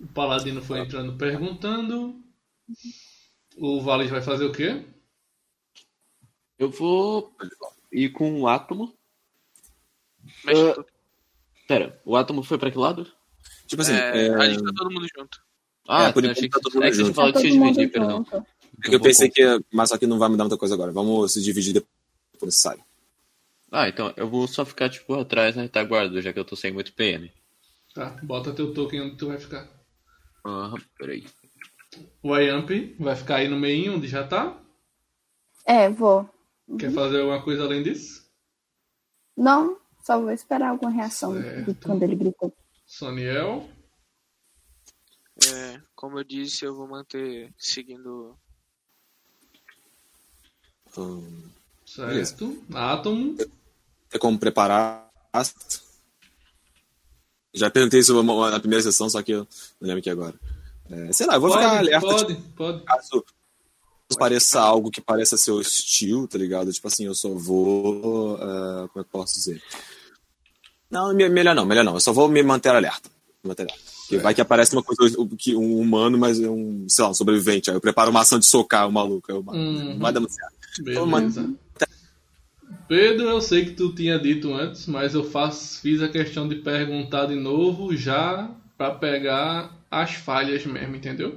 O paladino foi entrando perguntando. O Valis vai fazer o quê? Eu vou ir com o átomo. Mexe tudo. Pera, o átomo foi pra que lado? Tipo assim, É, é, A gente tá todo mundo junto. Ah, É, por enquanto achei que, tá todo mundo é que você junto. falou Tá que se mundo dividir, perdão. junto. eu pensei que, ia- mas só que não vai mudar muita coisa agora. Vamos se dividir depois necessário. Ah, então eu vou só ficar, tipo, atrás na retaguarda, já que eu tô sem muito PM. Tá, bota teu token onde tu vai ficar. Ah, peraí. O Ayamp vai ficar aí no meio onde já tá. É, vou. Quer fazer alguma coisa além disso? Não, só vou esperar alguma reação de Certo. quando ele gritou. Soniel. É, como eu disse, eu vou manter seguindo. Hum, Certo. Átomo. é como preparar. Já perguntei isso na primeira sessão, só que eu não lembro aqui agora. É, sei lá, eu vou ficar Pode, alerta. pode, pode. Caso pareça algo que pareça ser hostil, tá ligado? Tipo assim, eu só vou. ah, como é que posso dizer? Não, me- melhor não, melhor não. Eu só vou me manter alerta. Me manter alerta. Porque vai que aparece uma coisa, que um humano, mas é um, sei lá, um sobrevivente. Aí eu preparo uma ação de socar o maluco. Eu. Uhum. Não vai dar muito certo. Beleza. Pedro, eu sei que tu tinha dito antes, mas eu faço, fiz a questão de perguntar de novo já pra pegar as falhas mesmo, entendeu?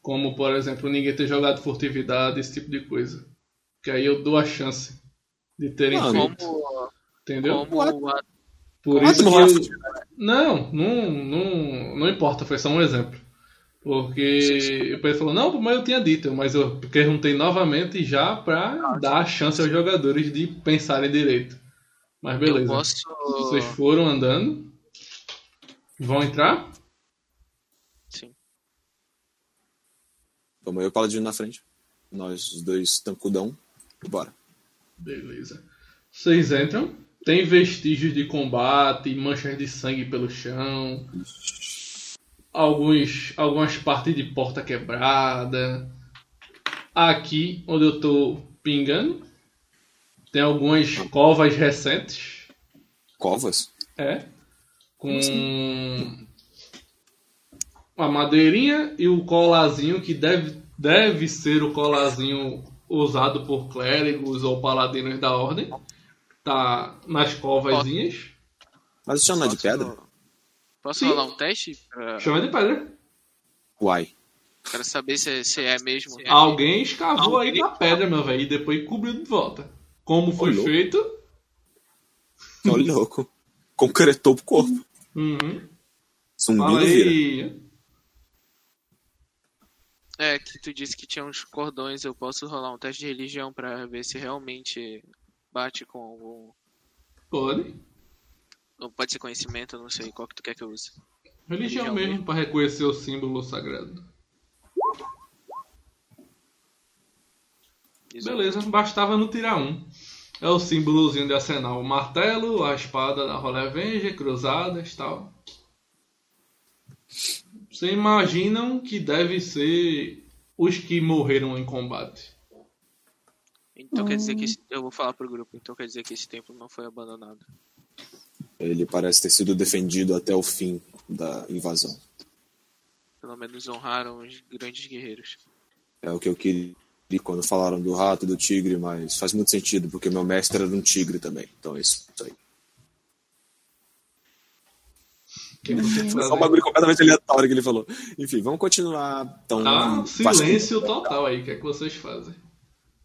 Como, por exemplo, ninguém ter jogado furtividade, esse tipo de coisa. Que aí eu dou a chance de terem Mano, feito. Como, Entendeu? como a- Por Como isso que eu... Não, não, não, não importa, foi só um exemplo. Porque o Pedro falou, não, mas eu tinha dito, mas eu perguntei novamente já pra dar a chance aos jogadores de pensarem direito. Mas beleza. posso. Vocês foram andando. Vão entrar? Sim. Vamos eu e o Paladino na frente. Nós os dois tancudão. Bora. Beleza. Vocês entram. Tem vestígios de combate, manchas de sangue pelo chão. Alguns, algumas partes de porta quebrada. Aqui, onde eu tô pingando, tem algumas covas recentes. Covas? É. Com a madeirinha e o colazinho que deve, deve ser o colazinho usado por clérigos ou paladinos da ordem. Tá nas covazinhas. Mas isso não é de pedra? Posso Sim. rolar um teste? Pra... Chama de pedra. Uai. Quero saber se, se é mesmo. Alguém escavou aí com a pedra, meu velho, e depois cobriu de volta. Como foi Olhou. feito? Olha louco. Concretou pro corpo. Uhum. Não vira. É, que tu disse que tinha uns cordões. Eu posso rolar um teste de religião pra ver se realmente bate com algum. Pode. Ou pode ser conhecimento, eu não sei. Qual que tu quer que eu use? Religião Religião mesmo, mesmo. para reconhecer o símbolo sagrado. Beleza, bastava não tirar um. É o símbolozinho de arsenal. O martelo, a espada da Rolevenge, cruzadas e tal. Vocês imaginam que deve ser os que morreram em combate. Então quer dizer que esse... eu vou falar pro grupo. Então quer dizer que esse templo não foi abandonado. Ele parece ter sido defendido até o fim da invasão. Pelo menos honraram os grandes guerreiros. É o que eu queria quando falaram do rato e do tigre, mas faz muito sentido, porque meu mestre era um tigre também. Então é isso aí. O que vocês Foi só um bagulho completamente aleatório que ele falou. Enfim, vamos continuar. Então, faz- silêncio total aí. O que é que vocês fazem?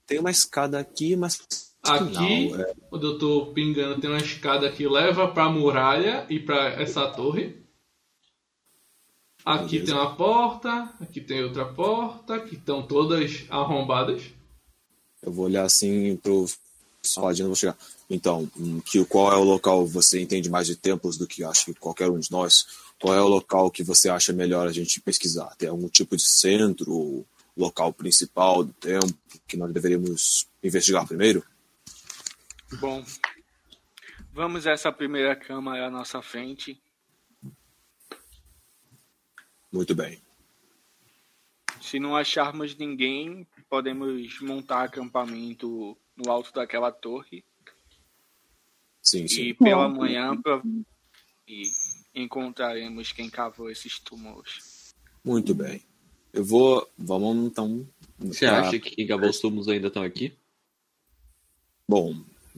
Tem uma escada aqui, mas. Aqui, Não, é. onde eu tô pingando, tem uma escada que leva pra muralha e pra essa torre. Aqui Beleza. tem uma porta, aqui tem outra porta, que estão todas arrombadas. Eu vou olhar assim pro Paladino, vou chegar. Então, hum, que, qual é o local você entende mais de templos do que acho que qualquer um de nós? Qual é o local que você acha melhor a gente pesquisar? Tem algum tipo de centro, ou local principal do templo que nós deveríamos investigar primeiro? Bom, vamos a essa primeira câmara à nossa frente. Muito bem. Se não acharmos ninguém, podemos montar acampamento no alto daquela torre Sim, sim. e pela Bom. manhã prov- e encontraremos quem cavou esses túmulos. Muito bem. Eu vou. Vamos então. Você pra- acha que quem cavou os túmulos ainda estão aqui? Bom,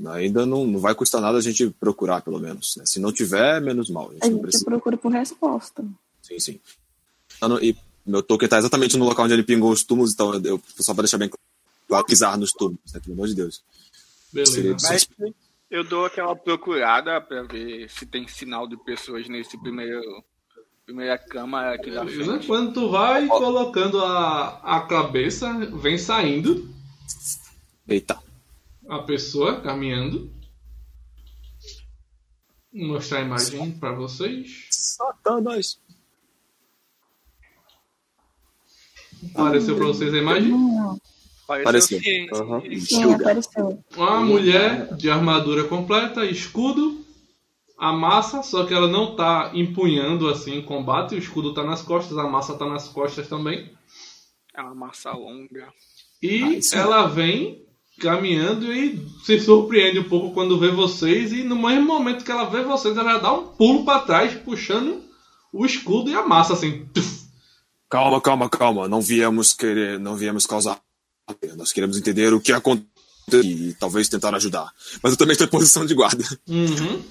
ainda não, não vai custar nada a gente procurar, pelo menos. né? Se não tiver, menos mal. A gente A gente precisa. procura por resposta. Sim, sim. No- E meu token tá exatamente no local onde ele pingou os túmulos, então eu, só pra deixar bem claro, pisar nos túmulos, né? Pelo amor de Deus. Beleza. Mas eu dou aquela procurada para ver se tem sinal de pessoas nesse primeiro primeira câmara aqui da frente. Quando tu vai colocando a, a cabeça, vem saindo Eita. a pessoa caminhando. Vou mostrar a imagem pra vocês. Satanás. Apareceu pra vocês a imagem? Não, Pareceu Pareceu. sim. Aham. sim, apareceu. Uma mulher de armadura completa, escudo, a massa, só que ela não tá empunhando assim em combate, o escudo tá nas costas, a massa tá nas costas também. É uma massa longa. E Ah, isso ela vem caminhando e se surpreende um pouco quando vê vocês. E no mesmo momento que ela vê vocês, ela já dá um pulo para trás, puxando o escudo e a massa assim. Calma, calma, calma. Não viemos querer, não viemos causar. Nós queremos entender o que aconteceu e talvez tentar ajudar. Mas eu também estou em posição de guarda. Uhum.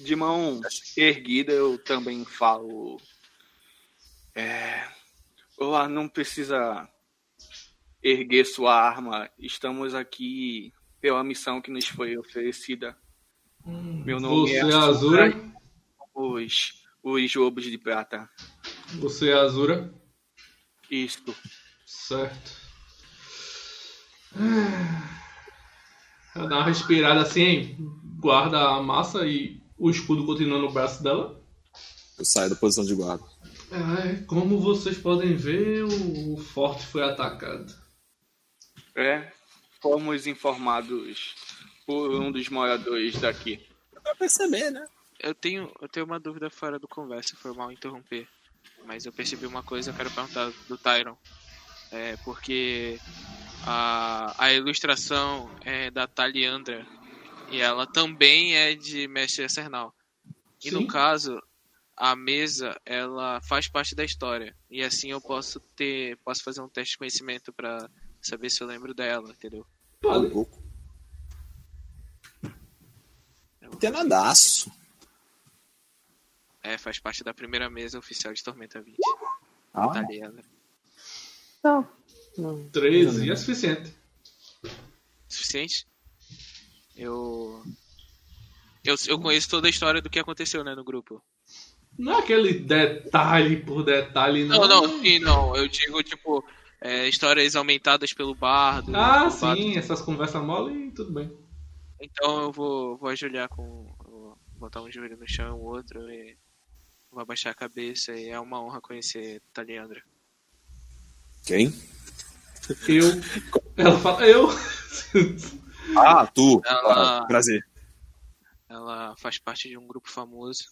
De mão erguida, eu também falo. É. Olá, não precisa erguer sua arma. Estamos aqui pela missão que nos foi oferecida. Meu nome Você é é Azura. Os, os lobos de prata. Você é Azura. Isto. Certo. Ela dá uma respirada assim, guarda a massa e o escudo continua no braço dela. Eu saio da posição de guarda. É, como vocês podem ver, o forte foi atacado. É. Fomos informados por um dos moradores daqui. Pra perceber, né? Eu tenho, eu tenho uma dúvida fora do conversa, foi mal interromper. Mas eu percebi uma coisa, eu quero perguntar do Tyron. É porque a, a ilustração é da Taliandra e ela também é de Mestre Acernal. E Sim. no caso, a mesa ela faz parte da história. E assim eu posso ter. Posso fazer um teste de conhecimento pra saber se eu lembro dela, entendeu? Um pouco. Tenadaço. É, faz parte da primeira mesa oficial de Tormenta 20. Ah, Taliandra. Então, 13 é suficiente. Suficiente? Eu. Eu, eu conheço toda a história do que aconteceu, né, no grupo. Não é aquele detalhe por detalhe, não. Não, não, sim, não. Eu digo, tipo, é, histórias aumentadas pelo bardo. Ah, bardo. sim, essas conversas mole e tudo bem. Então eu vou, vou ajoelhar com. eu Vou botar um joelho no chão, o outro, e vou abaixar a cabeça. E é uma honra conhecer Taliandra. Quem? Eu. Ela fala, eu. Ah, tu. Ela- Ah, prazer. Ela faz parte de um grupo famoso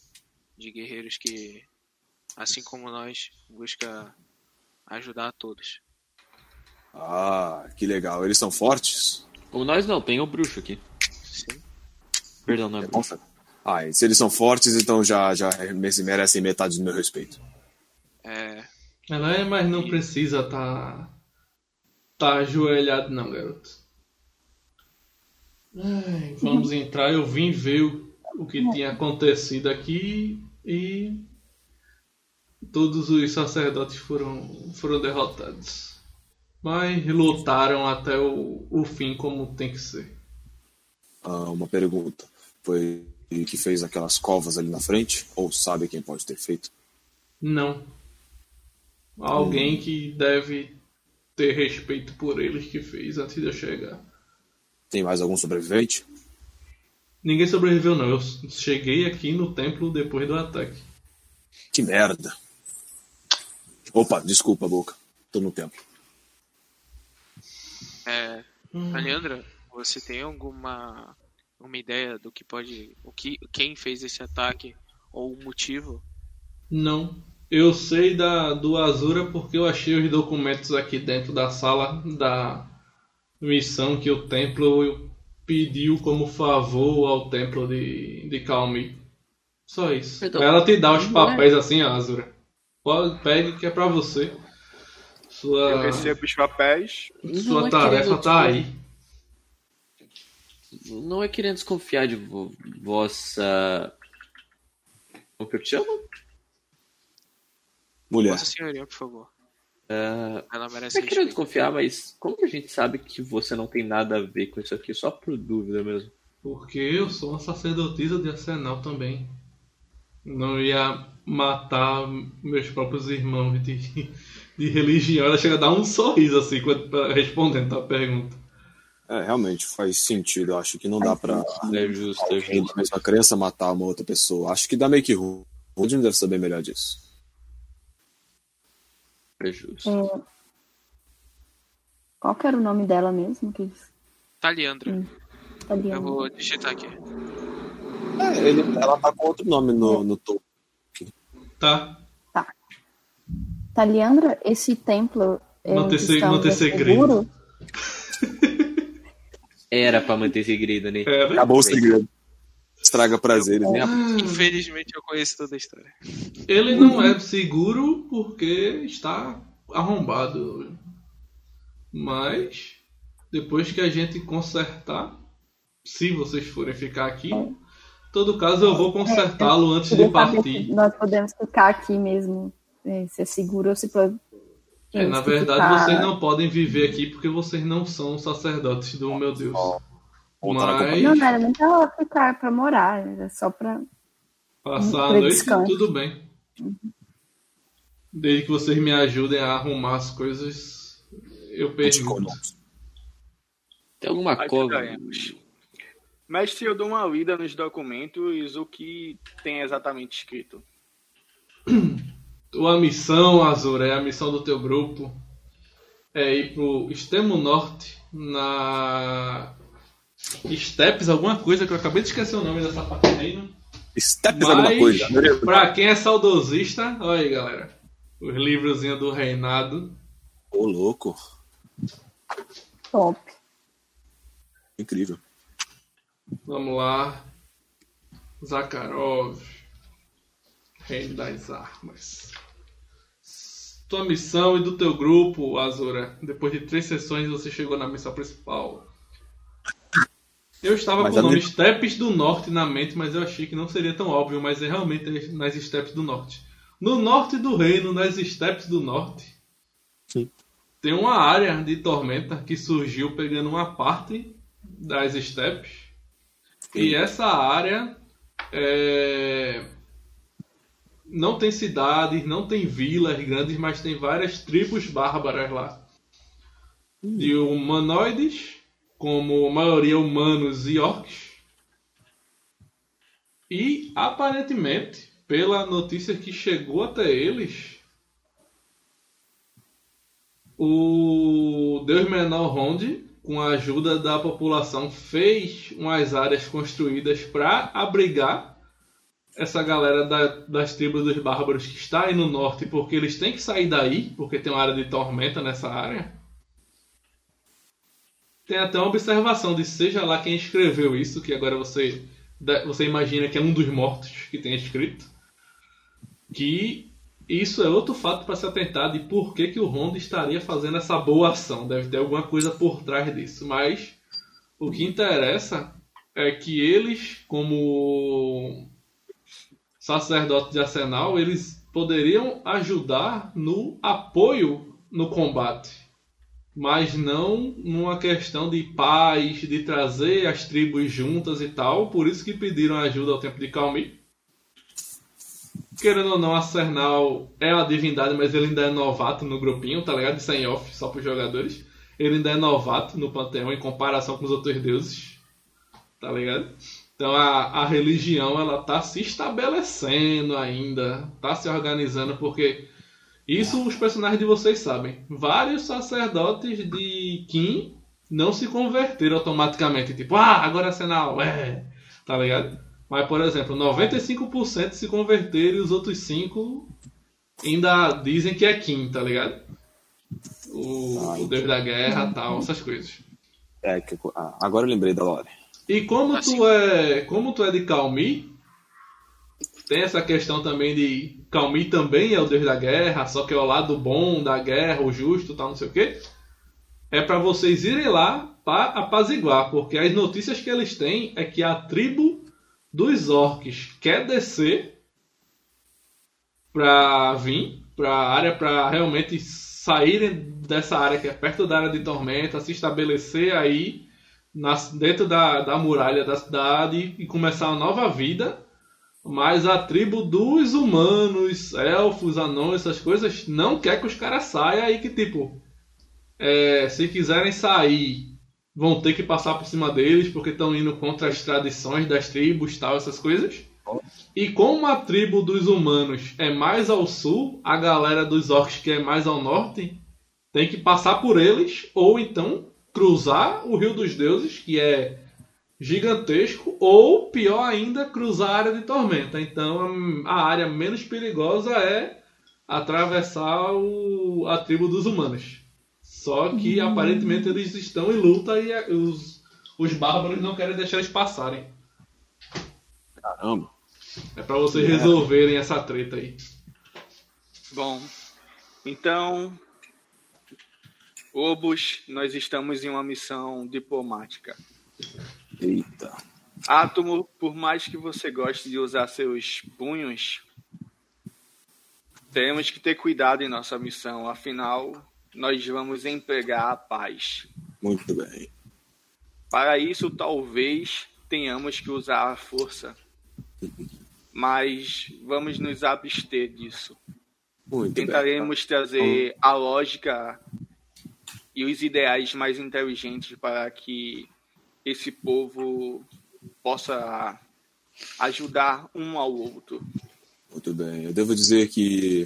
de guerreiros que, assim como nós, busca ajudar a todos. Ah, que legal. Eles são fortes? Ou nós não, tem o bruxo aqui. Sim. Perdão, não é É bom bruxo. Ah, e se eles são fortes, então já, já merecem metade do meu respeito. É, Ela é, mas não precisa tá. tá ajoelhado, não, garoto. Ai, vamos entrar. Eu vim ver o, o que tinha acontecido aqui e. Todos os sacerdotes foram, foram derrotados. Mas lutaram até o, o fim como tem que ser. Ah, uma pergunta. Foi ele que fez aquelas covas ali na frente? Ou sabe quem pode ter feito? Não. Alguém que deve ter respeito por eles que fez antes de eu chegar. Tem mais algum sobrevivente? Ninguém sobreviveu, não. Eu cheguei aqui no templo depois do ataque. Que merda. Opa, desculpa, boca. Tô no templo. é, Taliandra, você tem alguma uma ideia do que pode. O que, quem fez esse ataque? Ou o motivo? Não. Eu sei da, do Azura porque eu achei os documentos aqui dentro da sala da missão que o templo pediu como favor ao templo de, de Calmi. Só isso. Então, Ela te dá os é- papéis assim, Azura. Pode, pegue que é pra você. Eu Sua, recebo os papéis. sua Não é tarefa querendo, tá aí. Não é querendo desconfiar de vo- vossa. O que eu te chamo? Mulher. Vossa senhoria, por favor. É, Ela merece querendo respeito. desconfiar, mas como que a gente sabe que você não tem nada a ver com isso aqui? Só por dúvida mesmo. Porque eu sou uma sacerdotisa de Arsenal também. Não ia matar meus próprios irmãos de, de religião. Ela chega a dar um sorriso assim quando, pra- respondendo a pergunta. É, realmente faz sentido. Eu acho que não dá pra É justo, é justo. mesma crença matar uma outra pessoa. Acho que dá meio que ruim. O deve saber melhor disso. É justo. é, qual que era o nome dela mesmo? Que Taliandra. Hum. tá Eu vou digitar aqui. É, ele, ela tá com outro nome no, no topo. Tá? Taliandra, esse templo é, Manter que se- estamos manter em segredo. Era pra manter segredo, né? É, né? Acabou o segredo. Estraga prazeres, né? Infelizmente eu conheço toda a história. Ele não é seguro porque está arrombado. Mas depois que a gente consertar, se vocês forem ficar aqui, em todo caso eu vou consertá-lo antes de partir. nós podemos ficar aqui mesmo, é, se é seguro ou se pode. É, na verdade, vocês não podem viver aqui porque vocês não são sacerdotes do meu Deus. Voltar Mas Não, não era nem pra ficar pra morar, era só pra. passar a Pra noite, descanso. tudo bem. Desde que vocês me ajudem a arrumar as coisas, eu pergunto. Tem alguma Aí cova? ficaremos. Mestre, eu dou uma lida nos documentos, o que tem exatamente escrito. Tua missão, Azura, é a missão do teu grupo. É ir pro extremo norte, na. Steps, alguma coisa que eu acabei de esquecer o nome dessa parte do reino. Steps alguma coisa. pra quem é saudosista, olha aí, galera. Os livrozinhos do reinado. Ô, louco. Top. Incrível. Vamos lá. Zakharov. Reino das Armas. Tua missão e do teu grupo, Azura. Depois de três sessões você chegou na missão principal. Eu estava Mas com o nome mi- Steppes do Norte na mente, mas eu achei que não seria tão óbvio, mas é realmente nas Steppes do Norte. No norte do reino, nas Steppes do Norte, Sim. tem uma área de tormenta que surgiu pegando uma parte das Steppes. E essa área é, não tem cidades, não tem vilas grandes, mas tem várias tribos bárbaras lá. De humanoides, como maioria humanos e orcs. E aparentemente, pela notícia que chegou até eles, o Deus Menor Ronde, com a ajuda da população, fez umas áreas construídas para abrigar essa galera da- das tribos dos bárbaros que está aí no norte, porque eles têm que sair daí, porque tem uma área de tormenta nessa área. Tem até uma observação de seja lá quem escreveu isso, que agora você, você imagina que é um dos mortos que tem escrito. Que isso é outro fato para se atentar de por que, que o Honda estaria fazendo essa boa ação. Deve ter alguma coisa por trás disso. Mas o que interessa é que eles, como sacerdotes de Arsenal, eles poderiam ajudar no apoio no combate. Mas não numa questão de paz, de trazer as tribos juntas e tal. Por isso que pediram ajuda ao tempo de Calmi. Querendo ou não, a Cernal é a divindade, mas ele ainda é novato no grupinho, tá ligado? Isso é em off, só pros jogadores. Ele ainda é novato no panteão em comparação com os outros deuses, tá ligado? Então a, a religião ela tá se estabelecendo ainda, tá se organizando, porque isso os personagens de vocês sabem. Vários sacerdotes de Kim não se converteram automaticamente, tipo, ah, agora é Senal, é, tá ligado? Mas, por exemplo, 95% se converteram e os outros 5% ainda dizem que é Kim, tá ligado? O, o Deus da Guerra tal, essas coisas. É, que- ah, agora eu lembrei da Lore. E como tu é, como tu é de Calmi, tem essa questão também de Calmi também é o deus da guerra, só que é o lado bom da guerra, o justo, tal, não sei o quê. É pra vocês irem lá para apaziguar, porque as notícias que eles têm é que a tribo dos orcs quer descer pra vir pra área pra realmente saírem dessa área que é perto da área de tormenta, se estabelecer aí nas- dentro da, da muralha da cidade e começar uma nova vida. Mas a tribo dos humanos, elfos, anões, essas coisas, não quer que os caras saiam e que, tipo, é, se quiserem sair, vão ter que passar por cima deles porque estão indo contra as tradições das tribos, tal, essas coisas. E como a tribo dos humanos é mais ao sul, a galera dos orcs que é mais ao norte tem que passar por eles ou então cruzar o Rio dos Deuses, que é gigantesco, ou pior ainda, cruzar a área de tormenta. Então a área menos perigosa é atravessar o- a tribo dos humanos. Só que aparentemente eles estão em luta e os, os bárbaros não querem deixar eles passarem. Caramba. É pra vocês resolverem essa treta aí. Bom, então, Obus, nós estamos em uma missão diplomática. Eita. Átomo, por mais que você goste de usar seus punhos, temos que ter cuidado em nossa missão, afinal, nós vamos empregar a paz. Muito bem. Para isso, talvez tenhamos que usar a força, mas vamos nos abster disso. Muito bem. Tentaremos trazer a lógica e os ideais mais inteligentes para que esse povo possa ajudar um ao outro. Muito bem. Eu devo dizer que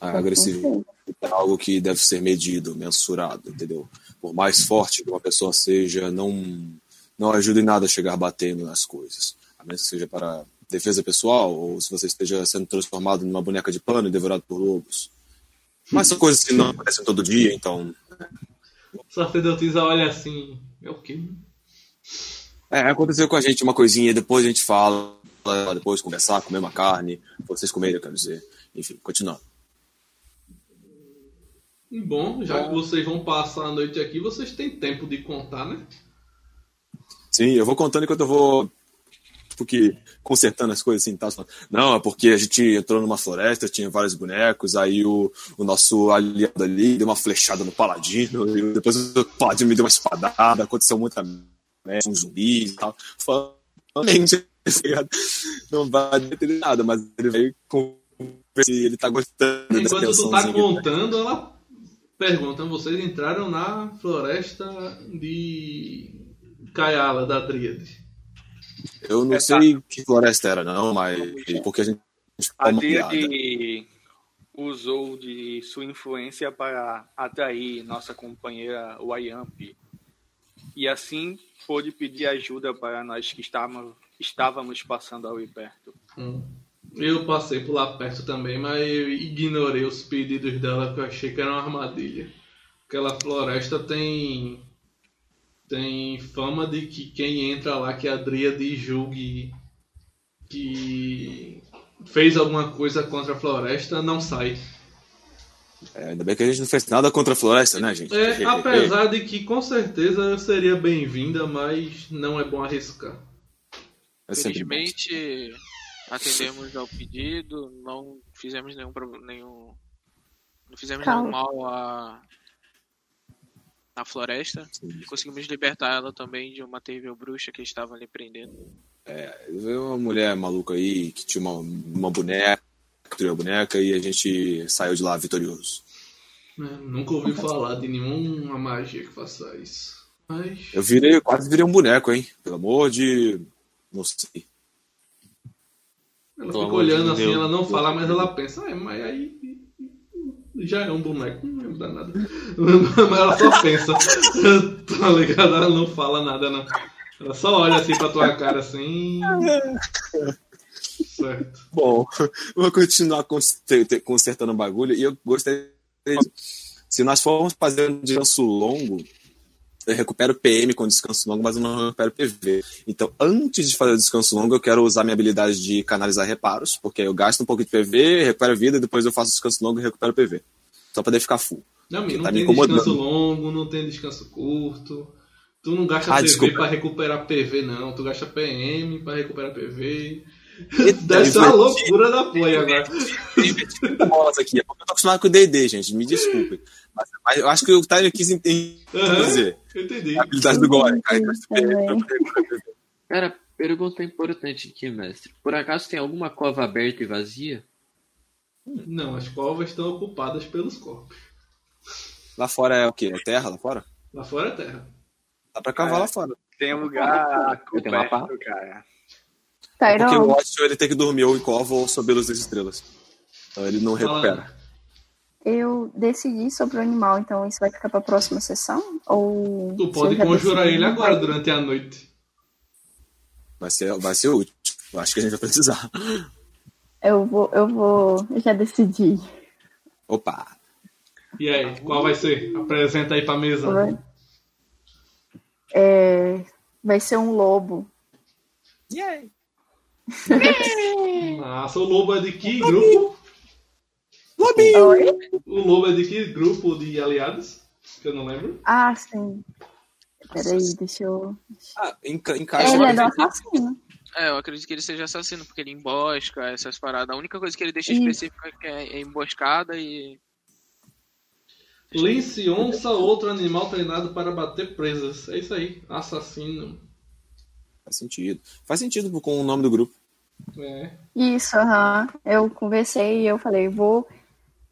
a agressividade é algo que deve ser medido, mensurado, entendeu? Por mais forte que uma pessoa seja, não, não ajuda em nada a chegar batendo nas coisas. A menos que seja para defesa pessoal, ou se você esteja sendo transformado numa boneca de pano e devorado por lobos. Mas são coisas que não acontecem todo dia, então. O sacerdotisa olha assim. É o quê? É, aconteceu com a gente uma coisinha, depois a gente fala, depois conversar, comer uma carne, vocês comerem, eu quero dizer. Enfim, continuando. Bom, já que vocês vão passar a noite aqui, vocês têm tempo de contar, né? Sim, eu vou contando enquanto eu vou. Porque consertando as coisas assim, tá? Não, é porque a gente entrou numa floresta, tinha vários bonecos, aí o, o nosso aliado ali deu uma flechada no paladino, e depois o paladino me deu uma espadada, aconteceu muita merda, um zumbi e tal. Falando, não vai ter nada, mas ele vai com ver se ele tá gostando Enquanto tu tá tensãozinha. contando, ela pergunta: vocês entraram na floresta de Kayala, da Tríade. Eu não sei que floresta era, não, mas porque a gente A. Deirdre usou de sua influência para atrair nossa companheira Wayamp e assim pôde pedir ajuda para nós que estávamos, estávamos passando ali perto. Hum. Eu passei por lá perto também, mas eu ignorei os pedidos dela porque eu achei que era uma armadilha. Aquela floresta tem tem fama de que quem entra lá que a Dríade julgue que fez alguma coisa contra a floresta não sai. É, ainda bem que a gente não fez nada contra a floresta, né, gente? É, apesar de que com certeza seria bem-vinda, mas não é bom arriscar. É. Felizmente, atendemos ao pedido, não fizemos nenhum nenhum não fizemos Calma. nenhum mal à à floresta e conseguimos libertar ela também de uma terrível bruxa que estava ali prendendo. Veio uma mulher maluca aí que tinha uma, uma boneca, capturou a boneca e a gente saiu de lá vitorioso. É, nunca ouvi falar de nenhuma magia que faça isso. Mas. Eu virei, quase virei um boneco, hein? Pelo amor de. Não sei. Ela Pelo fica olhando assim, Deus. ela não fala, mas ela pensa, "Ah, mas aí já é um boneco, não vai mudar nada. Mas ela só pensa, tá ligado? Ela não fala nada, não. Ela só olha assim pra tua cara assim. Certo. Bom, vou continuar consertando o bagulho e eu gostaria. Se nós formos fazer um descanso longo, eu recupero PM com descanso longo, mas eu não recupero PV. Então, antes de fazer o descanso longo, eu quero usar minha habilidade de canalizar reparos, porque eu gasto um pouco de PV, recupero vida, e depois eu faço descanso longo e recupero PV. Só pra poder ficar full. Não, Porque não tá tem descanso longo, não tem descanso curto. Tu não gasta Ah, PV desculpa. pra recuperar PV, não. Tu gasta PM pra recuperar PV. Deve ser uma loucura da play agora. bolas aqui. É porque eu tô acostumado com o DD, gente. Me desculpe. Mas, mas eu acho que o Tyler quis entender. Dizer. eu entendi. A habilidade do Gore. Cara, então, Também. Cara, pergunta importante aqui, mestre. Por acaso tem alguma cova aberta e vazia? Não, as covas estão ocupadas pelos corpos. Lá fora é o quê? É terra lá fora? Lá fora é terra. Dá pra cavar lá fora. Tem um lugar Eu tenho coberto, cara. Porque o Tyron, Watch ele tem que dormir ou em cova ou sob a luz das estrelas. Então ele não recupera. eu decidi sobre o animal, então isso vai ficar pra próxima sessão? Ou. Tu pode conjurar decidi, ele agora, vai- durante a noite. Vai ser, vai ser útil. Eu acho que a gente vai precisar. Eu vou, eu vou. Eu já decidi. Opa! E aí, qual vai ser? Apresenta aí pra mesa. Vai, é, vai ser um lobo. Nossa, o lobo é de que grupo? Oi? O lobo é de que grupo de aliados? Que eu não lembro. Ah, sim. Peraí, deixa eu. Ah, enca encaixa. Ele é do assassino. É, eu acredito que ele seja assassino, porque ele embosca essas paradas. A única coisa que ele deixa específica é que é é emboscada e. Lince onça, outro animal treinado para bater presas. É isso aí. Assassino. Faz sentido. Faz sentido com o nome do grupo. É. Isso, aham. Eu conversei e eu falei, vou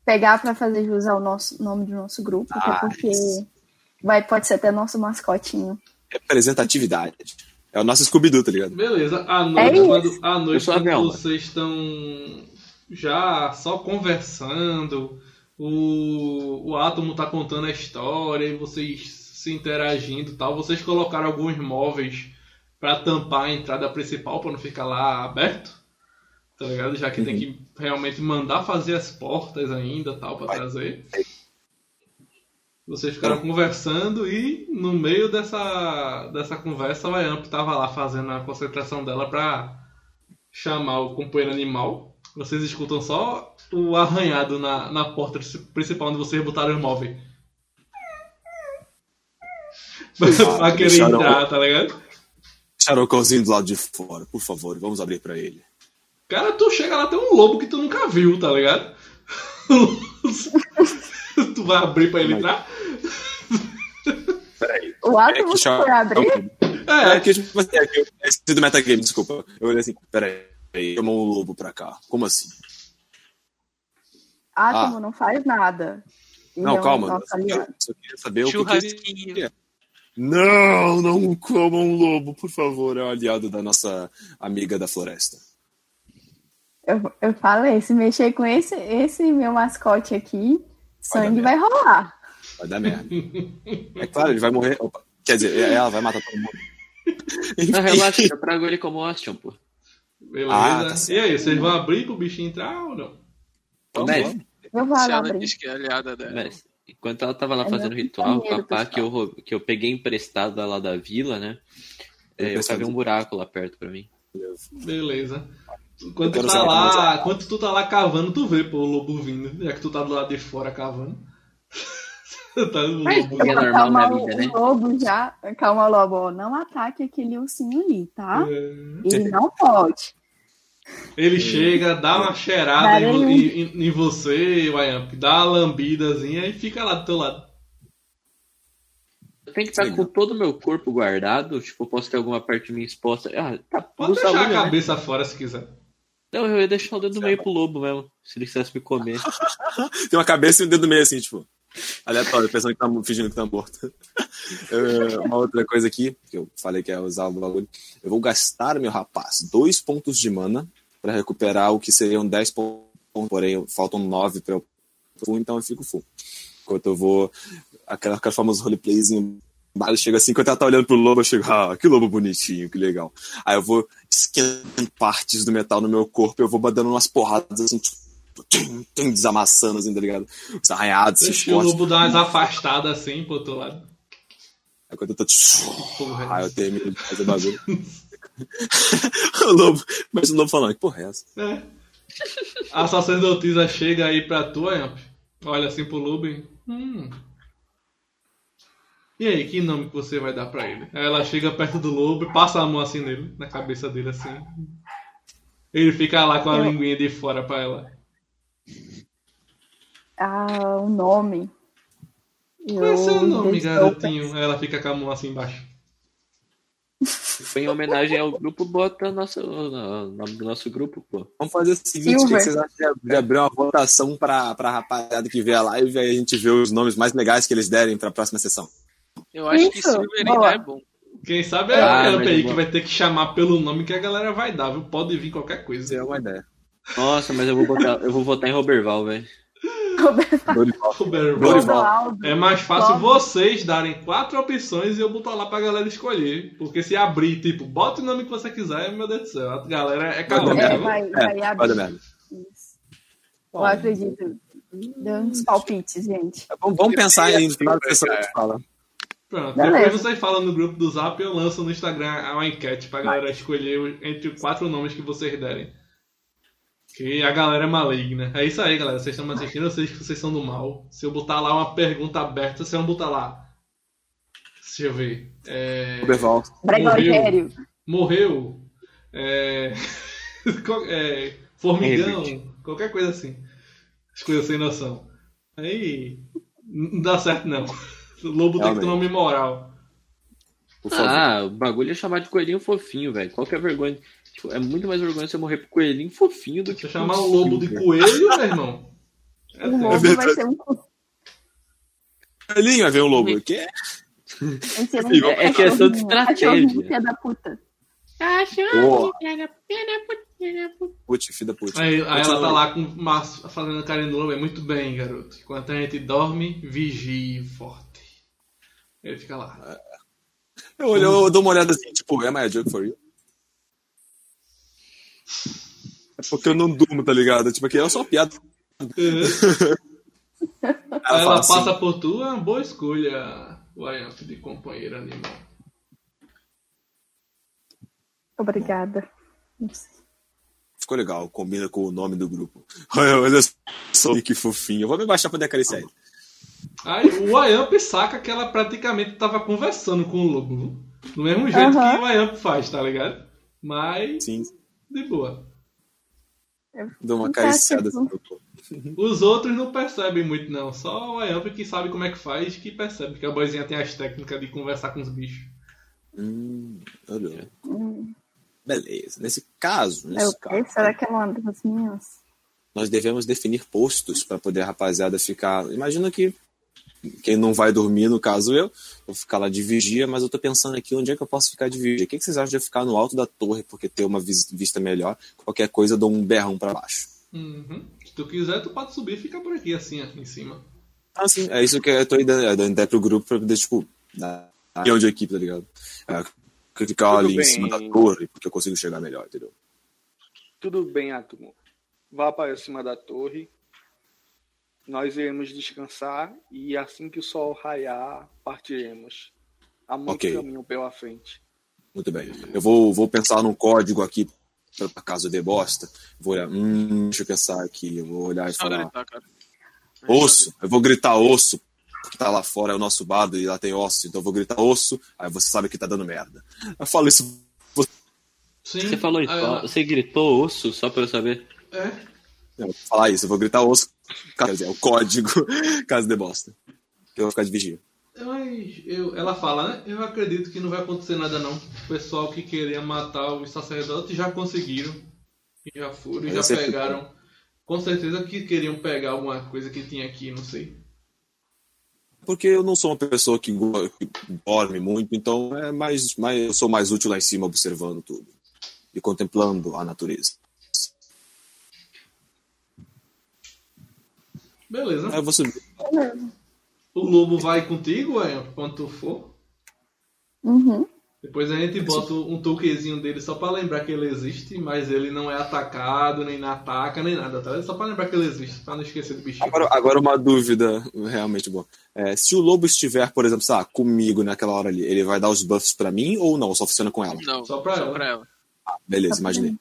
pegar pra fazer jus ao nosso nome do nosso grupo, até porque vai, pode ser até nosso mascotinho. Representatividade. É o nosso Scooby-Doo, tá ligado? Beleza. À noite, isso. quando, à noite quando vocês estão já só conversando, o, o Átomo tá contando a história e vocês se interagindo e tal, vocês colocaram alguns móveis pra tampar a entrada principal pra não ficar lá aberto. Tá ligado? Já que tem que realmente mandar fazer as portas ainda tal pra trazer. Vocês ficaram conversando e no meio dessa, dessa conversa a Yamp tava lá fazendo a concentração dela pra chamar o companheiro animal. Vocês escutam só o arranhado na, na porta principal onde vocês botaram os móveis. pra querer entrar, tá ligado? Deixaram o cãozinho do lado de fora. Por favor, vamos abrir pra ele. Cara, tu chega lá, tem um lobo que tu nunca viu, tá ligado? tu vai abrir pra ele entrar? Peraí. O átomo que chama- foi abrir? É, É que, tipo, assim, é que eu esse do metagame, desculpa. Eu olhei assim, peraí, chamou um lobo pra cá. Como assim? Átomo não faz nada. Ele Não, é calma. Eu só queria, saber o que, que Churrasquinho. Não, não comam um lobo, por favor. É o aliado da nossa amiga da floresta. Eu, eu falei, se mexer com esse, esse meu mascote aqui, sangue vai rolar. Vai dar merda. É claro, ele vai morrer. Opa, quer dizer, ela vai matar todo mundo. Não, relaxa, eu trago ele como Ostion, pô. beleza. Ah, tá e aí, vocês vão abrir pro bichinho entrar ou não? Vamos lá. Eu vou Se lá ela abrir. diz que é aliada dela. Mas, enquanto ela tava lá É fazendo ritual com a pá que eu, que eu peguei emprestada lá da vila, né? É, eu Emprestado. cavei um buraco lá perto pra mim. Beleza. Quando Eu tu tá lá, quando tu tá lá cavando, tu vê pô, o lobo vindo, já que tu tá do lado de fora cavando. tá o lobo É Eu normal na vida, né? lobo já. Calma, lobo. ó, Não ataque aquele ursinho ali, tá? É. Ele não pode. Ele chega, dá uma cheirada em, em, em- você, Wayamp, dá uma lambidazinha e fica lá do teu lado. Eu tenho que estar com todo o meu corpo guardado, tipo, eu posso ter alguma parte de mim exposta. Ah, tá, Pode deixar a né? cabeça fora se quiser. Não, eu ia deixar o dedo do meio pro lobo mesmo, se ele quisesse me comer. Tem uma cabeça e um dedo no meio, assim, tipo. Aleatório, pensando que tá fingindo que tá morto. Uma outra coisa aqui, que eu falei que é usar o bagulho. Eu vou gastar, meu rapaz, dois pontos de mana pra recuperar o que seriam 10 pontos. Porém, faltam 9 pra eu full, então eu fico full. Enquanto eu vou. Aquela, aquela famosa roleplayzinho. Chega assim, quando ela tá olhando pro lobo, eu chego, ah, que lobo bonitinho, que legal. Aí eu vou esquentando partes do metal no meu corpo, eu vou dando umas porradas assim, tipo, tum, tum, desamassando, assim, tá ligado? Os arranhados, esses o lobo dar umas afastadas assim pro outro lado. Aí quando eu tô. Aí eu termino de fazer o bagulho. o lobo. Mas o lobo falando, que porra é essa? É. A sacerdotisa chega aí pra tu, Wayamp. Olha assim pro lobo e... Hum. E aí, que nome que você vai dar pra ele? Aí ela chega perto do lobo e passa a mão assim nele, na cabeça dele assim. Ele fica lá com a Eu- linguinha de fora pra ela. Ah, o nome. Qual é seu Eu nome, garotinho? Aí ela fica com a mão assim embaixo. Foi em homenagem ao grupo, bota nosso, o nome do nosso grupo, pô. Vamos fazer o seguinte: o que vocês acham de abrir uma votação pra, pra rapaziada que vê a live e aí a gente vê os nomes mais legais que eles derem pra próxima sessão? Eu acho que Isso, Silver ainda boa. é bom. Quem sabe é Ah, a Wayamp mas aí que vai ter que chamar pelo nome que a galera vai dar, viu? Pode vir qualquer coisa. É uma ideia. Nossa, mas eu vou botar, eu vou votar em Roberval, velho. Dorival. Roberval. Dorival. É mais fácil Logo. vocês darem quatro opções e eu botar lá pra galera escolher. Porque se abrir, tipo, bota o nome que você quiser, meu Deus do céu, a galera é Vai calma. É, merda. vai, É, vai vai abrir. dar merda. Isso. Eu acredito. Dando uns palpites, gente. Vamos, vamos pensar aí no final que a É. fala. Pronto, Beleza. depois vocês falam no grupo do Zap, eu lanço no Instagram uma enquete pra galera escolher o- entre quatro nomes que vocês derem. Que a galera é maligna. É isso aí, galera. Vocês estão me assistindo, eu sei que vocês são do mal. Se eu botar lá uma pergunta aberta, vocês vão botar lá. Deixa eu ver. É... Gregório. Morreu. É... é, Formigão. Qualquer coisa assim. As coisas sem noção. Aí. Não dá certo, não. O lobo tem que ter Realmente. nome moral. Ah, o bagulho é chamar de coelhinho fofinho, velho. Qual que é a vergonha? Tipo, é muito mais vergonha você morrer pro coelhinho fofinho do que pro chamar o lobo de coelho, meu irmão. É O tenso. lobo vai ser um. Coelhinho, vai ver um lobo. O quê? Um É- é questão de estratégia. cachorrinho filha da puta. Putz, filho da putz. Aí, aí ela tá lá com Márcio fazendo carinho no lobo. É muito bem, garoto. Enquanto a gente dorme, vigie forte. Ele fica lá. Eu, olho, eu dou uma olhada assim, tipo, am I a joke for you? É porque eu não durmo, tá ligado? Tipo, aqui é só uma piada. Aí Ela ela fala passa assim, por tu, é uma boa escolha, o Ayamp de companheiro animal. Obrigada. ficou legal, combina com o nome do grupo. Olha, só que fofinho. Eu vou me baixar pra poder acariciar ele. Aí o Ayamp saca que ela praticamente tava conversando com o lobo. Do mesmo jeito Aham. que o Ayamp faz, tá ligado? Mas, Sim, de boa. dou uma acariciada. tipo, assim. Os outros não percebem muito, não. Só o Ayamp que sabe como é que faz que percebe que a boizinha tem as técnicas de conversar com os bichos. Hum, olha. Hum, Beleza. Nesse caso, eu, nesse caso, será que é uma das minhas? nós devemos definir postos para poder a rapaziada ficar. Imagina que quem não vai dormir, no caso eu, vou ficar lá de vigia, mas eu tô pensando aqui onde é que eu posso ficar de vigia. O que, que vocês acham de eu ficar no alto da torre porque ter uma vis- vista melhor? Qualquer coisa eu dou um berrão para baixo. Uhum. Se tu quiser, tu pode subir e ficar por aqui, assim, aqui em cima. Ah, sim, é isso que eu tô dando, é, ideia pro grupo pra poder, tipo, dar reunião de equipe, tá ligado? É, ficar Tudo ali em bem. cima da torre, porque eu consigo chegar melhor, entendeu? Tudo bem, Atomo. Vá para cima da torre. Nós iremos descansar e assim que o sol raiar, partiremos. Há muito Ok. caminho pela frente. Muito bem. Eu vou, vou pensar num código aqui pra, pra caso dê bosta. Vou olhar, hum, deixa eu pensar aqui. Eu vou olhar e falar, gritar, osso. Eu vou gritar osso, porque tá lá fora é o nosso bardo e lá tem osso. Então eu vou gritar osso, aí você sabe que tá dando merda. Eu falo isso. Sim. Você falou isso, aí ela- você gritou osso só pra eu saber? É. Eu vou falar isso, eu vou gritar osso, quer dizer, é o código, caso dê bosta. Eu vou ficar de vigia. Mas eu, ela fala, né? Eu acredito que não vai acontecer nada não. O pessoal que queria matar os sacerdotes já conseguiram. E já foram, e Mas já pegaram. Com certeza que queriam pegar alguma coisa que tinha aqui, não sei. Porque eu não sou uma pessoa que, que dorme muito, então é mais, mais, eu sou mais útil lá em cima observando tudo e contemplando a natureza. Beleza. Aí eu vou subir. O lobo vai contigo, é, quando tu for. Uhum. Depois a gente bota um toquezinho dele só pra lembrar que ele existe, mas ele não é atacado, nem ataca, nem nada, tá? Só pra lembrar que ele existe, pra não esquecer do bichinho. Agora, agora uma dúvida realmente boa. É, se o lobo estiver, por exemplo, sei lá, comigo naquela hora ali, ele vai dar os buffs pra mim ou não? Só funciona com ela? Não, Só pra ela. Pra ela. Ah, beleza, imaginei.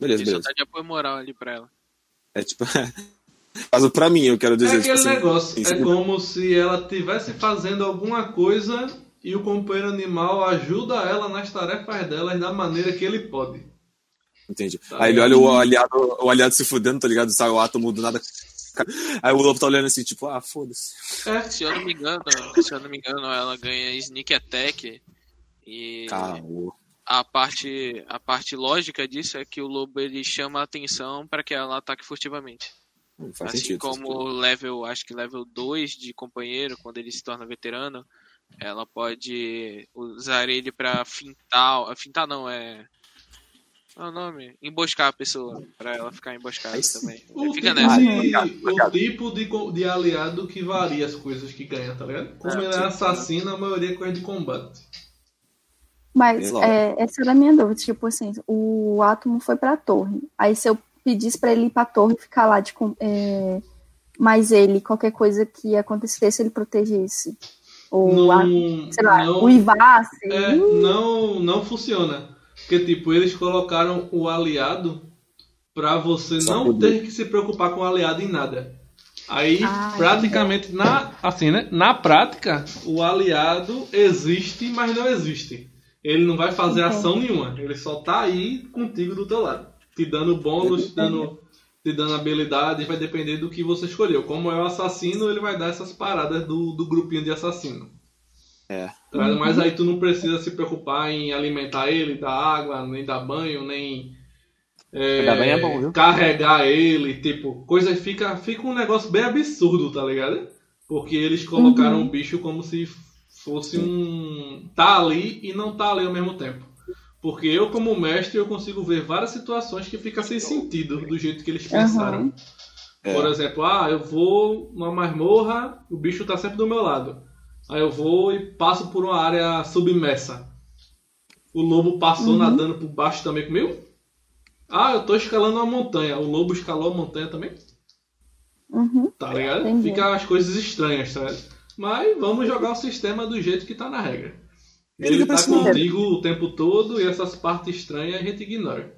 Beleza, Ele só beleza. tá de apoio moral ali pra ela. É tipo. Caso pra mim, eu quero É dizer. aquele tipo assim, negócio, isso- é como se ela estivesse fazendo alguma coisa e o companheiro animal ajuda ela nas tarefas delas da maneira que ele pode. Entendi. Tá Aí ele olha o aliado, o aliado se fudendo, tá ligado? Sai o átomo do nada. Aí o lobo tá olhando assim, tipo, ah, foda-se. É, Se eu não me engano, se eu não me engano, ela ganha sneak attack e Caô. a parte a parte lógica disso é que o lobo ele chama a atenção para que ela ataque furtivamente. Hum, Faz assim sentido. como level, acho que level 2 de companheiro, quando ele se torna veterano, ela pode usar ele pra fintar, fintar não, é qual é o nome? Emboscar a pessoa, pra ela ficar emboscada sim. também. o Fica tipo, nessa. de, o tipo de, de aliado que varia as coisas que ganha, tá ligado? Como É, ele é sim. assassino, a maioria é coisa de combate. Mas é, essa era a minha dúvida. Tipo assim, o átomo foi pra torre. Aí se eu pedisse pra ele ir pra torre e ficar lá de, com- é, mas ele, qualquer coisa que acontecesse, ele protegesse. Ou, Não- a, sei lá, não- uivasse. É, não, não funciona. Porque, tipo, eles colocaram o aliado pra você Só não poder. ter que se preocupar com o aliado em nada. Aí, Ah, praticamente, na, assim, né? Na prática, o aliado existe, mas não existe. Ele não vai fazer Entendi. ação nenhuma. Ele só tá aí contigo do teu lado. Te dando bônus, te dando, te dando habilidades, vai depender do que você escolheu. Como é o assassino, ele vai dar essas paradas do, do grupinho de assassino. É. Mas aí tu não precisa se preocupar em alimentar ele, dar água, nem dar banho, nem é, é bom, viu? carregar ele, tipo, coisa fica, fica um negócio bem absurdo, tá ligado? Porque eles colocaram o bicho como se fosse um. tá ali e não tá ali ao mesmo tempo. Porque eu, como mestre, eu consigo ver várias situações que fica sem sentido do jeito que eles pensaram. É. Por exemplo, ah, eu vou numa masmorra, o bicho tá sempre do meu lado. Aí eu vou e passo por uma área submersa. O lobo passou nadando por baixo também comigo? Ah, eu tô escalando uma montanha. O lobo escalou a montanha também? Uhum. Tá ligado? Entendi. Fica as coisas estranhas, tá ligado? Mas vamos jogar o sistema do jeito que tá na regra. Ele Ele tá contigo o tempo todo e essas partes estranhas a gente ignora.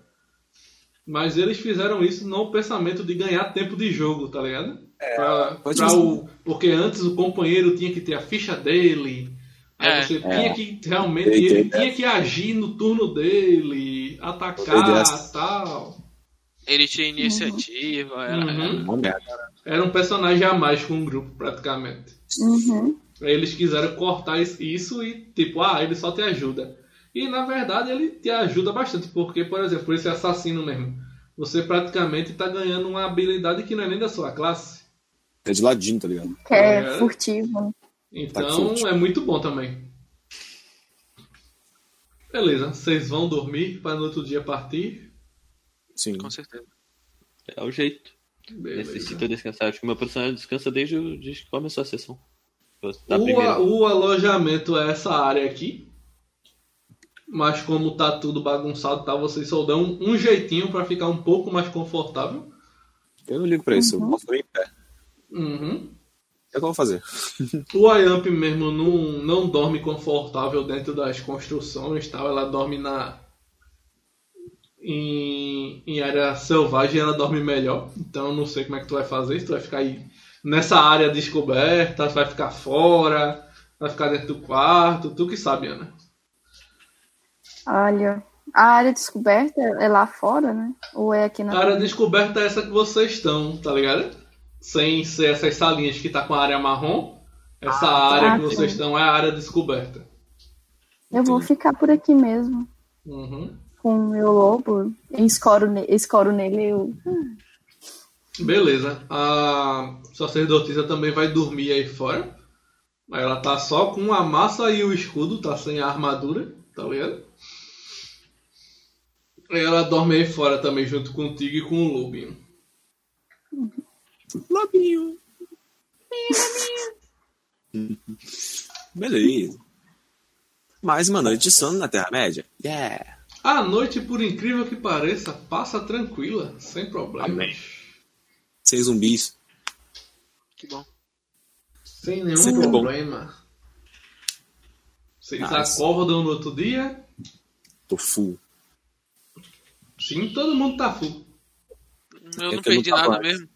Mas eles fizeram isso no pensamento de ganhar tempo de jogo, tá ligado? Pra- pode pra ser. o, porque antes o companheiro tinha que ter a ficha dele. Aí É. você tinha que realmente. Ele é. tinha que agir no turno dele, atacar tal. Ele tinha iniciativa, era, Uhum. era- merda. Era um personagem a mais com o grupo, praticamente. Uhum. Aí eles quiseram cortar is- isso e, tipo, ah, ele só te ajuda. E na verdade ele te ajuda bastante, porque, por exemplo, esse assassino mesmo, você praticamente tá ganhando uma habilidade que não é nem da sua classe. É de ladinho, tá ligado? Que é É. furtivo. Então forte. é muito bom também. Beleza, vocês vão dormir para no outro dia partir. Sim. com certeza. É o jeito. Beleza. Necessito descansar. Acho que meu personagem descansa desde, o- desde que começou a sessão. Da O, primeira. o alojamento é essa área aqui. Mas como tá tudo bagunçado, tá, vocês só dão um jeitinho para ficar um pouco mais confortável. Eu não ligo pra isso, eu posso dormir em pé. Uhum. É o que eu vou fazer. O Ayamp mesmo não, não dorme confortável dentro das construções, tal. Ela dorme na em, em área selvagem, ela dorme melhor. Então eu não sei como é que tu vai fazer. Se tu vai ficar aí nessa área descoberta, vai ficar fora, vai ficar dentro do quarto, tu que sabe, Ana. Olha, a área descoberta é lá fora, né? Ou é aqui na. A área descoberta é essa que vocês estão, tá ligado? Sem ser essas salinhas que tá com a área marrom. Essa área tá. que vocês estão é a área descoberta. Eu vou ficar por aqui mesmo. Uhum. Com o meu lobo. Eu escoro, ne- escoro nele. Eu... Beleza. A sacerdotisa também vai dormir aí fora. Ela tá só com a massa e o escudo, tá sem a armadura, tá ligado? Ela dorme aí fora também, junto contigo e com o lobinho. Lobinho. Beleza. Mais uma noite de sono na Terra-média. Yeah. A noite, por incrível que pareça, passa tranquila, sem problemas. Amém. Sem zumbis. Que bom. Sem nenhum Sempre bom. problema. Vocês Nice. acordam no outro dia? Tô full. Sim, todo mundo tá full. Eu É não que eu não perdi nada antes. mesmo.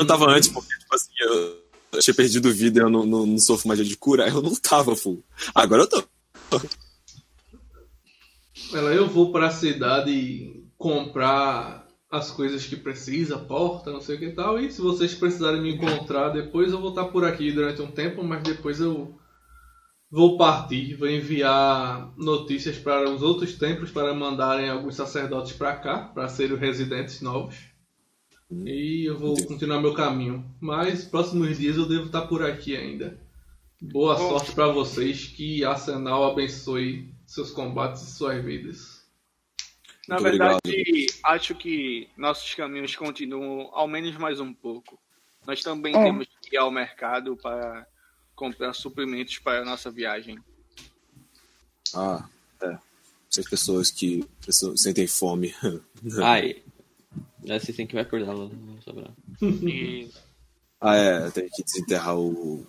Eu tava antes porque, tipo assim, eu, eu tinha perdido vida e eu não, não, não sofro magia de cura, eu não tava full. Agora eu tô. Ela, eu vou pra cidade comprar as coisas que precisa, porta, não sei o que e tal. E se vocês precisarem me encontrar depois, eu vou estar por aqui durante um tempo, mas depois eu vou partir, vou enviar notícias para os outros templos para mandarem alguns sacerdotes para cá, para serem residentes novos. E eu vou continuar meu caminho. Mas próximos dias eu devo estar por aqui ainda. Boa sorte para vocês, que Arsenal abençoe seus combates e suas vidas. Na Muito verdade, obrigado. acho que nossos caminhos continuam ao menos mais um pouco. Nós também É. temos que ir ao mercado para comprar suprimentos para a nossa viagem. Ah, é. Essas pessoas que precisam- sentem fome. Ai. Essa tem que vai acordar lá. E Ah, é, tem que desenterrar o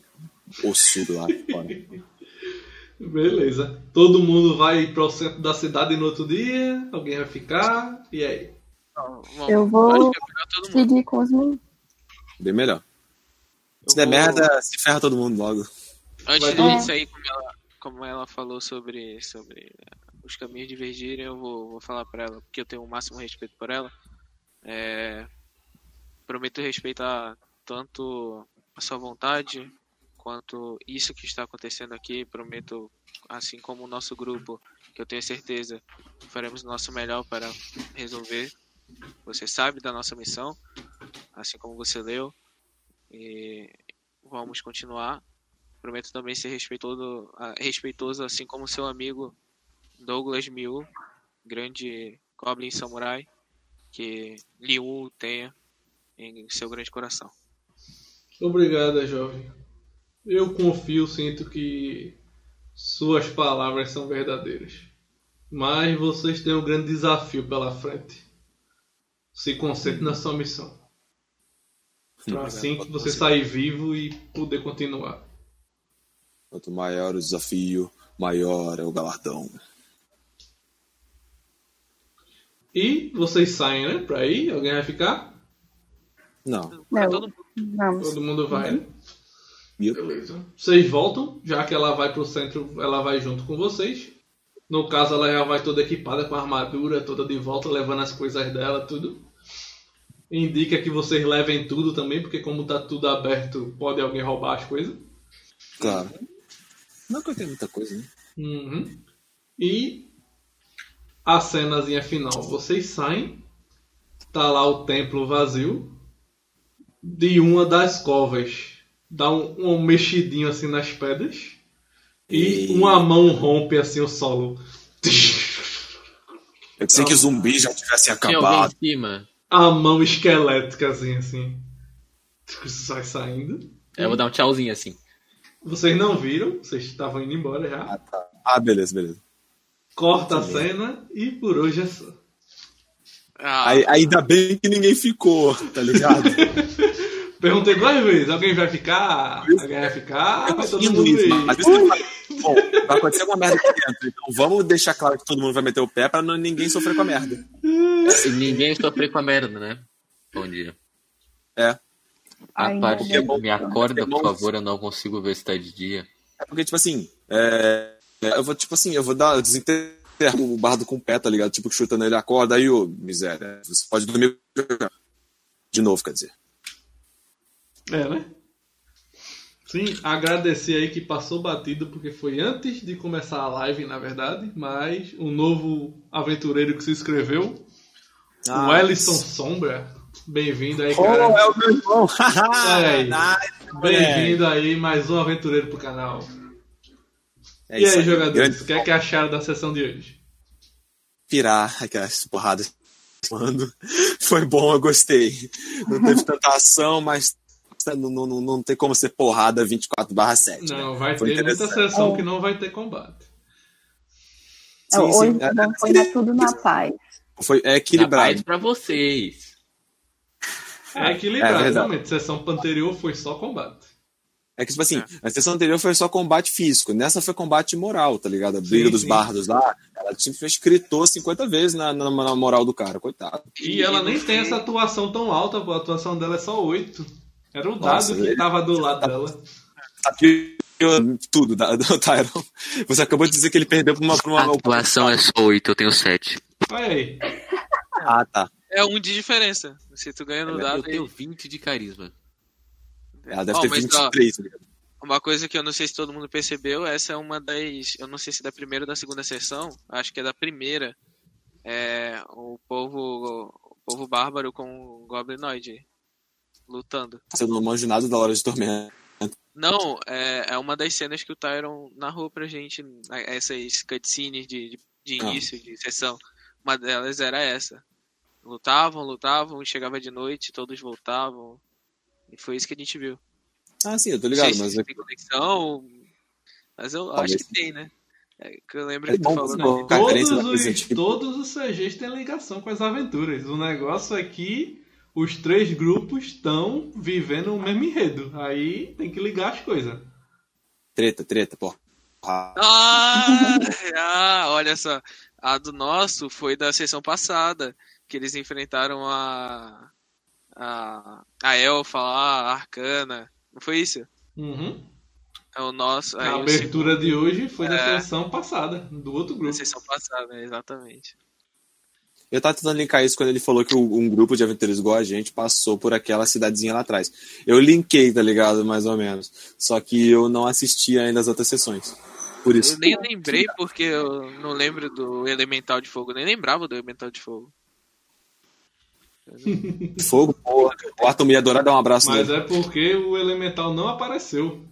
ossudo lá fora. Beleza. Todo mundo vai para o centro da cidade no outro dia? Alguém vai ficar? E aí? Eu vou é seguir com os meninos. Bem melhor. Se Eu der vou- merda, se ferra todo mundo logo. Antes Vai disso aí, como ela, como ela falou sobre, sobre eh, os caminhos divergirem, eu vou, vou falar pra ela, porque eu tenho o máximo respeito por ela. É, prometo respeitar tanto a sua vontade quanto isso que está acontecendo aqui. Prometo, assim como o nosso grupo, que eu tenho certeza faremos o nosso melhor para resolver. Você sabe da nossa missão, assim como você leu. E vamos continuar. Prometo também ser respeitoso, ah, respeitoso assim como seu amigo Douglas Miu, grande Goblin Samurai, que Liu tenha em seu grande coração. Obrigada, jovem. Eu confio, sinto que suas palavras são verdadeiras. Mas vocês têm um grande desafio pela frente. Se concentre na sua missão. Pra assim que você sair vivo e poder continuar. Quanto maior o desafio, maior é o galardão. E vocês saem, né? Pra ir? Alguém vai ficar? Não. Não, todo mundo. vamos. Todo mundo vai, né? Beleza. Vocês voltam, já que ela vai pro centro, ela vai junto com vocês. No caso, ela já vai toda equipada com a armadura, toda de volta, levando as coisas dela, tudo. Indica que vocês levem tudo também, porque como tá tudo aberto, pode alguém roubar as coisas. Claro. Não que eu tenho muita coisa, né? Uhum. E a cenazinha final. Vocês saem, tá lá o templo vazio de uma das covas. Dá um, um mexidinho assim nas pedras. E E- uma mão rompe assim o solo. Eu pensei que zumbis já alguém acabado. em cima. A mão esquelética assim, assim. Sai saindo. Eu vou dar um tchauzinho assim. Vocês não viram, vocês estavam indo embora já. Ah, beleza, beleza. Corta a cena e por hoje é só. Ah, Aí, ainda bem que ninguém ficou, tá ligado? Perguntei duas vezes, alguém vai ficar? Alguém vai ficar? Eu Vai todo mundo nisso, ir. mas isso que. Bom, vai acontecer alguma merda aqui dentro. Então vamos deixar claro que todo mundo vai meter o pé pra não, ninguém sofrer com a merda. E ninguém sofrer com a merda, né? Bom dia. É. A Ainda parte bem. me acorda, por Bom. favor, eu não consigo ver se tá de dia. É porque, tipo assim, é, é, eu vou, tipo assim, eu vou dar, eu desenterro o bardo com o pé, tá ligado? Tipo, chutando ele, acorda aí, ô miséria. Você pode dormir de novo, quer dizer. É, né? Sim, agradecer aí que passou batido, porque foi antes de começar a live, na verdade, mas o novo aventureiro que se inscreveu, Ah, o Ellison Sombra. Bem-vindo aí, Oh, cara. é o meu irmão! Aí. Nice, Bem-vindo aí, mais um aventureiro pro canal. É e isso aí, jogadores, Grande o que é que acharam da sessão de hoje? pirar aquelas porradas. Foi bom, eu gostei. Não teve tanta ação, mas não, não, não, não tem como ser porrada 24 barra 7. Não, vai Foi ter muita sessão É. que não vai ter combate. É, Sim, Hoje sim. É, vamos foi tudo na paz. Foi é equilibrado. paz pra vocês. É equilibrado, é realmente. Sessão anterior foi só combate. É que, tipo assim, a sessão anterior foi só combate físico. Nessa foi combate moral, tá ligado? A briga Sim, dos sim. bardos lá, ela simplesmente gritou 50 vezes na, na, na moral do cara, coitado. E ela nem tem essa atuação tão alta, pô. A atuação dela é só 8. Era o Nossa, dado que ele- tava do lado dela. Tá pior- tudo da, do Tyron. Você acabou de dizer que ele perdeu pra uma. Pra uma A atuação é só 8, eu tenho 7. Olha aí. Ah, tá. é um de diferença. Se tu ganha no Eu dado. tenho 20 de carisma. Ela deve Ó, ter mas, 23, tá ligado? Uma coisa que eu não sei se todo mundo percebeu, essa é uma das. Eu não sei se da primeira ou da segunda sessão, acho que é da primeira. É o povo. O povo bárbaro com o Goblinoid lutando. Você não manjo nada da hora de tormento. Não, é, é uma das cenas que o Tyron narrou pra gente, essas cutscenes de, de, de Ah. início de sessão. Uma delas era essa. Lutavam, lutavam, chegava de noite, todos voltavam. E foi isso que a gente viu. Ah, sim, eu tô ligado, mas se tem conexão, mas eu Talvez acho que tem, né? É que eu lembro É que tu falou carência da Todos os, todos os CGs têm ligação com as aventuras. O negócio aqui, os três grupos estão vivendo o mesmo enredo. Aí tem que ligar as coisas. Treta, treta, porra. Ah, ah, olha só. A do nosso foi da sessão passada, que eles enfrentaram a. a. a Elfa lá, a Arcana. Não foi isso? Uhum. É o nosso. aí A abertura de hoje foi da É. sessão passada, do outro segundo- grupo. Da sessão passada, exatamente. Eu tava tentando linkar isso quando ele falou que um grupo de aventureiros igual a gente passou por aquela cidadezinha lá atrás. Eu linkei, tá ligado? Mais ou menos. Só que eu não assisti ainda as outras sessões. Por isso. Eu nem lembrei porque eu não lembro do Elemental de Fogo, nem lembrava do Elemental de Fogo. Fogo, porra. O Arthur ia adorar dar um abraço Mas nele. é porque o Elemental não apareceu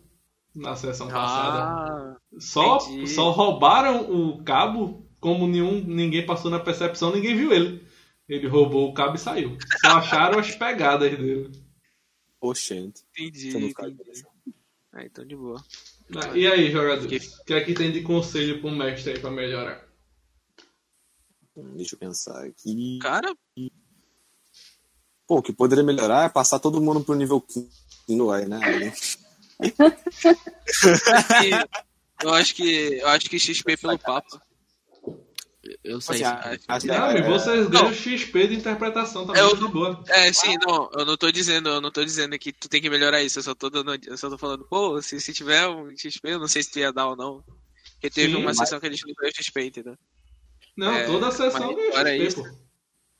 na sessão passada. Ah, Só, entendi. só roubaram o cabo, como nenhum, ninguém passou na percepção, ninguém viu ele. Ele roubou o cabo e saiu. Só acharam as pegadas dele. Oxente. entendi, entendi. Ah, então de boa. Ah, E aí, jogadores? O que é que tem de conselho pro mestre aí pra melhorar? Deixa eu pensar aqui. Cara, Pô, o que poderia melhorar é passar todo mundo pro nível 15 aí, né? eu acho que eu acho que XP pelo Papa. Eu sei. Assim, a- Não, é- e vocês não. ganham XP de interpretação também, Eu de boa. É, sim, não, eu não tô dizendo, eu não tô dizendo que tu tem que melhorar isso, eu só tô dando, eu só tô falando, pô, se, se tiver um XP, eu não sei se tu ia dar ou não. Porque teve Sim, uma mas- sessão que a gente não deu XP, entendeu? Não, É, toda a sessão ganha fora XP, isso- pô.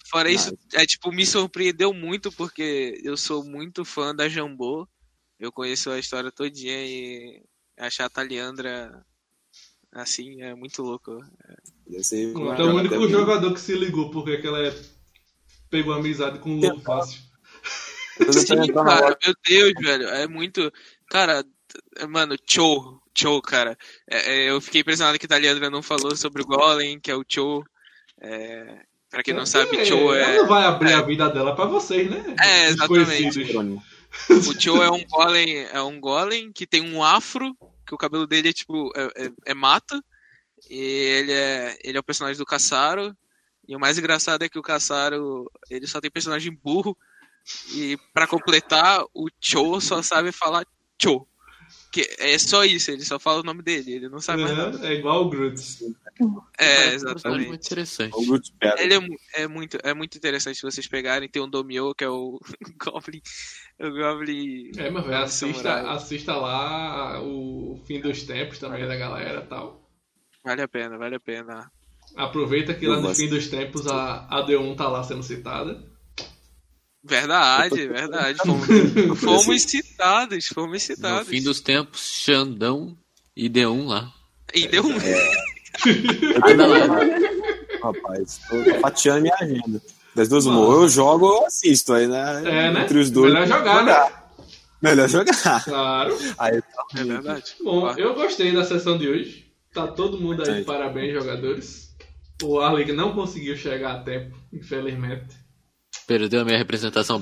Fora isso, é tipo, me surpreendeu muito porque eu sou muito fã da Jambô. Eu conheço a história todinha e achar a Taliandra assim é muito louco. Deve ser Então, é o único jogador que se ligou porque que ela é... pegou amizade com o Lobo fácil. Sim, cara, meu Deus, velho, é muito. Cara, mano, Cho, Cho, cara. É, é, eu fiquei impressionado que a Taliandra não falou sobre o Golem, que é o Cho. É, pra quem não sabe, É, Cho Ela é. não vai abrir a vida dela pra vocês, né? É, exatamente. O Cho é um golem, é um golem que tem um afro, que o cabelo dele é tipo é, é- é mata. E ele é ele é o personagem do Caçaro. E o mais engraçado é que o Caçaro, ele só tem personagem burro. E pra completar, o Cho só sabe falar Cho. Que é só isso, ele só fala o nome dele, ele não sabe mais nada. É, é igual o Groot. É, um personagem exatamente. muito interessante. O Groot. Ele é, é muito, é muito interessante vocês pegarem. Tem um Domio, que é o Goblin. O Goblin. É, mas velho, assista, assista lá o fim dos tempos também da galera e tal. Vale a pena, vale a pena. Aproveita que lá no fim dos tempos a, a D1 tá lá sendo citada. Verdade, verdade. Fomos, fomos citados, fomos No citados. fim dos tempos, Xandão e D1 lá. E deu um. Anda lá. Rapaz, tô tô fatiando minha agenda. Das duas, uma, ou eu jogo ou eu assisto. Aí, né? É, né? Entre os dois. Melhor jogar, né? Melhor jogar. Claro. Aí, É verdade. Bom, eu gostei da sessão de hoje. Tá todo mundo aí, Sim. parabéns, jogadores. O Arley não conseguiu chegar a tempo, infelizmente. Perdeu a minha representação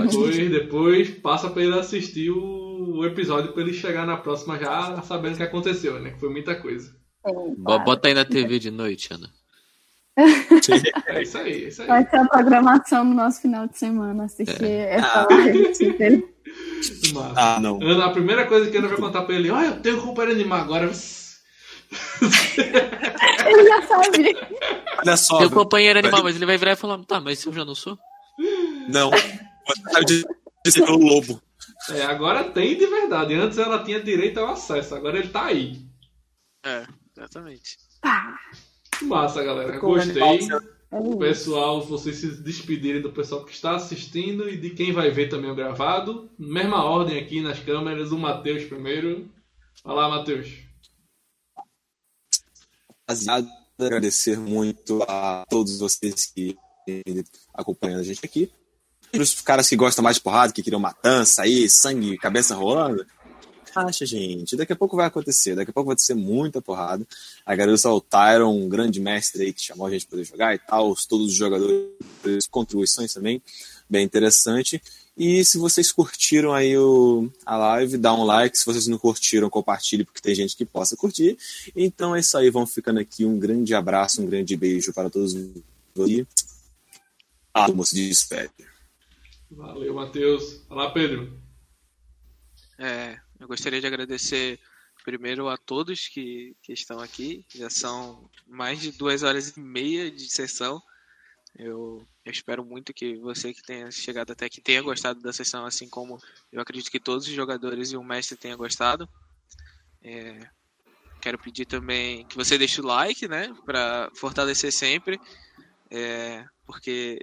ótimo. Depois, depois passa pra ele assistir o, o episódio pra ele chegar na próxima já sabendo o que aconteceu, né? Que foi muita coisa. Bo- Bota aí na TV de noite, Ana. É isso aí, é isso aí. Vai ser a programação do nosso final de semana, assistir essa live. Ah, não. Ana, a primeira coisa que a Ana vai contar pra ele, olha, eu tenho companheiro animar agora. Ele já sabe. Olha só. Velho. companheiro animal, mas ele vai virar e falar: tá, mas eu já não sou? Não. Você sabe ser pelo lobo. É, agora tem de verdade. Antes ela tinha direito ao acesso, agora ele tá aí. É, exatamente. Pá. Massa, galera. Ficou Gostei. animal, É. Pessoal, vocês se despedirem do pessoal que está assistindo e de quem vai ver também o gravado. Mesma ordem aqui nas câmeras, o Matheus primeiro. Olá, Matheus. Rapaziada, agradecer muito a todos vocês que acompanham a gente aqui. Para os caras que gostam mais de porrada, que queriam matança aí, sangue, cabeça rolando. Acha, gente. Daqui a pouco vai acontecer. Daqui a pouco vai ser muita porrada. Agradeço ao Tyron, um grande mestre aí que chamou a gente para poder jogar e tal. os- Todos os jogadores, contribuições também. Bem interessante. E se vocês curtiram aí o, a live, dá um like. Se vocês não curtiram, compartilhe, porque tem gente que possa curtir. Então é isso aí, vamos ficando aqui. Um grande abraço, um grande beijo para todos. E átomo se despede. Valeu, Matheus. Olá, Pedro. É, eu gostaria de agradecer primeiro a todos que, que estão aqui. Já são mais de duas horas e meia de sessão. Eu, eu espero muito que você que tenha chegado até aqui tenha gostado da sessão, assim como eu acredito que todos os jogadores e o mestre tenham gostado. É, quero pedir também que você deixe o like, né, para fortalecer sempre, é, porque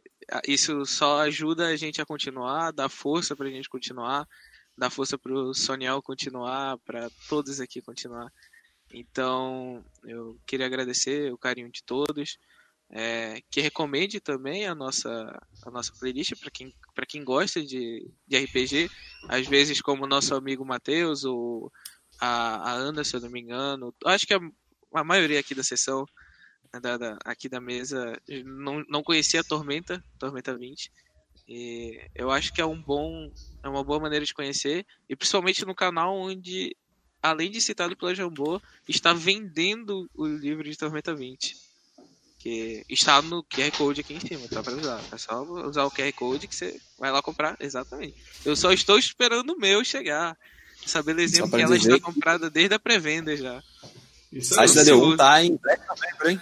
isso só ajuda a gente a continuar, dá força para a gente continuar, dá força para o Soniel continuar, para todos aqui continuar. Então, eu queria agradecer o carinho de todos. É, que recomende também a nossa, a nossa playlist para quem, quem gosta de, de RPG. Às vezes, como o nosso amigo Matheus ou a, a Ana, se eu não me engano. Acho que a, a maioria aqui da sessão, né, da, da, aqui da mesa, não, não conhecia a Tormenta, Tormenta 20. E eu acho que é um bom é uma boa maneira de conhecer e principalmente no canal onde além de citado pela Jambô está vendendo o livro de Tormenta 20 que está no QR Code aqui em cima, tá para usar. É só usar o QR Code que você vai lá comprar, exatamente. Eu só estou esperando o meu chegar. Essa belezinha que ela está comprada desde a pré-venda já. Isso site da D1 tá em Black November, hein?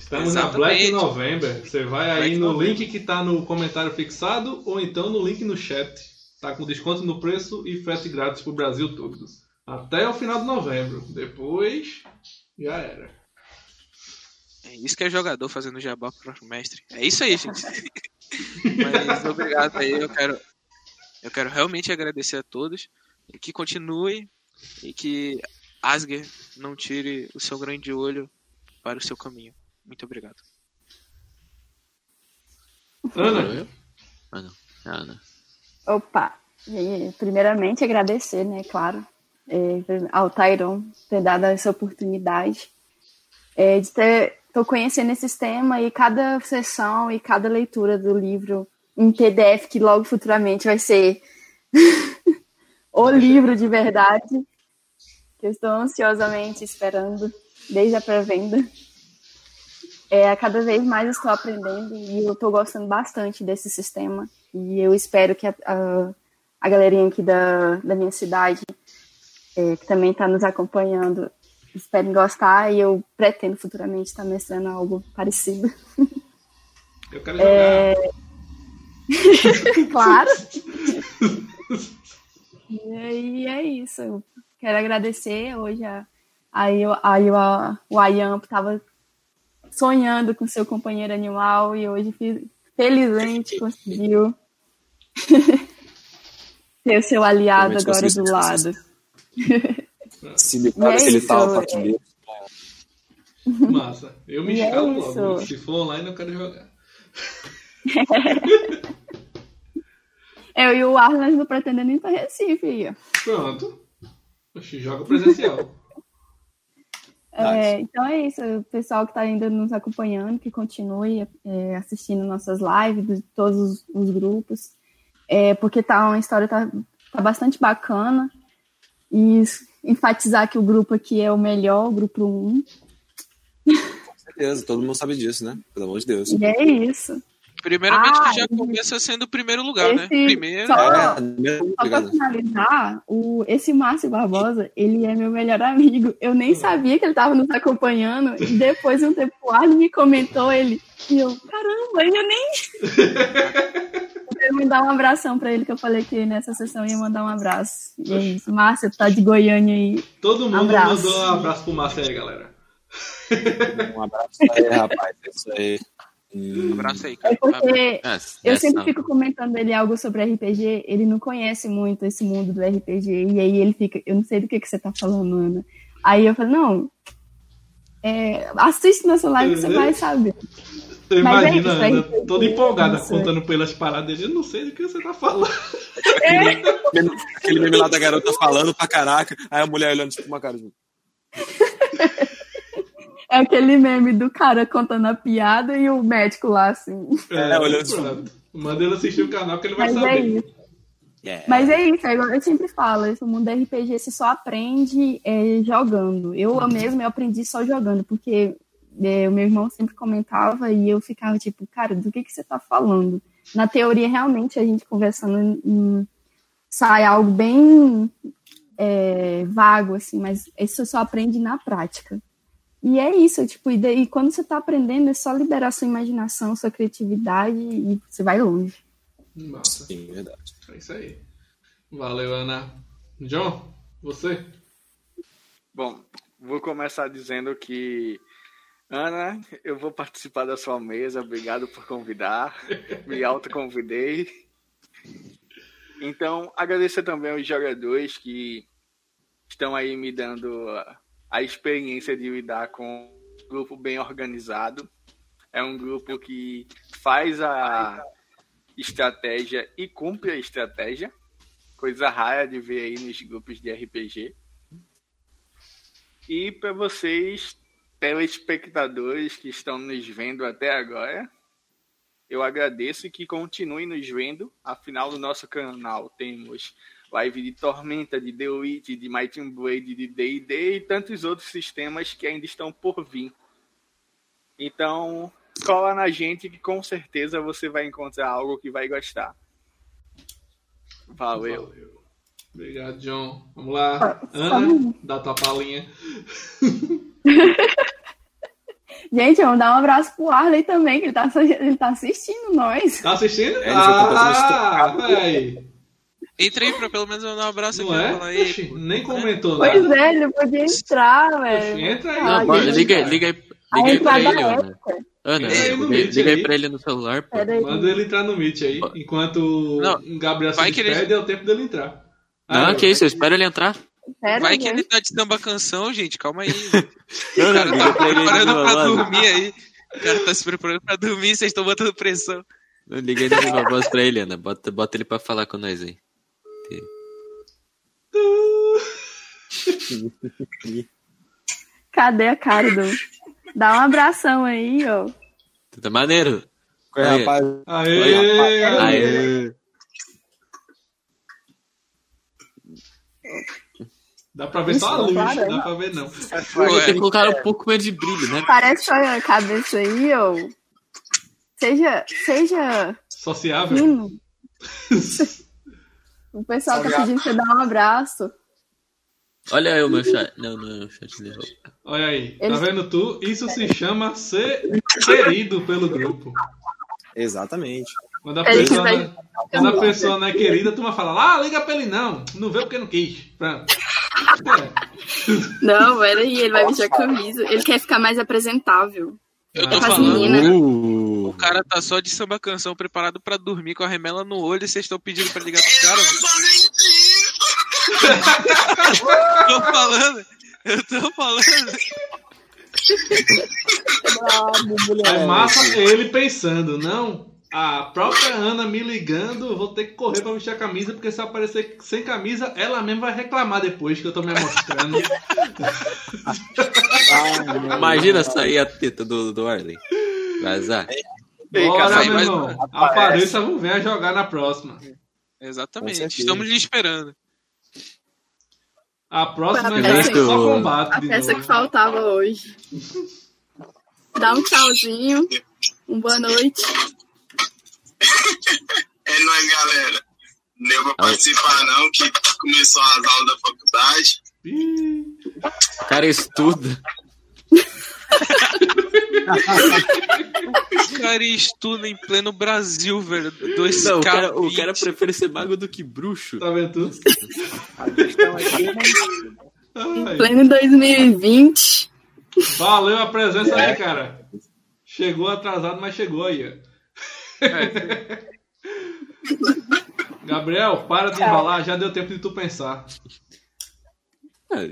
Estamos Exatamente. na Black November. Você vai aí Black no November. link que tá no comentário fixado ou então no link no chat. Tá com desconto no preço e frete grátis pro Brasil todo. Até o final de novembro. Depois, já era. É isso que é jogador fazendo jabá pro mestre. É isso aí, gente. Mas obrigado aí. Eu quero, eu quero realmente agradecer a todos e que continue e que Asger não tire o seu grande olho para o seu caminho. Muito obrigado. Ana? Ana. Ana. Opa, primeiramente agradecer, né, claro, é, ao Tyron ter dado essa oportunidade é, de ter, tô conhecendo esse sistema e cada sessão e cada leitura do livro em PDF que logo futuramente vai ser o livro de verdade, que eu estou ansiosamente esperando desde a pré-venda. É, cada vez mais estou aprendendo e eu estou gostando bastante desse sistema. E eu espero que a, a, a galerinha aqui da, da minha cidade, é, que também está nos acompanhando, esperem gostar e eu pretendo futuramente estar mestrando algo parecido. Eu quero jogar. É... claro. E é isso. Eu quero agradecer hoje a, aí, aí a, o Ayamp estava sonhando com seu companheiro animal e hoje felizmente conseguiu ter o seu aliado agora do lado. Se me parece é ele tá é... Massa. Eu me escalo é logo. Se for online, eu quero jogar. Eu e o Arlas não pretendendo ir para Recife. Ia. Pronto. Oxi, joga presencial. É, então é isso, o pessoal que está ainda nos acompanhando, que continue é, assistindo nossas lives de todos os, os grupos, é, porque tá uma história tá, tá bastante bacana e enfatizar que o grupo aqui é o melhor, o grupo 1. Com certeza, todo mundo sabe disso, né? Pelo amor de Deus. E é isso. Primeiramente, ah, já começa sendo o primeiro lugar, né? esse, né? Primeiro. Só, é, só pra finalizar, o, esse Márcio Barbosa, ele é meu melhor amigo. Eu nem sabia que ele tava nos acompanhando. E depois, um tempo, o Arno me comentou ele. E eu, caramba, eu nem. eu me dar um abração pra ele, que eu falei que nessa sessão ia mandar um abraço. E é isso. Márcio, tá de Goiânia aí. Todo mundo abraço. mandou um abraço pro Márcio aí, galera. Um abraço aí, rapaz. É isso aí. Um abraço aí, cara. É porque é, eu sempre fico comentando ele algo sobre RPG, ele não conhece muito esse mundo do RPG, e aí ele fica, eu não sei do que, que você tá falando, Ana. Aí eu falo, não, é, assiste nossa live que você vai saber. Eu imagino é Ana toda empolgada isso, contando pelas paradas. Eu não sei do que você tá falando. É. Aquele meme lá da garota falando pra caraca, aí a mulher olhando tipo uma cara. É aquele meme do cara contando a piada e o médico lá, assim. É, é olhando assim. Manda ele assistir o canal que ele vai Mas saber. É isso. Yeah. Mas é isso, é eu sempre falo, esse mundo RPG você só aprende é, jogando. Eu mesmo eu aprendi só jogando, porque é, o meu irmão sempre comentava e eu ficava tipo, cara, do que, que você tá falando? Na teoria, realmente, a gente conversando em, sai algo bem é, vago, assim, mas isso você só aprende na prática. E é isso, tipo, e, daí, quando você tá aprendendo, é só liberar sua imaginação, sua criatividade e você vai longe. Massa. Sim, verdade. É isso aí. Valeu, Ana. John, você? Bom, vou começar dizendo que, Ana, eu vou participar da sua mesa. Obrigado por convidar. Me autoconvidei. Então, agradecer também aos jogadores que estão aí me dando a- experiência de lidar com um grupo bem organizado. É um grupo que faz a estratégia e cumpre a estratégia. Coisa rara de ver aí nos grupos de RPG. E para vocês, telespectadores que estão nos vendo até agora, eu agradeço e que continuem nos vendo. Afinal, no nosso canal temos live de Tormenta, de The Witch, de Might and Blade, de D&D e tantos outros sistemas que ainda estão por vir. Então, cola na gente que com certeza você vai encontrar algo que vai gostar. Valeu. Obrigado, John. Vamos lá. Ana, dá tua palhinha. Gente, vamos dar um abraço pro Arley também, que ele tá, ele tá assistindo nós. Tá assistindo? É, ah, véi. Entra aí pra pelo menos eu dar um abraço Não aqui. é? Aí. Oxi, nem comentou Pois nada. é, ele podia entrar, velho. Entra aí. Não, bora, liga, liga, aí- A liga aí pra ele, é Ana. Ana, liga, liga aí aí. pra ele no celular, pô. Aí. Manda ele entrar no Meet aí. Enquanto Não, o Gabriel se vai que ele- despede, é o tempo dele entrar. Não, Ah, que isso, eu espero ele entrar. Pera, Vai que gente. ele tá de samba canção, gente. Calma aí. Não, O cara não, tá ele aí preparando pra voz. dormir aí. O cara tá se preparando pra dormir, vocês estão botando pressão. Não, Liga na viva voz pra ele, Ana. Bota, bota ele pra falar com nós aí. Cadê a cara do... Dá um abração aí, ó. Tá maneiro. É, Aí. rapaz? Aê, Oi, aê. Aê. Dá pra ver só a Isso, luz, para. dá pra ver não. Tem que colocar um pouco mais de brilho, né? Parece a cabeça aí, ó. Seja, seja Sociável. fino. O pessoal tá pedindo pra você dar um abraço. Olha aí o meu chat. Não, não é o chat de roupa. Olha aí, tá vendo tu? Isso se chama ser querido pelo grupo. Exatamente. Quando a pessoa, vai- não, quando a pessoa não é querida, tu vai falar, ah, liga pra ele não. Não vê porque não quis. Pronto. Não, peraí, ele vai vestir a camisa. Ele quer ficar mais apresentável. Eu tô As falando. meninas. Uh, O cara tá só de samba canção preparado pra dormir com a remela no olho e vocês estão pedindo pra ligar pro cara. tô falando. Eu tô falando. É massa ele pensando, não. A própria Ana me ligando, vou ter que correr pra vestir a camisa, porque se eu aparecer sem camisa, ela mesma vai reclamar depois que eu tô me mostrando. imagina sair a teta do, do Arley. Vazar. Ei, Bora, cara, meu mas- irmão. Apareça, vamos ver a jogar na próxima. Exatamente. Estamos lhe esperando. A próxima já é só combate. A peça que faltava hoje. Dá um tchauzinho. Um boa noite. É nóis, galera. Não deu pra participar, não, que começou as aulas da faculdade. O cara estuda. O cara estuda em pleno Brasil, velho. Dois Não, o cara, o K20. cara prefere ser mago do que bruxo. Tá vendo tudo? A questão aqui é Ai, Pleno 2020. Valeu a presença aí, cara. Chegou atrasado, mas chegou aí. Ó. Gabriel, para de enrolar, já deu tempo de tu pensar. Ah,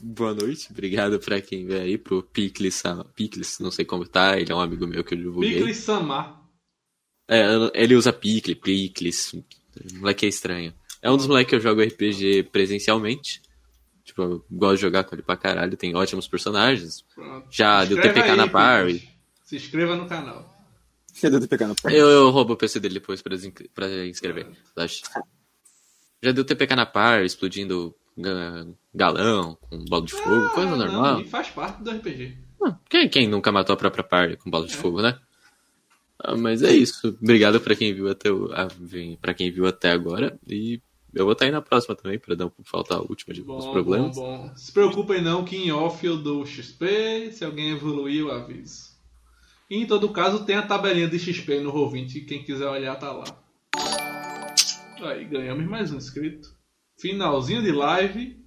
boa noite, obrigado pra quem veio aí, pro Picles, Picles, não sei como tá, ele é um amigo meu que eu divulguei. Picles Samar. É, ele usa Picle, Picles, o moleque é estranho. É um dos moleques que eu jogo RPG presencialmente. Tipo, eu gosto de jogar com ele pra caralho, tem ótimos personagens. Pronto. Já Se deu TPK aí, na party. Se inscreva no canal. Cadê o TPK no Eu, eu roubo o PC dele depois pra, pra inscrever. Relaxa. Já deu TPK na par, explodindo ga- galão com bola de fogo, coisa Ah, não, normal. e faz parte do RPG. Ah, Quem, quem nunca matou a própria party com bola de fogo, né? Ah, mas é isso. Obrigado pra quem viu até o, vem- pra quem viu até agora. E eu vou estar aí na próxima também, pra não faltar a última de Bom, os bom, problemas. bom. Se preocupem não que em off eu dou XP, se alguém evoluir eu aviso. E em todo caso tem a tabelinha de XP no Roll20, quem quiser olhar tá lá. Aí, ganhamos mais um inscrito. Finalzinho de live,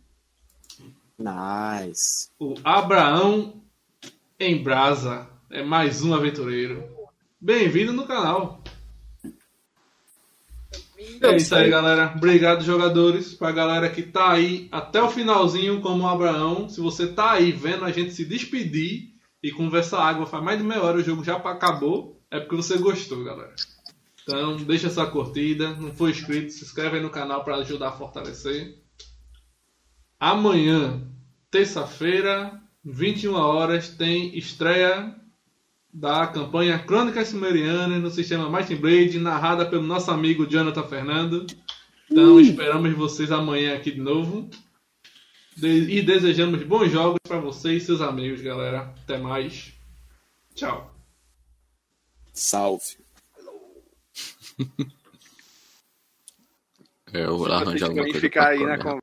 Nice. o Abraão em Brasa é mais um aventureiro. Bem-vindo no canal. É isso aí, galera. Obrigado, jogadores. Pra galera que tá aí até o finalzinho, como o Abraão. Se você tá aí vendo a gente se despedir e conversar água faz mais de meia hora, o jogo já acabou, é porque você gostou, galera. Então, deixa sua curtida. Não for inscrito, se inscreve aí no canal para ajudar a fortalecer. Amanhã, terça-feira, 21 horas, tem estreia da campanha Crônicas Sumerianas no sistema Might Blade, narrada pelo nosso amigo Jonathan Fernando. Então esperamos vocês amanhã aqui de novo. E desejamos bons jogos para vocês e seus amigos, galera. Até mais. Tchau. Salve. É, Eu vou lá arranjar alguma coisa ficar aí na comer.